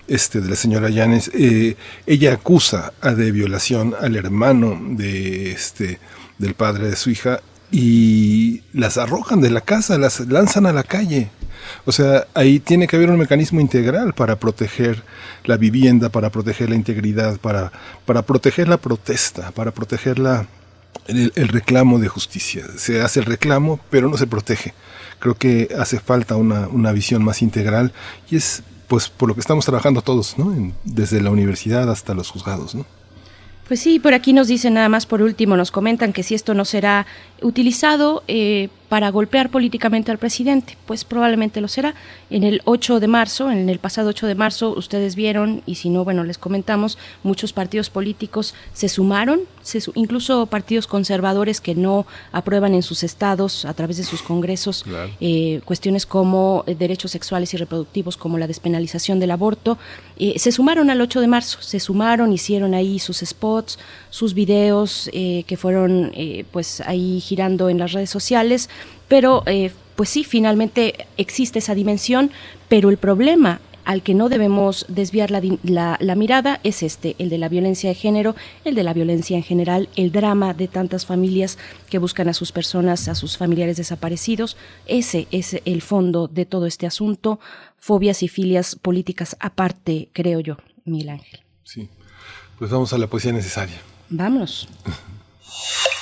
este, de la señora Llanes, ella acusa a de violación al hermano de este del padre de su hija y las arrojan de la casa, las lanzan a la calle. O sea, ahí tiene que haber un mecanismo integral para proteger la vivienda, para proteger la integridad, para, para proteger la protesta, para proteger la, el, reclamo de justicia. Se hace el reclamo, pero no se protege. Creo que hace falta una, una visión más integral y es pues por lo que estamos trabajando todos, ¿no? desde la universidad hasta los juzgados, ¿no? Pues sí, por aquí nos dicen nada más por último, nos comentan que si esto no será utilizado eh, para golpear políticamente al presidente, pues probablemente lo será. En el 8 de marzo, en el pasado 8 de marzo, ustedes vieron, y si no, bueno, les comentamos, muchos partidos políticos se sumaron, incluso partidos conservadores que no aprueban en sus estados, a través de sus congresos, eh, cuestiones como eh, derechos sexuales y reproductivos, como la despenalización del aborto, se sumaron al 8 de marzo, se sumaron, hicieron ahí sus spots, sus videos que fueron pues ahí girando en las redes sociales, pero eh, pues sí, finalmente existe esa dimensión, pero el problema al que no debemos desviar la, mirada es este, el de la violencia de género, el de la violencia en general, el drama de tantas familias que buscan a sus personas, a sus familiares desaparecidos. Ese es el fondo de todo este asunto, fobias y filias políticas aparte, creo yo, Miguel Ángel. Sí, pues vamos a la poesía necesaria. Vamos.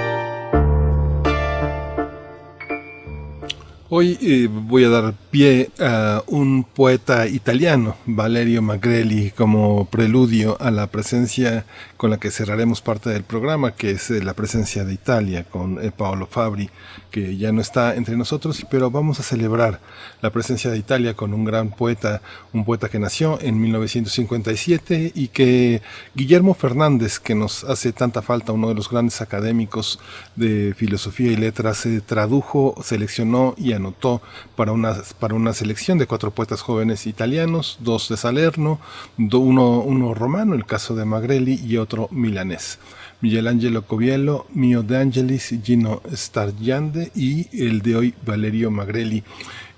Hoy eh, voy a dar pie a un poeta italiano, Valerio Magrelli, como preludio a la presencia con la que cerraremos parte del programa, que es eh, la presencia de Italia con eh, Paolo Fabri, que ya no está entre nosotros, pero vamos a celebrar la presencia de Italia con un gran poeta, un poeta que nació en 1957 y que Guillermo Fernández, que nos hace tanta falta, uno de los grandes académicos de filosofía y letras, se tradujo, seleccionó y anotó para una, para una selección de cuatro poetas jóvenes italianos, dos de Salerno, uno, uno romano, el caso de Magrelli, y otro milanés. Michelangelo Coviello, Mio De Angelis, Gino Stargiande y el de hoy Valerio Magrelli.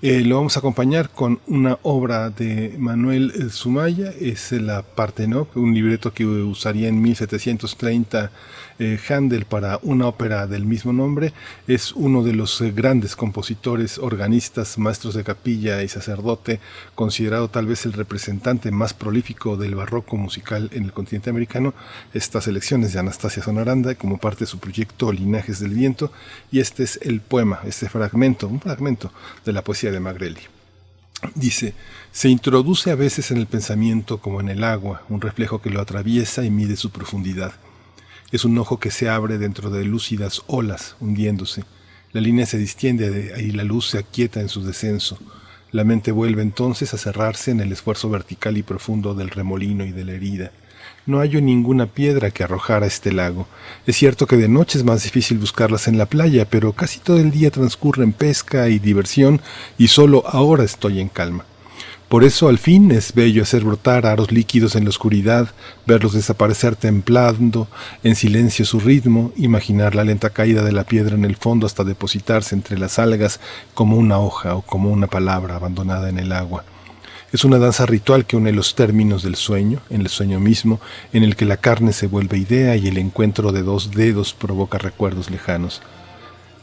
Eh, lo vamos a acompañar con una obra de Manuel Sumaya, es la parte no un libreto que usaría en 1730 eh, Handel para una ópera del mismo nombre. Es uno de los eh, grandes compositores, organistas, maestros de capilla y sacerdote, considerado tal vez el representante más prolífico del barroco musical en el continente americano. Estas elecciones de Anastasia Sonaranda como parte de su proyecto Linajes del Viento y este es el poema, este fragmento, un fragmento de la poesía de Magrelli. Dice, se introduce a veces en el pensamiento como en el agua, un reflejo que lo atraviesa y mide su profundidad. Es un ojo que se abre dentro de lúcidas olas, hundiéndose. La línea se distiende y la luz se aquieta en su descenso. La mente vuelve entonces a cerrarse en el esfuerzo vertical y profundo del remolino y de la herida. No hallo ninguna piedra que arrojar a este lago. Es cierto que de noche es más difícil buscarlas en la playa, pero casi todo el día transcurre en pesca y diversión y solo ahora estoy en calma. Por eso al fin es bello hacer brotar aros líquidos en la oscuridad, verlos desaparecer templando en silencio su ritmo, imaginar la lenta caída de la piedra en el fondo hasta depositarse entre las algas como una hoja o como una palabra abandonada en el agua. Es una danza ritual que une los términos del sueño, en el sueño mismo, en el que la carne se vuelve idea y el encuentro de dos dedos provoca recuerdos lejanos.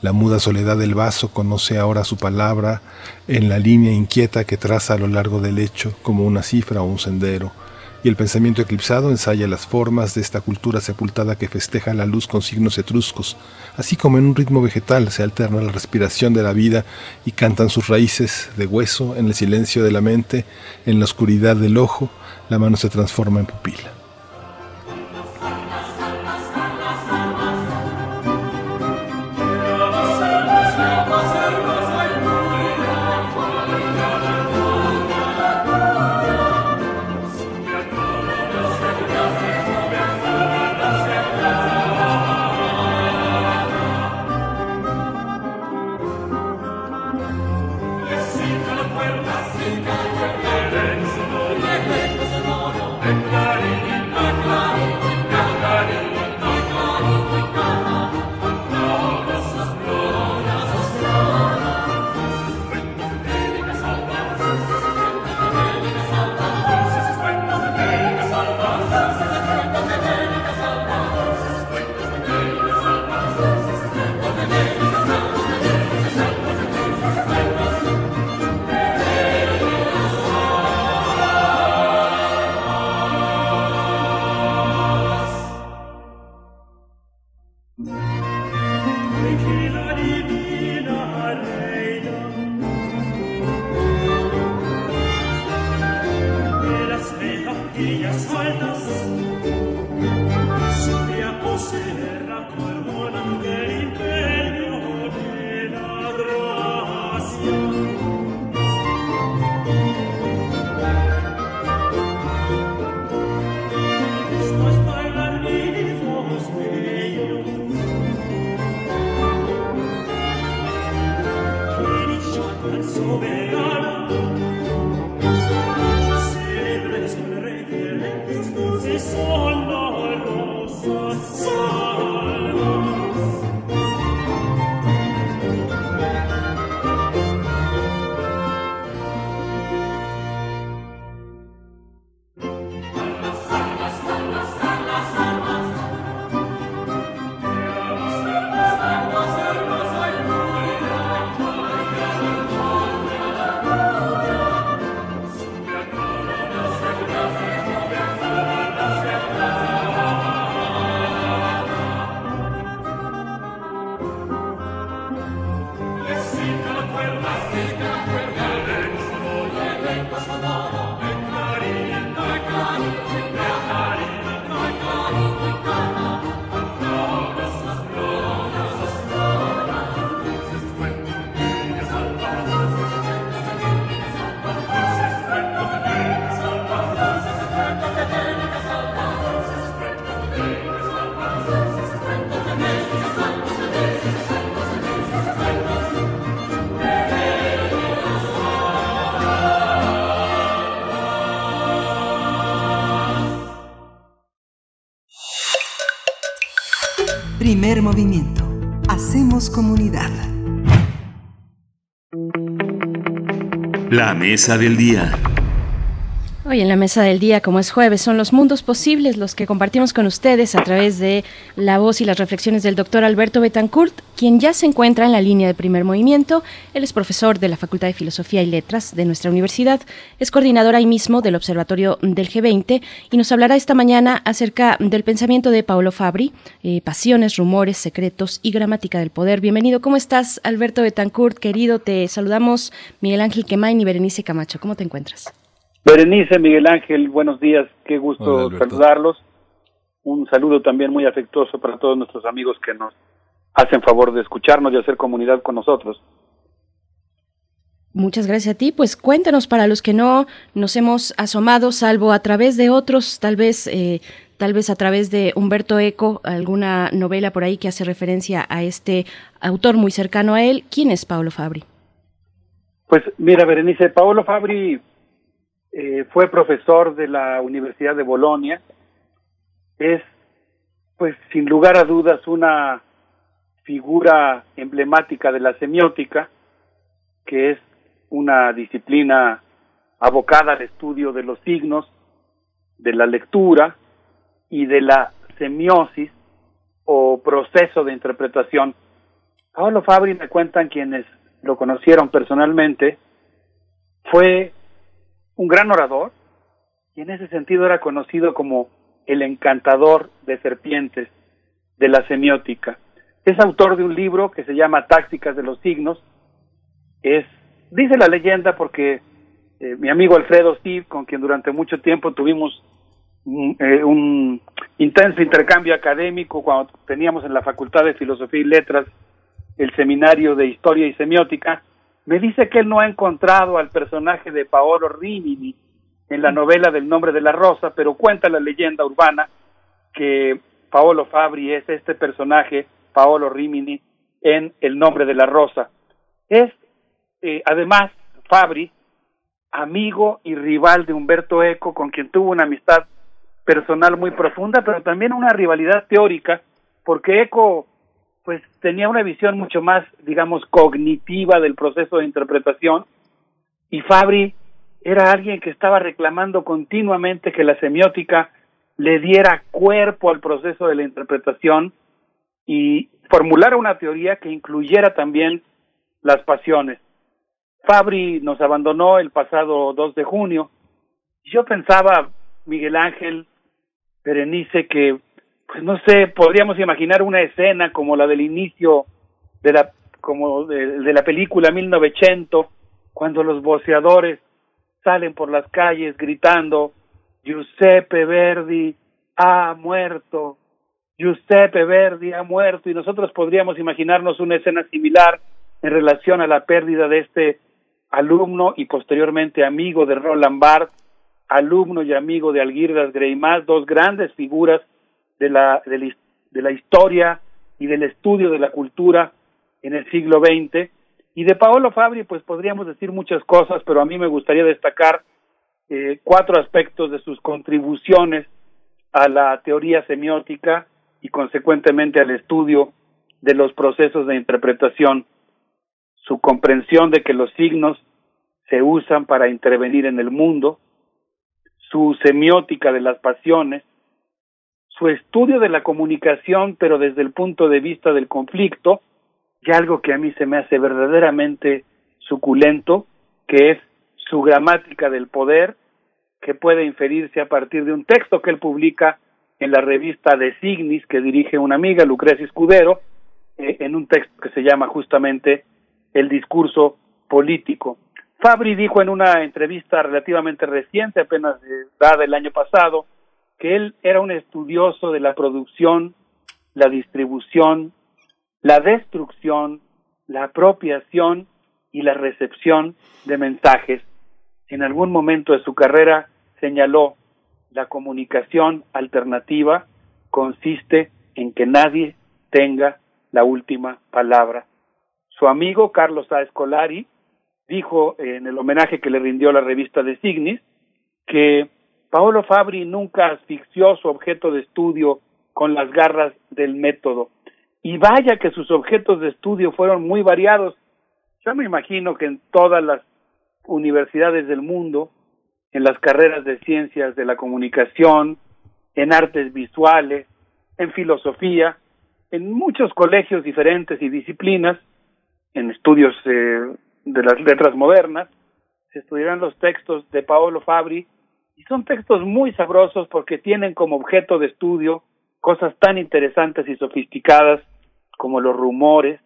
La muda soledad del vaso conoce ahora su palabra en la línea inquieta que traza a lo largo del lecho como una cifra o un sendero, y el pensamiento eclipsado ensaya las formas de esta cultura sepultada que festeja la luz con signos etruscos, así como en un ritmo vegetal se alterna la respiración de la vida y cantan sus raíces de hueso en el silencio de la mente, en la oscuridad del ojo, la mano se transforma en pupila. La mesa del día. Hoy en la mesa del día, como es jueves, son los mundos posibles los que compartimos con ustedes a través de la voz y las reflexiones del doctor Alberto Betancourt, quien ya se encuentra en la línea de primer movimiento. Él es profesor de la Facultad de Filosofía y Letras de nuestra universidad, es coordinador ahí mismo del Observatorio del G20 y nos hablará esta mañana acerca del pensamiento de Paolo Fabri, eh, pasiones, rumores, secretos y gramática del poder. Bienvenido, ¿cómo estás, Alberto Betancourt? Querido, te saludamos Miguel Ángel Quemain y Berenice Camacho. ¿Cómo te encuentras? Berenice, Miguel Ángel, buenos días, qué gusto saludarlos. Un saludo también muy afectuoso para todos nuestros amigos que nos hacen favor de escucharnos y hacer comunidad con nosotros. Muchas gracias a ti. Pues cuéntanos para los que no nos hemos asomado, salvo a través de otros, tal vez, eh, tal vez a través de Humberto Eco, alguna novela por ahí que hace referencia a este autor muy cercano a él. ¿Quién es Paolo Fabri? Pues mira, Berenice, Paolo Fabri eh, fue profesor de la Universidad de Bolonia. Es, pues, sin lugar a dudas, una figura emblemática de la semiótica, que es una disciplina abocada al estudio de los signos, de la lectura y de la semiosis o proceso de interpretación. Pablo Fabri me cuentan quienes lo conocieron personalmente, fue un gran orador y en ese sentido era conocido como el encantador de serpientes de la semiótica. Es autor de un libro que se llama Tácticas de los signos. Es dice la leyenda porque eh, mi amigo Alfredo Steve, con quien durante mucho tiempo tuvimos eh, un intenso intercambio académico cuando teníamos en la Facultad de Filosofía y Letras el seminario de Historia y Semiótica, me dice que él no ha encontrado al personaje de Paolo Rimini en la novela del nombre de la rosa, pero cuenta la leyenda urbana que Paolo Fabri es este personaje, Paolo Rimini, en El nombre de la rosa. Es eh, además, Fabri, amigo y rival de Humberto Eco, con quien tuvo una amistad personal muy profunda, pero también una rivalidad teórica, porque Eco pues tenía una visión mucho más, digamos, cognitiva del proceso de interpretación y Fabri era alguien que estaba reclamando continuamente que la semiótica le diera cuerpo al proceso de la interpretación y formulara una teoría que incluyera también las pasiones. Fabri nos abandonó el pasado 2 de junio. Yo pensaba, Miguel Ángel, Berenice, que, pues no sé, podríamos imaginar una escena como la del inicio de la, como de, la película 1900, cuando los voceadores salen por las calles gritando, Giuseppe Verdi ha muerto, Giuseppe Verdi ha muerto, y nosotros podríamos imaginarnos una escena similar en relación a la pérdida de este alumno y posteriormente amigo de Roland Barthes, alumno y amigo de Alguirdas Greimas, dos grandes figuras de la, de la, historia y del estudio de la cultura en el siglo XX. Y de Paolo Fabri, pues podríamos decir muchas cosas, pero a mí me gustaría destacar eh, cuatro aspectos de sus contribuciones a la teoría semiótica y consecuentemente al estudio de los procesos de interpretación su comprensión de que los signos se usan para intervenir en el mundo, su semiótica de las pasiones, su estudio de la comunicación, pero desde el punto de vista del conflicto, y algo que a mí se me hace verdaderamente suculento, que es su gramática del poder, que puede inferirse a partir de un texto que él publica en la revista de Signis, que dirige una amiga, Lucrecia Escudero, eh, en un texto que se llama justamente el discurso político. Fabri dijo en una entrevista relativamente reciente, apenas dada el año pasado, que él era un estudioso de la producción, la distribución, la destrucción, la apropiación y la recepción de mensajes. En algún momento de su carrera señaló, la comunicación alternativa consiste en que nadie tenga la última palabra. Su amigo Carlos A. Escolari dijo en el homenaje que le rindió la revista de Signis que Paolo Fabri nunca asfixió su objeto de estudio con las garras del método. Y vaya que sus objetos de estudio fueron muy variados. Yo me imagino que en todas las universidades del mundo, en las carreras de ciencias de la comunicación, en artes visuales, en filosofía, en muchos colegios diferentes y disciplinas, en estudios eh, de las letras modernas, se estudiarán los textos de Paolo Fabri y son textos muy sabrosos porque tienen como objeto de estudio cosas tan interesantes y sofisticadas como los rumores,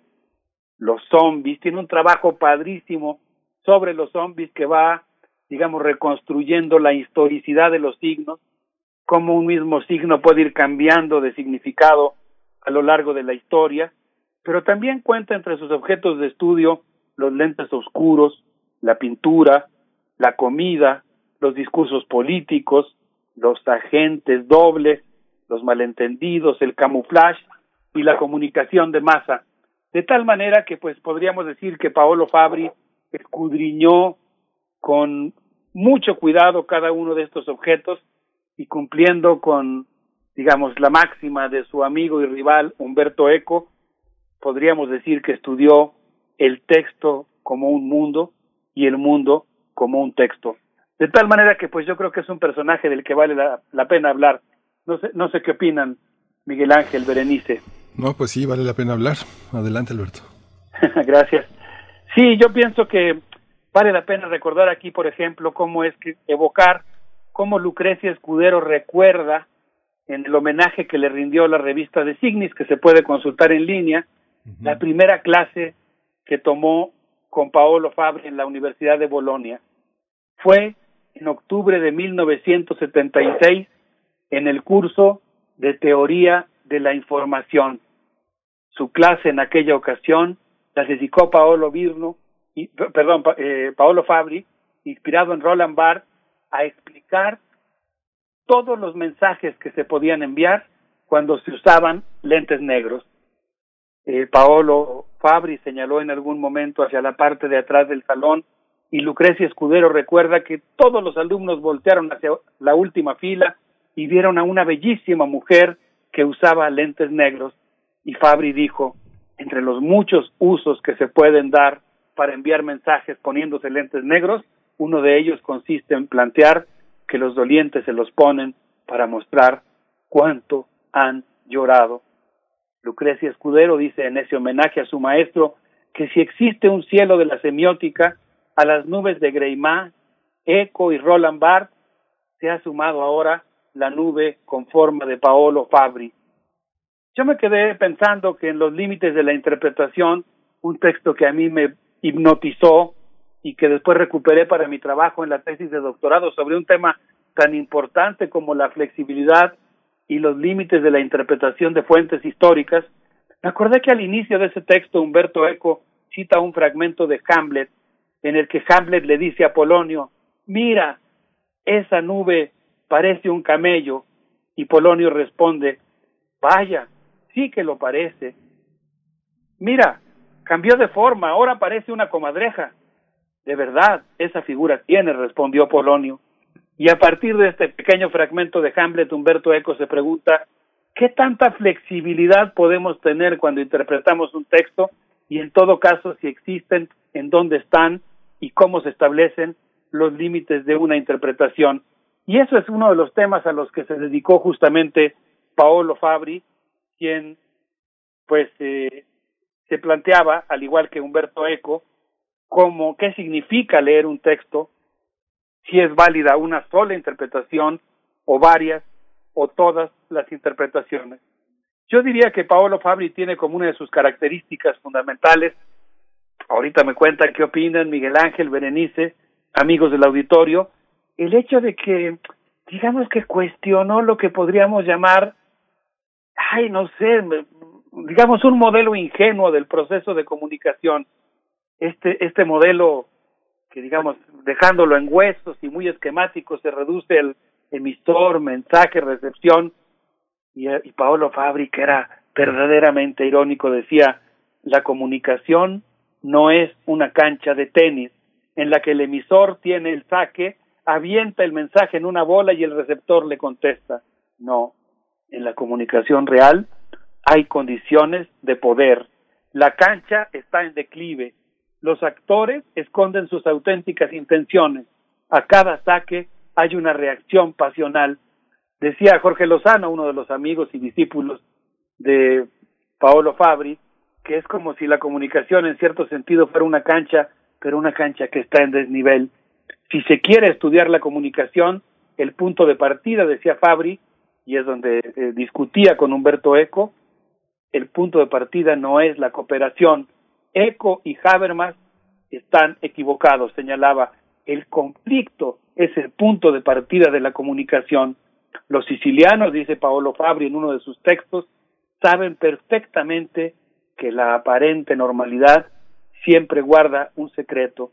los zombies, tiene un trabajo padrísimo sobre los zombies que va, digamos, reconstruyendo la historicidad de los signos, cómo un mismo signo puede ir cambiando de significado a lo largo de la historia, pero también cuenta entre sus objetos de estudio los lentes oscuros, la pintura, la comida, los discursos políticos, los agentes dobles, los malentendidos, el camuflaje y la comunicación de masa. De tal manera que pues podríamos decir que Paolo Fabri escudriñó con mucho cuidado cada uno de estos objetos y cumpliendo con, digamos, la máxima de su amigo y rival Humberto Eco, podríamos decir que estudió el texto como un mundo y el mundo como un texto. De tal manera que pues yo creo que es un personaje del que vale la, la pena hablar. No sé, no sé qué opinan Miguel Ángel, Berenice. No, pues sí, vale la pena hablar. Adelante, Alberto. Gracias. Sí, yo pienso que vale la pena recordar aquí, por ejemplo, cómo es que evocar cómo Lucrecia Escudero recuerda en el homenaje que le rindió la revista de Signis, que se puede consultar en línea, la primera clase que tomó con Paolo Fabri en la Universidad de Bolonia. Fue en octubre de 1976 en el curso de Teoría de la Información. Su clase en aquella ocasión la dedicó Paolo Virno, y, perdón, eh, Paolo Fabri, inspirado en Roland Barthes, a explicar todos los mensajes que se podían enviar cuando se usaban lentes negros. Eh, Paolo Fabri señaló en algún momento hacia la parte de atrás del salón y Lucrecia Escudero recuerda que todos los alumnos voltearon hacia la última fila y vieron a una bellísima mujer que usaba lentes negros y Fabri dijo, entre los muchos usos que se pueden dar para enviar mensajes poniéndose lentes negros, uno de ellos consiste en plantear que los dolientes se los ponen para mostrar cuánto han llorado. Lucrecia Escudero dice en ese homenaje a su maestro que si existe un cielo de la semiótica, a las nubes de Greymá, Eco y Roland Barthes se ha sumado ahora la nube con forma de Paolo Fabri. Yo me quedé pensando que en los límites de la interpretación, un texto que a mí me hipnotizó y que después recuperé para mi trabajo en la tesis de doctorado sobre un tema tan importante como la flexibilidad y los límites de la interpretación de fuentes históricas, me acordé que al inicio de ese texto Humberto Eco cita un fragmento de Hamlet en el que Hamlet le dice a Polonio, mira, esa nube parece un camello. Y Polonio responde, vaya, sí que lo parece. Mira, cambió de forma, ahora parece una comadreja. De verdad, esa figura tiene, respondió Polonio. Y a partir de este pequeño fragmento de Hamlet, Humberto Eco se pregunta, ¿qué tanta flexibilidad podemos tener cuando interpretamos un texto? Y en todo caso, si existen, en dónde están y cómo se establecen los límites de una interpretación. Y eso es uno de los temas a los que se dedicó justamente Paolo Fabri, quien pues eh, se planteaba, al igual que Humberto Eco, como qué significa leer un texto, si es válida una sola interpretación o varias o todas las interpretaciones. Yo diría que Paolo Fabri tiene como una de sus características fundamentales, ahorita me cuentan qué opinan Miguel Ángel, Berenice, amigos del auditorio, el hecho de que, digamos que cuestionó lo que podríamos llamar, ay, no sé, digamos un modelo ingenuo del proceso de comunicación. Este, este modelo que, digamos, dejándolo en huesos y muy esquemático, se reduce el emisor, mensaje, recepción. Y, Paolo Fabri, que era verdaderamente irónico, decía, la comunicación no es una cancha de tenis en la que el emisor tiene el saque avienta el mensaje en una bola y el receptor le contesta. No, en la comunicación real hay condiciones de poder. La cancha está en declive. Los actores esconden sus auténticas intenciones. A cada saque hay una reacción pasional. Decía Jorge Lozano, uno de los amigos y discípulos de Paolo Fabri, que es como si la comunicación en cierto sentido fuera una cancha, pero una cancha que está en desnivel. Si se quiere estudiar la comunicación, el punto de partida, decía Fabri, y es donde eh, discutía con Humberto Eco, el punto de partida no es la cooperación. Eco y Habermas están equivocados, señalaba. El conflicto es el punto de partida de la comunicación. Los sicilianos, dice Paolo Fabri en uno de sus textos, saben perfectamente que la aparente normalidad siempre guarda un secreto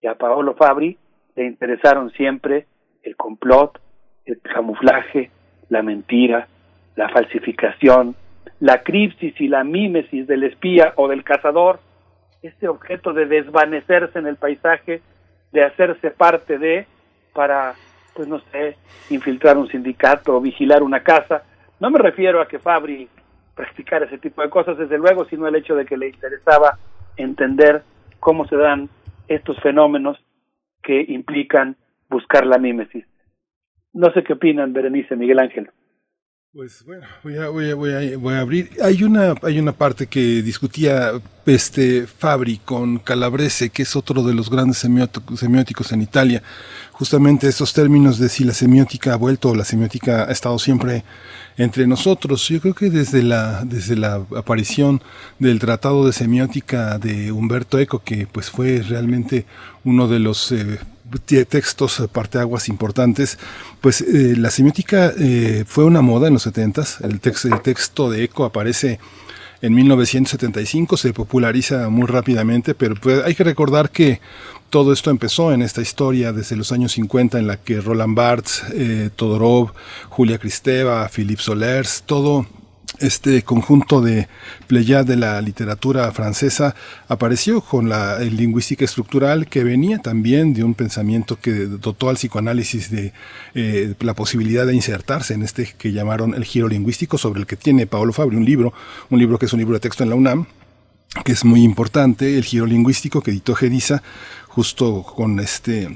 Y a Paolo Fabri le interesaron siempre el complot, el camuflaje, la mentira, la falsificación, la cripsis y la mímesis del espía o del cazador, este objeto de desvanecerse en el paisaje, de hacerse parte de, para, pues no sé, infiltrar un sindicato vigilar una casa. No me refiero a que Fabri practicara ese tipo de cosas, desde luego, sino el hecho de que le interesaba entender cómo se dan estos fenómenos que implican buscar la mímesis. No sé qué opinan, Berenice, Miguel Ángel. Pues bueno, voy a, voy a, voy a, voy a abrir. Hay una, hay una parte que discutía este Fabri con Calabrese, que es otro de los grandes semióticos en Italia. Justamente estos términos de si la semiótica ha vuelto o la semiótica ha estado siempre entre nosotros. Yo creo que desde la, desde la aparición del Tratado de Semiótica de Humberto Eco, que pues fue realmente uno de los eh, textos eh, parteaguas importantes, pues eh, la semiótica eh, fue una moda en los 70 el, texto de Eco aparece en 1975, se populariza muy rápidamente, pero pues, hay que recordar que todo esto empezó en esta historia desde los años 50 en la que Roland Barthes, Todorov, Julia Kristeva, Philippe Solers, todo este conjunto de pleyad de la literatura francesa apareció con la lingüística estructural que venía también de un pensamiento que dotó al psicoanálisis de eh, la posibilidad de insertarse en este que llamaron el giro lingüístico sobre el que tiene Paolo Fabri un libro, un libro que es un libro de texto en la UNAM, que es muy importante, el giro lingüístico que editó Gediza, justo con este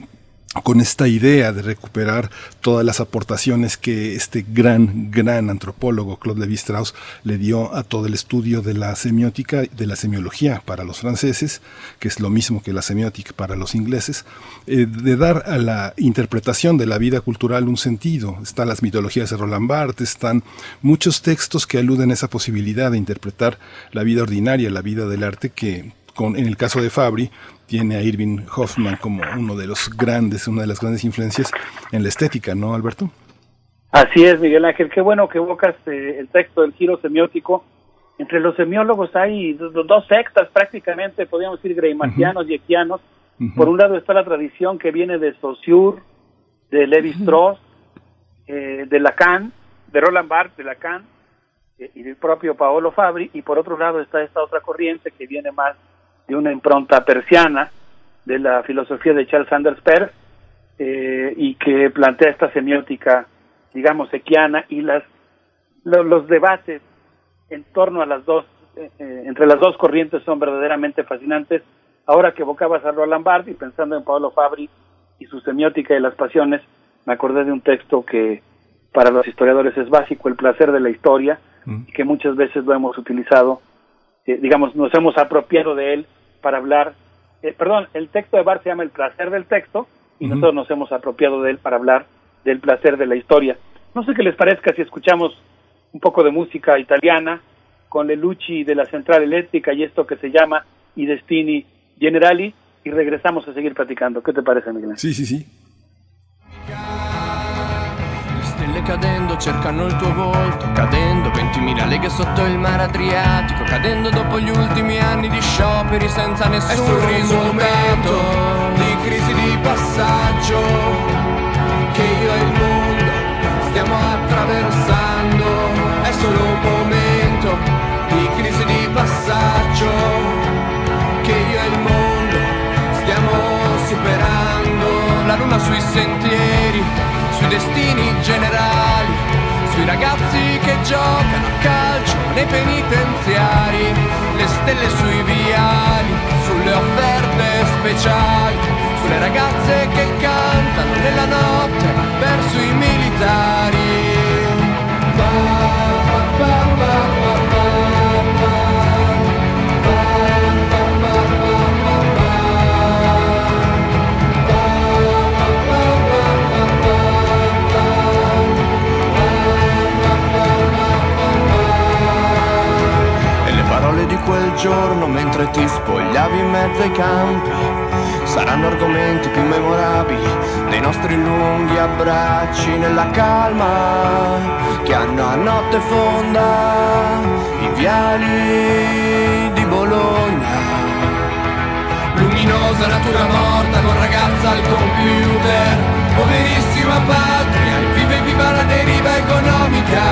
con esta idea de recuperar todas las aportaciones que este gran, gran antropólogo Claude Lévi-Strauss le dio a todo el estudio de la semiótica, de la semiología para los franceses, que es lo mismo que la semiótica para los ingleses, eh, de dar a la interpretación de la vida cultural un sentido. Están las mitologías de Roland Barthes, están muchos textos que aluden a esa posibilidad de interpretar la vida ordinaria, la vida del arte que con, en el caso de Fabri, tiene a Irving Hoffman como uno de los grandes, una de las grandes influencias en la estética, ¿no, Alberto? Así es, Miguel Ángel. Qué bueno que evocas eh, el texto del giro semiótico. Entre los semiólogos hay dos sectas prácticamente, podríamos decir greimartianos y equianos. Por un lado está la tradición que viene de Saussure, de Levi Strauss, eh, de Lacan, de Roland Barthes, de Lacan eh, y del propio Paolo Fabri. Y por otro lado está esta otra corriente que viene más de una impronta persiana de la filosofía de Charles Sanders Peirce eh, y que plantea esta semiótica, digamos, equiana y las los debates en torno a las dos, eh, eh, entre las dos corrientes son verdaderamente fascinantes. Ahora que evocabas a Roland Barthes y pensando en Pablo Fabri y su semiótica de las pasiones, me acordé de un texto que para los historiadores es básico, el placer de la historia, mm. y que muchas veces lo hemos utilizado, digamos, nos hemos apropiado de él para hablar, eh, perdón, el texto de Bar se llama El placer del texto y nosotros nos hemos apropiado de él para hablar del placer de la historia. No sé qué les parezca si escuchamos un poco de música italiana con Lelucci de la Central Eléctrica y esto que se llama I Destini Generali y regresamos a seguir platicando. ¿Qué te parece, Miguel? Sí, sí, sí. Cadendo cercano il tuo volto Cadendo 20.000 leghe sotto il mare Adriatico Cadendo dopo gli ultimi anni di scioperi senza nessun risultato Di crisi di passaggio Che io e il mondo stiamo attraversando. È solo un momento di crisi di passaggio Che io e il mondo stiamo superando. La luna sui sentieri sui destini generali, sui ragazzi che giocano a calcio nei penitenziari, le stelle sui viali, sulle offerte speciali, sulle ragazze che cantano nella notte verso i militari. Ba, ba, ba, giorno mentre ti spogliavi in mezzo ai campi. Saranno argomenti più memorabili dei nostri lunghi abbracci nella calma che hanno a notte fonda i viali di Bologna. Luminosa natura morta con ragazza al computer Poverissima patria, vive viva la deriva economica.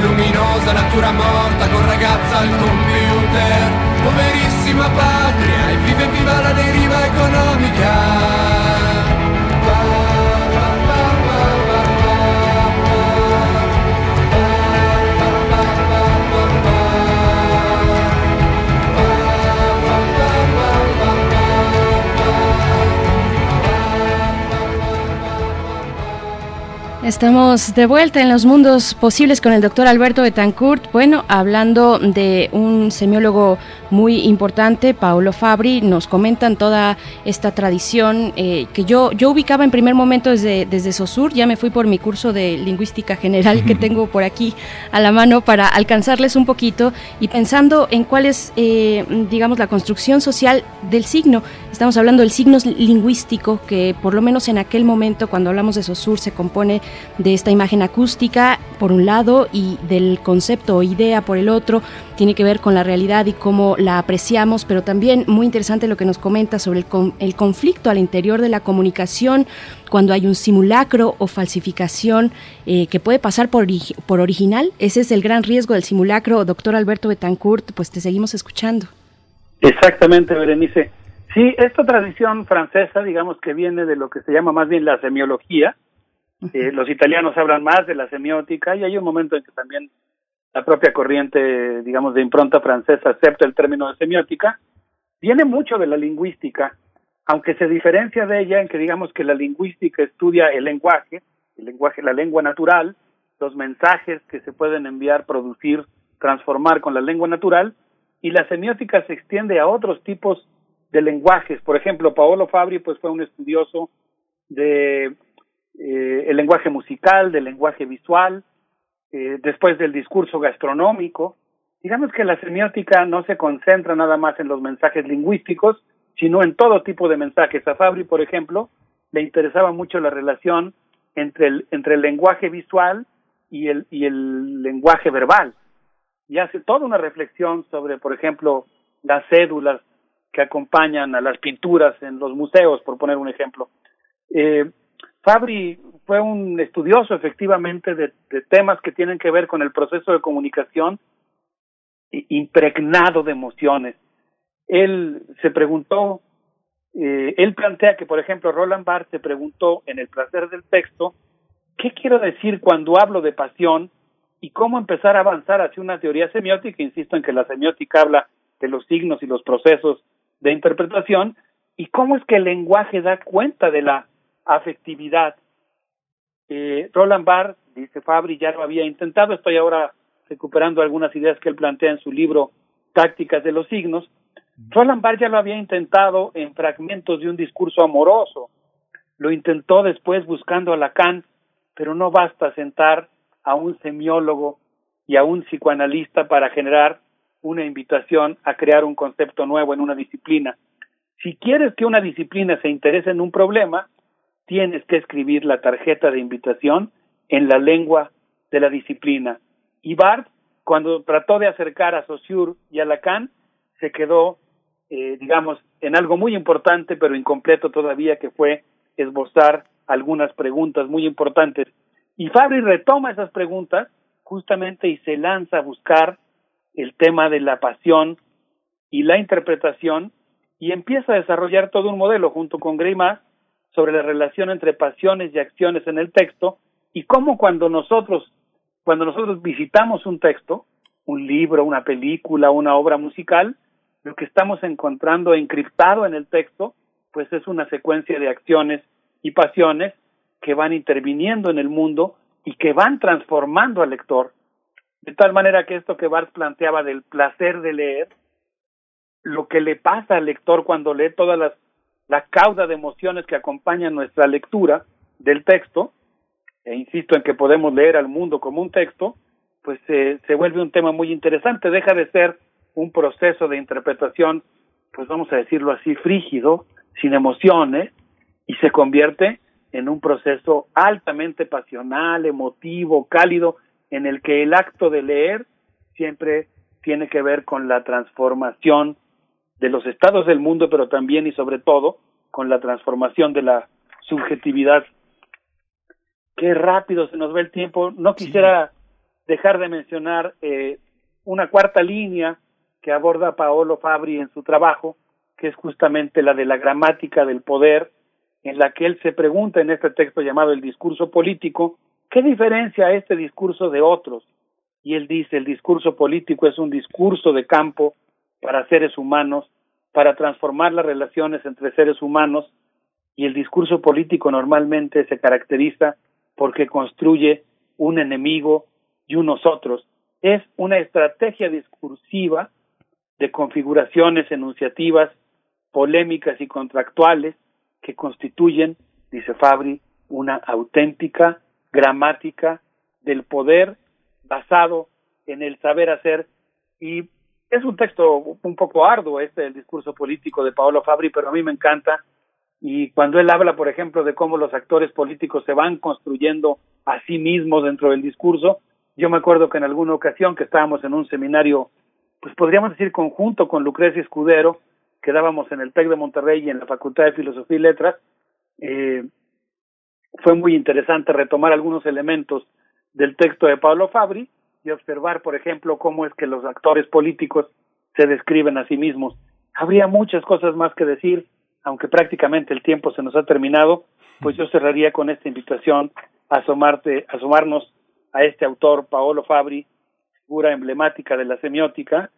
Luminosa natura morta con ragazza al computer Patria, vive viva la deriva economica Estamos de vuelta en los mundos posibles con el doctor Alberto Betancourt. Bueno, hablando de un semiólogo muy importante, Paolo Fabri, nos comentan toda esta tradición eh, que yo, yo ubicaba en primer momento desde, desde Sosur, ya me fui por mi curso de lingüística general que tengo por aquí a la mano para alcanzarles un poquito y pensando en cuál es, eh, digamos, la construcción social del signo. Estamos hablando del signo lingüístico que por lo menos en aquel momento cuando hablamos de Sosur se compone de esta imagen acústica por un lado y del concepto o idea por el otro. Tiene que ver con la realidad y cómo la apreciamos, pero también muy interesante lo que nos comenta sobre el, el conflicto al interior de la comunicación cuando hay un simulacro o falsificación eh, que puede pasar por, por original. Ese es el gran riesgo del simulacro. Doctor Alberto Betancourt, pues te seguimos escuchando. Exactamente, Berenice. Sí, esta tradición francesa, digamos que viene de lo que se llama más bien la semiología, eh, los italianos hablan más de la semiótica y hay un momento en que también la propia corriente, digamos, de impronta francesa acepta el término de semiótica. Viene mucho de la lingüística, aunque se diferencia de ella en que digamos que la lingüística estudia el lenguaje, el lenguaje, la lengua natural, los mensajes que se pueden enviar, producir, transformar con la lengua natural, y la semiótica se extiende a otros tipos de lenguajes. Por ejemplo, Paolo Fabri pues fue un estudioso de eh, el lenguaje musical, del lenguaje visual, eh, después del discurso gastronómico. Digamos que la semiótica no se concentra nada más en los mensajes lingüísticos, sino en todo tipo de mensajes. A Fabri, por ejemplo, le interesaba mucho la relación entre el, entre el lenguaje visual y el, y el lenguaje verbal. Y hace toda una reflexión sobre, por ejemplo, las cédulas que acompañan a las pinturas en los museos, por poner un ejemplo. Eh, Fabri fue un estudioso efectivamente de, temas que tienen que ver con el proceso de comunicación impregnado de emociones. Él se preguntó, eh, él plantea que, por ejemplo, Roland Barthes se preguntó en El placer del texto, ¿qué quiero decir cuando hablo de pasión y cómo empezar a avanzar hacia una teoría semiótica? Insisto en que la semiótica habla de los signos y los procesos de interpretación y cómo es que el lenguaje da cuenta de la afectividad. Eh, Roland Barthes, dice Fabri, ya lo había intentado, estoy ahora recuperando algunas ideas que él plantea en su libro Tácticas de los Signos. Roland Barthes ya lo había intentado en fragmentos de un discurso amoroso, lo intentó después buscando a Lacan, pero no basta sentar a un semiólogo y a un psicoanalista para generar una invitación a crear un concepto nuevo en una disciplina. Si quieres que una disciplina se interese en un problema, tienes que escribir la tarjeta de invitación en la lengua de la disciplina. Y Barth, cuando trató de acercar a Saussure y a Lacan, se quedó, eh, digamos, en algo muy importante, pero incompleto todavía, que fue esbozar algunas preguntas muy importantes. Y Fabri retoma esas preguntas justamente y se lanza a buscar el tema de la pasión y la interpretación y empieza a desarrollar todo un modelo junto con Greimas sobre la relación entre pasiones y acciones en el texto y cómo cuando nosotros cuando nosotros visitamos un texto, un libro, una película, una obra musical, lo que estamos encontrando encriptado en el texto, pues es una secuencia de acciones y pasiones que van interviniendo en el mundo y que van transformando al lector. De tal manera que esto que Barthes planteaba del placer de leer, lo que le pasa al lector cuando lee todas las la cauda de emociones que acompañan nuestra lectura del texto, e insisto en que podemos leer al mundo como un texto, pues se vuelve un tema muy interesante, deja de ser un proceso de interpretación, pues vamos a decirlo así, frígido, sin emociones, y se convierte en un proceso altamente pasional, emotivo, cálido, en el que el acto de leer siempre tiene que ver con la transformación de los estados del mundo, pero también y sobre todo con la transformación de la subjetividad. Qué rápido se nos ve el tiempo. No quisiera dejar de mencionar eh, una cuarta línea que aborda Paolo Fabri en su trabajo, que es justamente la de la gramática del poder, en la que él se pregunta en este texto llamado El discurso político, ¿qué diferencia este discurso de otros? Y él dice, el discurso político es un discurso de campo para seres humanos, para transformar las relaciones entre seres humanos, y el discurso político normalmente se caracteriza porque construye un enemigo y unos otros. Es una estrategia discursiva de configuraciones enunciativas, polémicas y contractuales que constituyen, dice Fabri, una auténtica gramática del poder basado en el saber hacer y es un texto un poco arduo este del discurso político de Paolo Fabri, pero a mí me encanta. Y cuando él habla, por ejemplo, de cómo los actores políticos se van construyendo a sí mismos dentro del discurso, yo me acuerdo que en alguna ocasión que estábamos en un seminario, pues podríamos decir conjunto con Lucrecia Escudero, que dábamos en el TEC de Monterrey y en la Facultad de Filosofía y Letras, eh, fue muy interesante retomar algunos elementos del texto de Pablo Fabri y observar, por ejemplo, cómo es que los actores políticos se describen a sí mismos. Habría muchas cosas más que decir, aunque prácticamente el tiempo se nos ha terminado, pues yo cerraría con esta invitación a asomarte, asomarnos a este autor, Paolo Fabri, figura emblemática de la semiótica,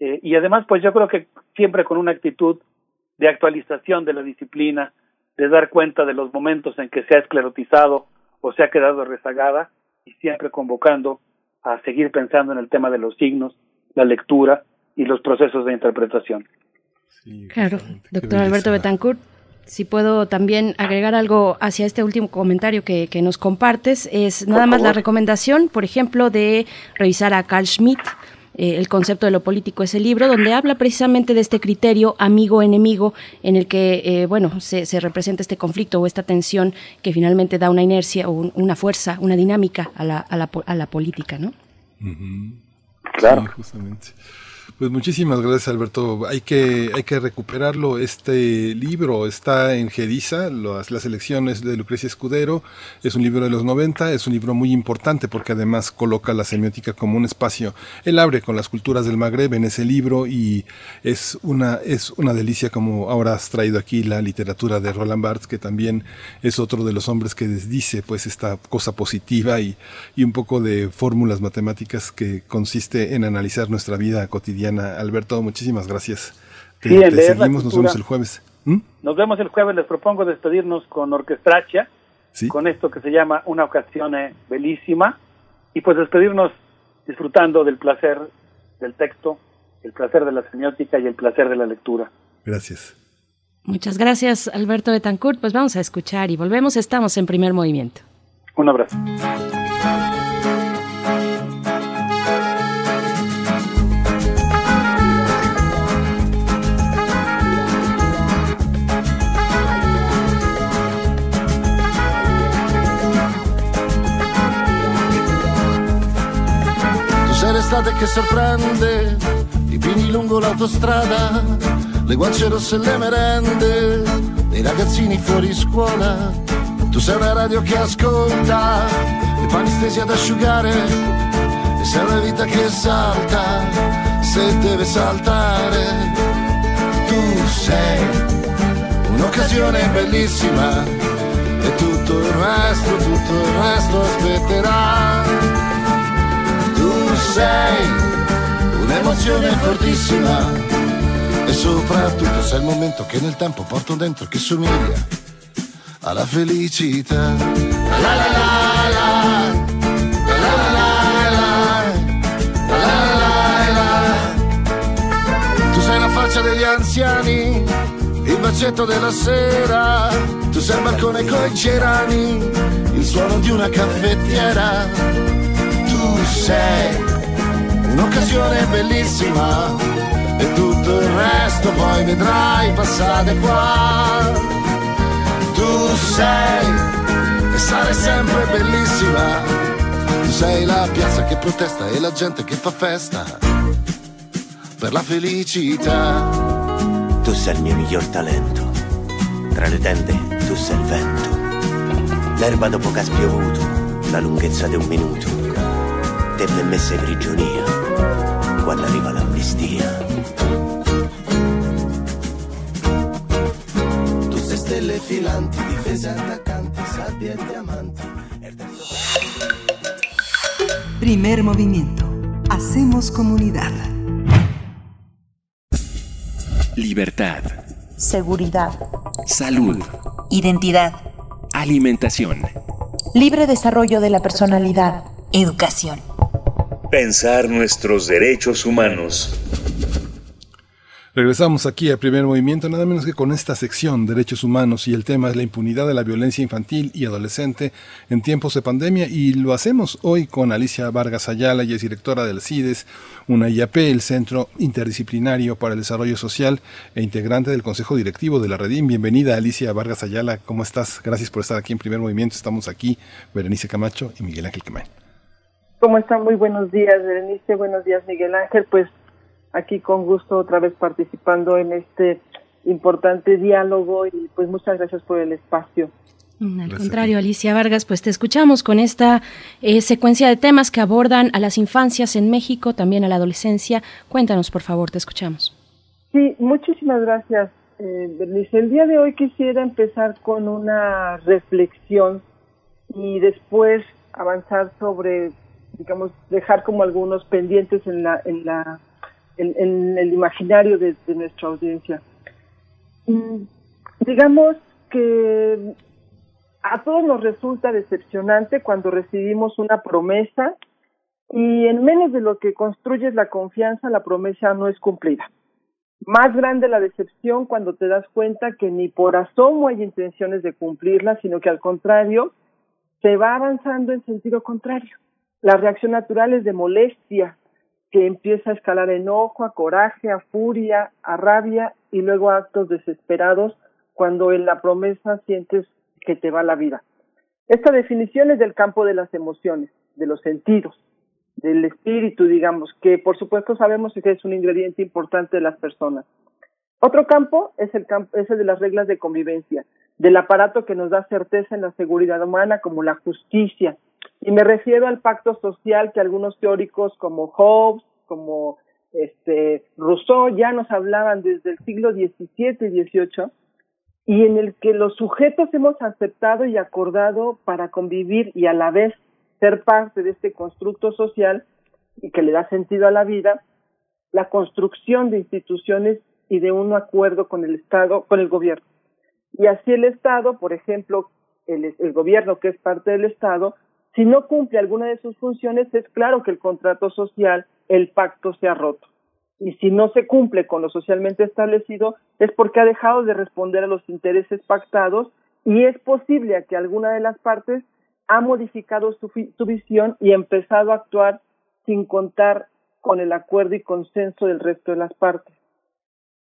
eh, y además, pues yo creo que siempre con una actitud de actualización de la disciplina, de dar cuenta de los momentos en que se ha esclerotizado o se ha quedado rezagada, y siempre convocando a seguir pensando en el tema de los signos, la lectura y los procesos de interpretación. claro, doctor Alberto Betancourt, si puedo también agregar algo hacia este último comentario que, que nos compartes, es nada más la recomendación, por ejemplo, de revisar a Carl Schmitt, eh, el concepto de lo político es el libro, donde habla precisamente de este criterio amigo-enemigo en el que, eh, bueno, se, se, representa este conflicto o esta tensión que finalmente da una inercia o una fuerza, una dinámica a la, a la, a la política, ¿no? Claro. justamente. Pues muchísimas gracias Alberto. Hay que, hay que recuperarlo. Este libro está en Gediza, las, las elecciones de Lucrecia Escudero. Es un libro de los 90, es un libro muy importante porque además coloca la semiótica como un espacio. Él abre con las culturas del Magreb en ese libro y es una, es una delicia como ahora has traído aquí la literatura de Roland Barthes, que también es otro de los hombres que desdice pues esta cosa positiva y, y un poco de fórmulas matemáticas que consiste en analizar nuestra vida cotidiana Alberto, muchísimas gracias. Te, sí, te seguimos, nos vemos el jueves. ¿Mm? Nos vemos el jueves, les propongo despedirnos con Orquestracha, ¿Sí? con esto que se llama Una ocasión bellísima, y pues despedirnos disfrutando del placer del texto, el placer de la semiótica y el placer de la lectura. Gracias. Muchas gracias, Alberto Betancourt. Pues vamos a escuchar y volvemos. Estamos en primer movimiento. Un abrazo. L'estate che sorprende, i pini lungo l'autostrada, le guance rosse e le merende, i ragazzini fuori scuola. Tu sei una radio che ascolta, i panni stesi ad asciugare, e sei una vita che salta, se deve saltare. Tu sei un'occasione bellissima, e tutto il resto, tutto il resto aspetterà sei. Un'emozione fortissima. E soprattutto sei il momento che nel tempo porto dentro che somiglia alla felicità. La la la la. Tu sei la faccia degli anziani, il bacetto della sera, tu sei il balcone coi cerani, il suono di una caffettiera, tu sei un'occasione bellissima e tutto il resto poi vedrai passare qua. Tu sei e sarai sempre bellissima, tu sei la piazza che protesta e la gente che fa festa per la felicità. tu sei il mio miglior talento. Tra le tende tu sei il vento. L'erba dopo che ha spiovuto, la lunghezza di un minuto. Te per me sei prigionia, quando arriva l'amnistia. Tu sei stelle filanti, difese attaccanti, sabbia e diamanti. Primer movimiento. Hacemos comunidad. Libertad. Seguridad. Salud. Identidad. Alimentación. Libre desarrollo de la personalidad. Educación. Pensar nuestros derechos humanos. Regresamos aquí al primer movimiento, nada menos que con esta sección, Derechos Humanos, y el tema es la impunidad de la violencia infantil y adolescente en tiempos de pandemia, y lo hacemos hoy con Alicia Vargas Ayala, y es directora del CIDES, una IAP, el Centro Interdisciplinario para el Desarrollo Social, e integrante del Consejo Directivo de la Redim. Bienvenida, Alicia Vargas Ayala, ¿cómo estás? Gracias por estar aquí en primer movimiento, estamos aquí, Berenice Camacho y Miguel Ángel Quemay. ¿Cómo están? Muy buenos días, Berenice, buenos días, Miguel Ángel, pues aquí con gusto otra vez participando en este importante diálogo y pues muchas gracias por el espacio. Al contrario, Alicia Vargas, pues te escuchamos con esta eh, secuencia de temas que abordan a las infancias en México, también a la adolescencia. Cuéntanos, por favor, te escuchamos. Sí, muchísimas gracias, eh, Bernice. El día de hoy quisiera empezar con una reflexión y después avanzar sobre, digamos, dejar como algunos pendientes en la, en la en, el imaginario de, nuestra audiencia. Mm, digamos que a todos nos resulta decepcionante cuando recibimos una promesa y en menos de lo que construyes la confianza, la promesa no es cumplida. Más grande la decepción cuando te das cuenta que ni por asomo hay intenciones de cumplirla, sino que al contrario, se va avanzando en sentido contrario. La reacción natural es de molestia, que empieza a escalar enojo, a coraje, a furia, a rabia y luego a actos desesperados cuando en la promesa sientes que te va la vida. Esta definición es del campo de las emociones, de los sentidos, del espíritu, digamos, que por supuesto sabemos que es un ingrediente importante de las personas. Otro campo es el, campo, es el de las reglas de convivencia, del aparato que nos da certeza en la seguridad humana como la justicia, y me refiero al pacto social que algunos teóricos como Hobbes, como este Rousseau ya nos hablaban desde el siglo XVII y XVIII y en el que los sujetos hemos aceptado y acordado para convivir y a la vez ser parte de este constructo social y que le da sentido a la vida, la construcción de instituciones y de un acuerdo con el Estado, con el gobierno. Y así el Estado, por ejemplo, el, el gobierno que es parte del Estado, si no cumple alguna de sus funciones, es claro que el contrato social, el pacto se ha roto. Y si no se cumple con lo socialmente establecido, es porque ha dejado de responder a los intereses pactados y es posible que alguna de las partes ha modificado su, visión y empezado a actuar sin contar con el acuerdo y consenso del resto de las partes.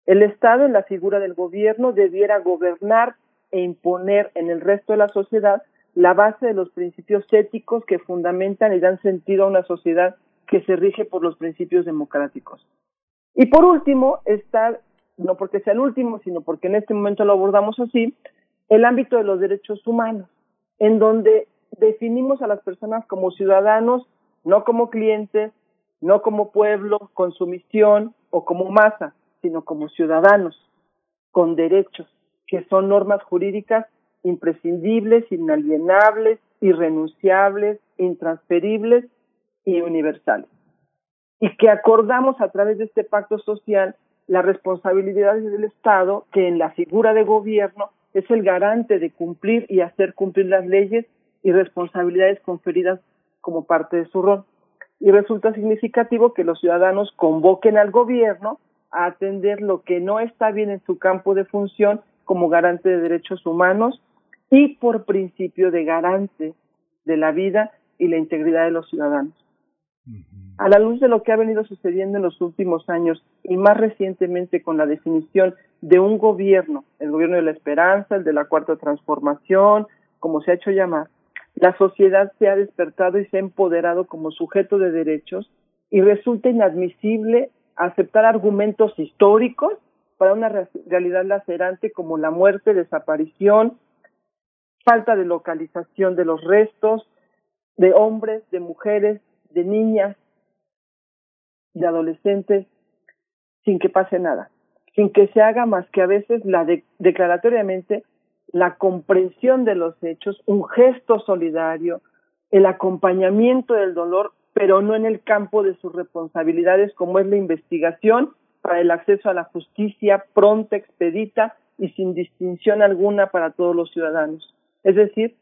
El Estado, en la figura del gobierno, debiera gobernar e imponer en el resto de la sociedad la base de los principios éticos que fundamentan y dan sentido a una sociedad que se rige por los principios democráticos. Y por último está, no porque sea el último, sino porque en este momento lo abordamos así, el ámbito de los derechos humanos, en donde definimos a las personas como ciudadanos, no como clientes, no como pueblo con sumisión o como masa, sino como ciudadanos con derechos, que son normas jurídicas imprescindibles, inalienables, irrenunciables, intransferibles y universales. Y que acordamos a través de este pacto social las responsabilidades del Estado, que en la figura de gobierno es el garante de cumplir y hacer cumplir las leyes y responsabilidades conferidas como parte de su rol. Y resulta significativo que los ciudadanos convoquen al gobierno a atender lo que no está bien en su campo de función como garante de derechos humanos y por principio de garante de la vida y la integridad de los ciudadanos. A la luz de lo que ha venido sucediendo en los últimos años y más recientemente con la definición de un gobierno, el gobierno de la esperanza, el de la cuarta transformación, como se ha hecho llamar, la sociedad se ha despertado y se ha empoderado como sujeto de derechos y resulta inadmisible aceptar argumentos históricos para una realidad lacerante como la muerte, desaparición, falta de localización de los restos de hombres, de mujeres, de niñas, de adolescentes, sin que pase nada, sin que se haga más que a veces la declaratoriamente la comprensión de los hechos, un gesto solidario, el acompañamiento del dolor, pero no en el campo de sus responsabilidades como es la investigación para el acceso a la justicia pronta, expedita y sin distinción alguna para todos los ciudadanos. Es decir,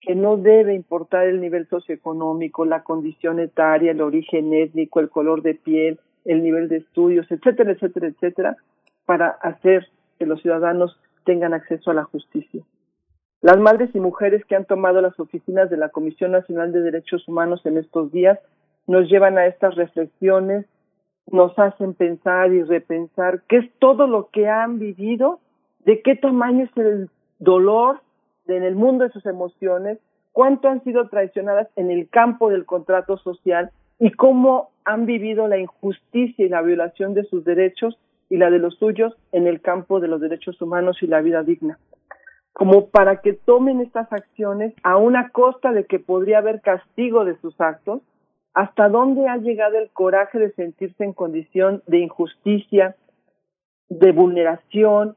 que no debe importar el nivel socioeconómico, la condición etaria, el origen étnico, el color de piel, el nivel de estudios, etcétera, etcétera, etcétera, para hacer que los ciudadanos tengan acceso a la justicia. Las madres y mujeres que han tomado las oficinas de la Comisión Nacional de Derechos Humanos en estos días nos llevan a estas reflexiones, nos hacen pensar y repensar qué es todo lo que han vivido, de qué tamaño es el dolor en el mundo de sus emociones, cuánto han sido traicionadas en el campo del contrato social y cómo han vivido la injusticia y la violación de sus derechos y la de los suyos en el campo de los derechos humanos y la vida digna. Como para que tomen estas acciones a una costa de que podría haber castigo de sus actos, hasta dónde ha llegado el coraje de sentirse en condición de injusticia, de vulneración,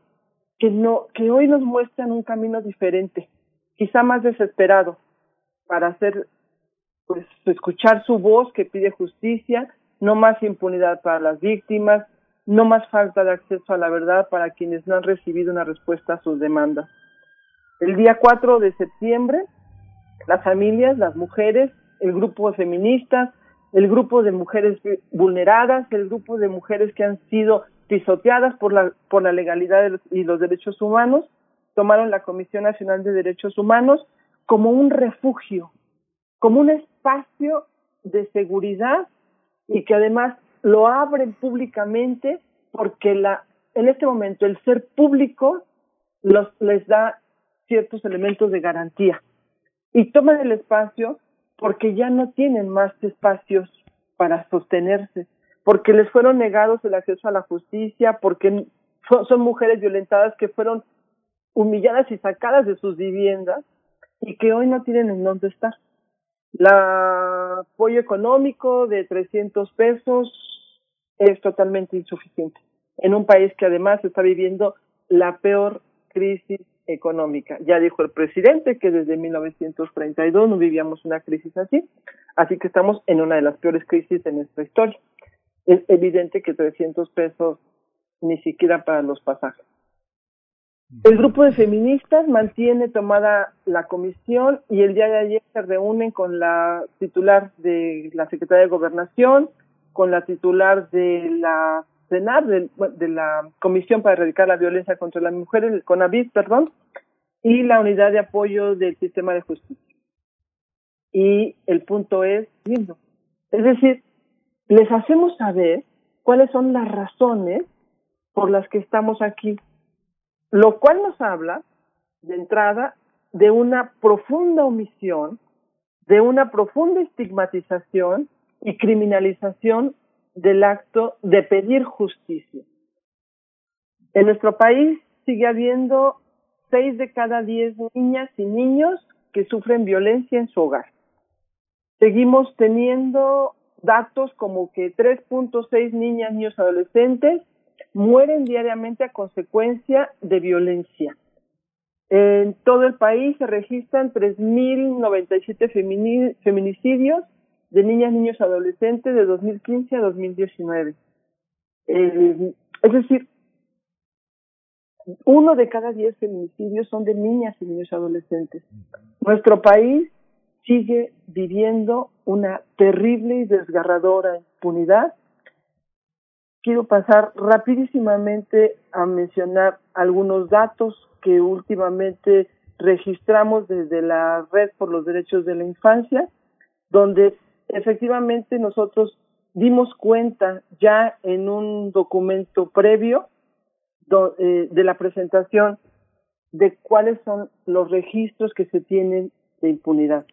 que no, que hoy nos muestran un camino diferente, quizá más desesperado, para hacer, pues, escuchar su voz que pide justicia, no más impunidad para las víctimas, no más falta de acceso a la verdad para quienes no han recibido una respuesta a sus demandas. El día 4 de septiembre, las familias, las mujeres, el grupo feministas, el grupo de mujeres vulneradas, el grupo de mujeres que han sido pisoteadas por la, por la legalidad y los derechos humanos, tomaron la Comisión Nacional de Derechos Humanos como un refugio, como un espacio de seguridad y que además lo abren públicamente porque la, en este momento el ser público los, les da ciertos elementos de garantía. Y toman el espacio porque ya no tienen más espacios para sostenerse, porque les fueron negados el acceso a la justicia, porque son mujeres violentadas que fueron humilladas y sacadas de sus viviendas y que hoy no tienen en dónde estar. El apoyo económico de 300 pesos es totalmente insuficiente en un país que además está viviendo la peor crisis económica. Ya dijo el presidente que desde 1932 no vivíamos una crisis así, así que estamos en una de las peores crisis de nuestra historia. Es evidente que 300 pesos ni siquiera para los pasajes. El grupo de feministas mantiene tomada la comisión y el día de ayer se reúnen con la titular de la Secretaría de Gobernación, con la titular de la CENAR, de, de la Comisión para Erradicar la Violencia contra las Mujeres, el CONAVID, perdón, y la Unidad de Apoyo del Sistema de Justicia. Y el punto es, es decir, les hacemos saber cuáles son las razones por las que estamos aquí lo cual nos habla de entrada de una profunda omisión, de una profunda estigmatización y criminalización del acto de pedir justicia. En nuestro país sigue habiendo seis de cada diez niñas y niños que sufren violencia en su hogar. Seguimos teniendo datos como que 3.6 niñas, niños, adolescentes mueren diariamente a consecuencia de violencia. En todo el país se registran 3.097 feminicidios de niñas, niños, adolescentes de 2015 a 2019. Eh, es decir, uno de cada diez feminicidios son de niñas y niños adolescentes. Nuestro país sigue viviendo una terrible y desgarradora impunidad quiero pasar rapidísimamente a mencionar algunos datos que últimamente registramos desde la Red por los Derechos de la Infancia, donde efectivamente nosotros dimos cuenta ya en un documento previo eh, de la presentación de cuáles son los registros que se tienen de impunidad.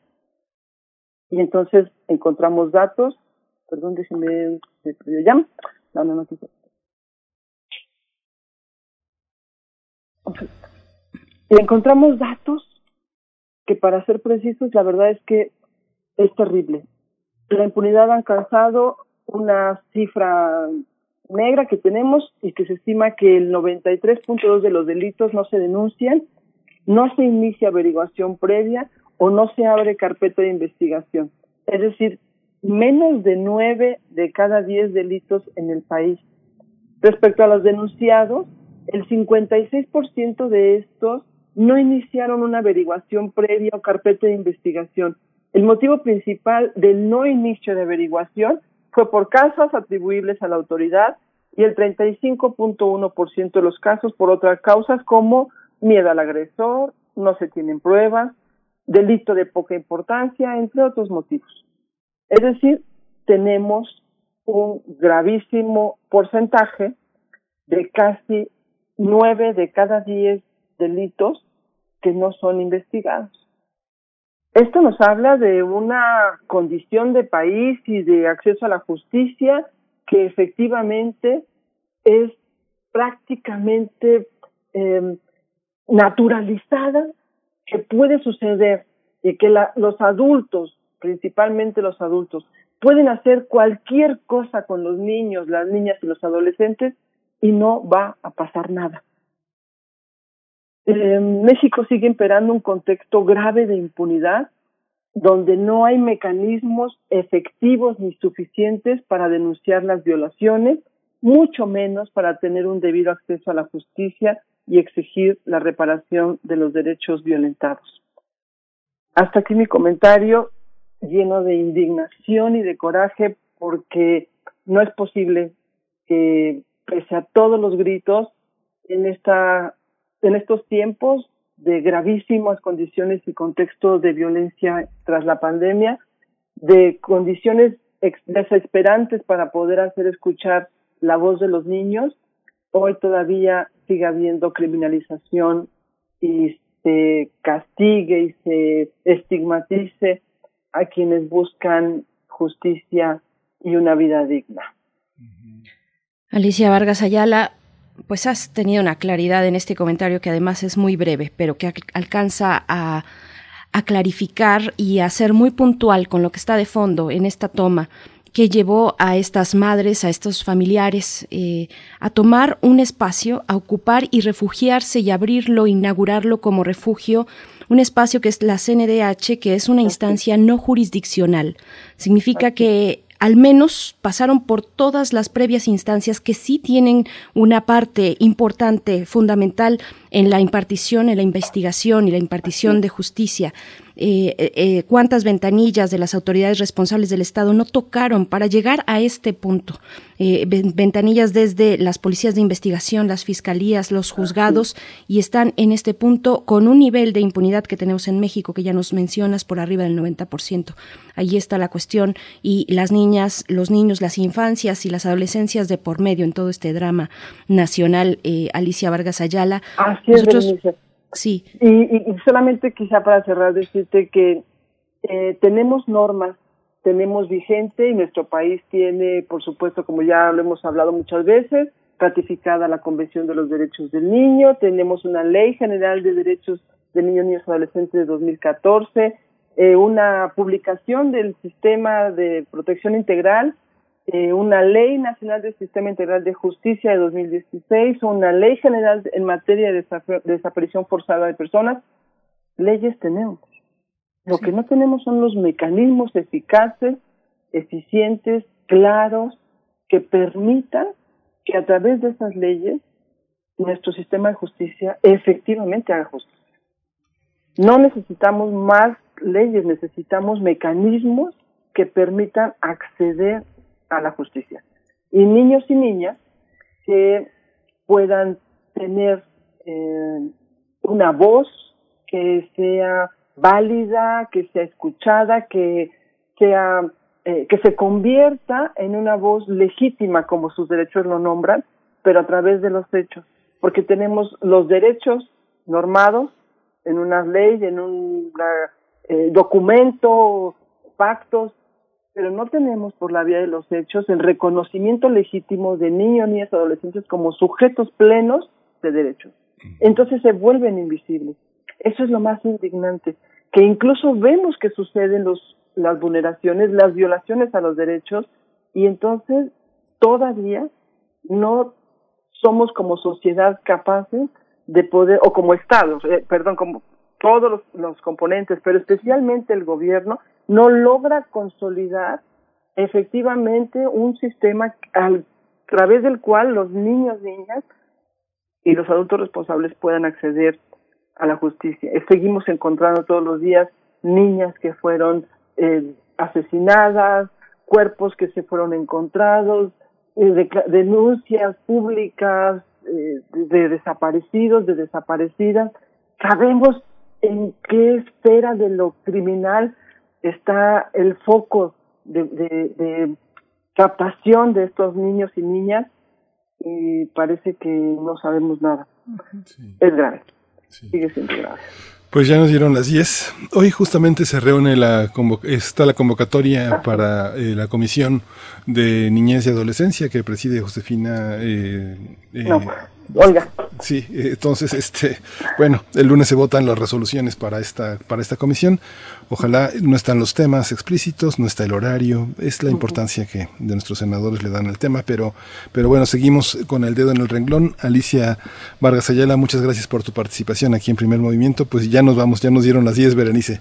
Y entonces encontramos datos, perdón, déjenme, ya, no, no, no, Y encontramos datos que para ser precisos, la verdad es que es terrible. La impunidad ha alcanzado una cifra negra que tenemos y que se estima que el 93.2 de los delitos no se denuncian, no se inicia averiguación previa o no se abre carpeta de investigación. Es decir, menos de nueve de cada diez delitos en el país. Respecto a los denunciados, el 56% de estos no iniciaron una averiguación previa o carpeta de investigación. El motivo principal del no inicio de averiguación fue por causas atribuibles a la autoridad y el 35.1% de los casos por otras causas como miedo al agresor, no se tienen pruebas, delito de poca importancia, entre otros motivos. Es decir, tenemos un gravísimo porcentaje de casi nueve de cada diez delitos que no son investigados. Esto nos habla de una condición de país y de acceso a la justicia que efectivamente es prácticamente eh, naturalizada, que puede suceder y que la, los adultos, principalmente los adultos, pueden hacer cualquier cosa con los niños, las niñas y los adolescentes y no va a pasar nada. En México sigue imperando un contexto grave de impunidad donde no hay mecanismos efectivos ni suficientes para denunciar las violaciones, mucho menos para tener un debido acceso a la justicia y exigir la reparación de los derechos violentados. Hasta aquí mi comentario lleno de indignación y de coraje porque no es posible que pese a todos los gritos en esta en estos tiempos de gravísimas condiciones y contextos de violencia tras la pandemia, de condiciones desesperantes para poder hacer escuchar la voz de los niños, hoy todavía sigue habiendo criminalización y se castigue y se estigmatice a quienes buscan justicia y una vida digna. Alicia Vargas Ayala, pues has tenido una claridad en este comentario que además es muy breve, pero que alcanza a, clarificar y a ser muy puntual con lo que está de fondo en esta toma que llevó a estas madres, a estos familiares, eh, a tomar un espacio, a ocupar y refugiarse y abrirlo, inaugurarlo como refugio, un espacio que es la CNDH, que es una instancia no jurisdiccional. Significa que al menos pasaron por todas las previas instancias que sí tienen una parte importante, fundamental en la impartición, en la investigación y la impartición de justicia. Eh, eh, eh, cuántas ventanillas de las autoridades responsables del Estado no tocaron para llegar a este punto. ventanillas desde las policías de investigación, las fiscalías, los juzgados, y están en este punto con un nivel de impunidad que tenemos en México, que ya nos mencionas, por arriba del 90%. Ahí está la cuestión y las niñas, los niños, las infancias y las adolescencias de por medio en todo este drama nacional. Alicia Vargas Ayala. Sí. Y, solamente quizá para cerrar decirte que eh, tenemos normas, tenemos vigente y nuestro país tiene, por supuesto, como ya lo hemos hablado muchas veces, ratificada la Convención de los Derechos del Niño, tenemos una Ley General de Derechos de Niños, Niños y Adolescentes de 2014, eh, una publicación del Sistema de Protección Integral eh, una ley nacional del sistema integral de justicia de 2016, una ley general en materia de desaparición forzada de personas. Leyes tenemos. Lo que no tenemos son los mecanismos eficaces, eficientes, claros, que permitan que a través de esas leyes nuestro sistema de justicia efectivamente haga justicia. No necesitamos más leyes, necesitamos mecanismos que permitan acceder a la justicia. Y niños y niñas que puedan tener eh, una voz que sea válida, que sea escuchada, que sea eh, que se convierta en una voz legítima como sus derechos lo nombran, pero a través de los hechos, porque tenemos los derechos normados en una ley, en un eh, documento, pactos, pero no tenemos por la vía de los hechos el reconocimiento legítimo de niños, niñas, adolescentes como sujetos plenos de derechos. entonces se vuelven invisibles. Eso es lo más indignante, que incluso vemos que suceden los, las vulneraciones, las violaciones a los derechos, y entonces todavía no somos como sociedad capaces de poder, o como Estado, eh, perdón, como todos los, los componentes, pero especialmente el gobierno, no logra consolidar efectivamente un sistema a través del cual los niños, niñas y los adultos responsables puedan acceder a la justicia. Seguimos encontrando todos los días niñas que fueron eh, asesinadas, cuerpos que se fueron encontrados, eh, denuncias públicas eh, de desaparecidos, de desaparecidas. Sabemos en qué esfera de lo criminal está el foco de, de, captación de estos niños y niñas y parece que no sabemos nada. Es grave. Sigue siendo grave. Pues ya nos dieron las 10. Hoy justamente se reúne la está la convocatoria para eh, la Comisión de Niñez y Adolescencia que preside Josefina eh, eh, no. Olga. Sí, entonces, este, bueno, el lunes se votan las resoluciones para esta, para esta comisión. Ojalá no están los temas explícitos, no está el horario, es la importancia que de nuestros senadores le dan al tema, pero, pero bueno, seguimos con el dedo en el renglón. Alicia Vargas Ayala, muchas gracias por tu participación aquí en Primer Movimiento. Pues ya nos vamos, ya nos dieron las 10, Berenice.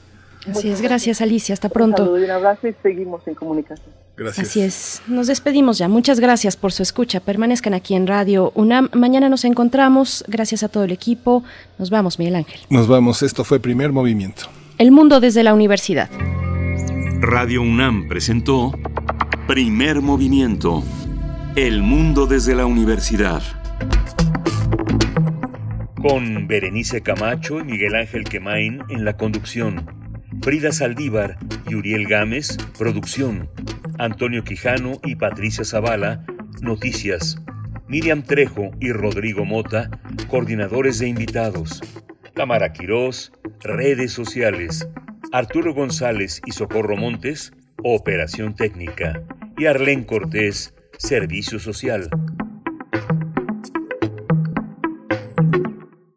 Así es, gracias Alicia, hasta pronto. Un, un abrazo y seguimos en comunicación. Gracias. Así es. Nos despedimos ya. Muchas gracias por su escucha. Permanezcan aquí en Radio UNAM. Mañana nos encontramos. Gracias a todo el equipo. Nos vamos, Miguel Ángel. Nos vamos. Esto fue Primer Movimiento. El mundo desde la universidad. Radio UNAM presentó Primer Movimiento. El mundo desde la universidad. Con Berenice Camacho y Miguel Ángel Quemain en la conducción. Frida Saldívar y Uriel Gámez, producción. Antonio Quijano y Patricia Zavala, noticias. Miriam Trejo y Rodrigo Mota, coordinadores de invitados. Tamara Quirós, redes sociales. Arturo González y Socorro Montes, operación técnica. Y Arlén Cortés, servicio social.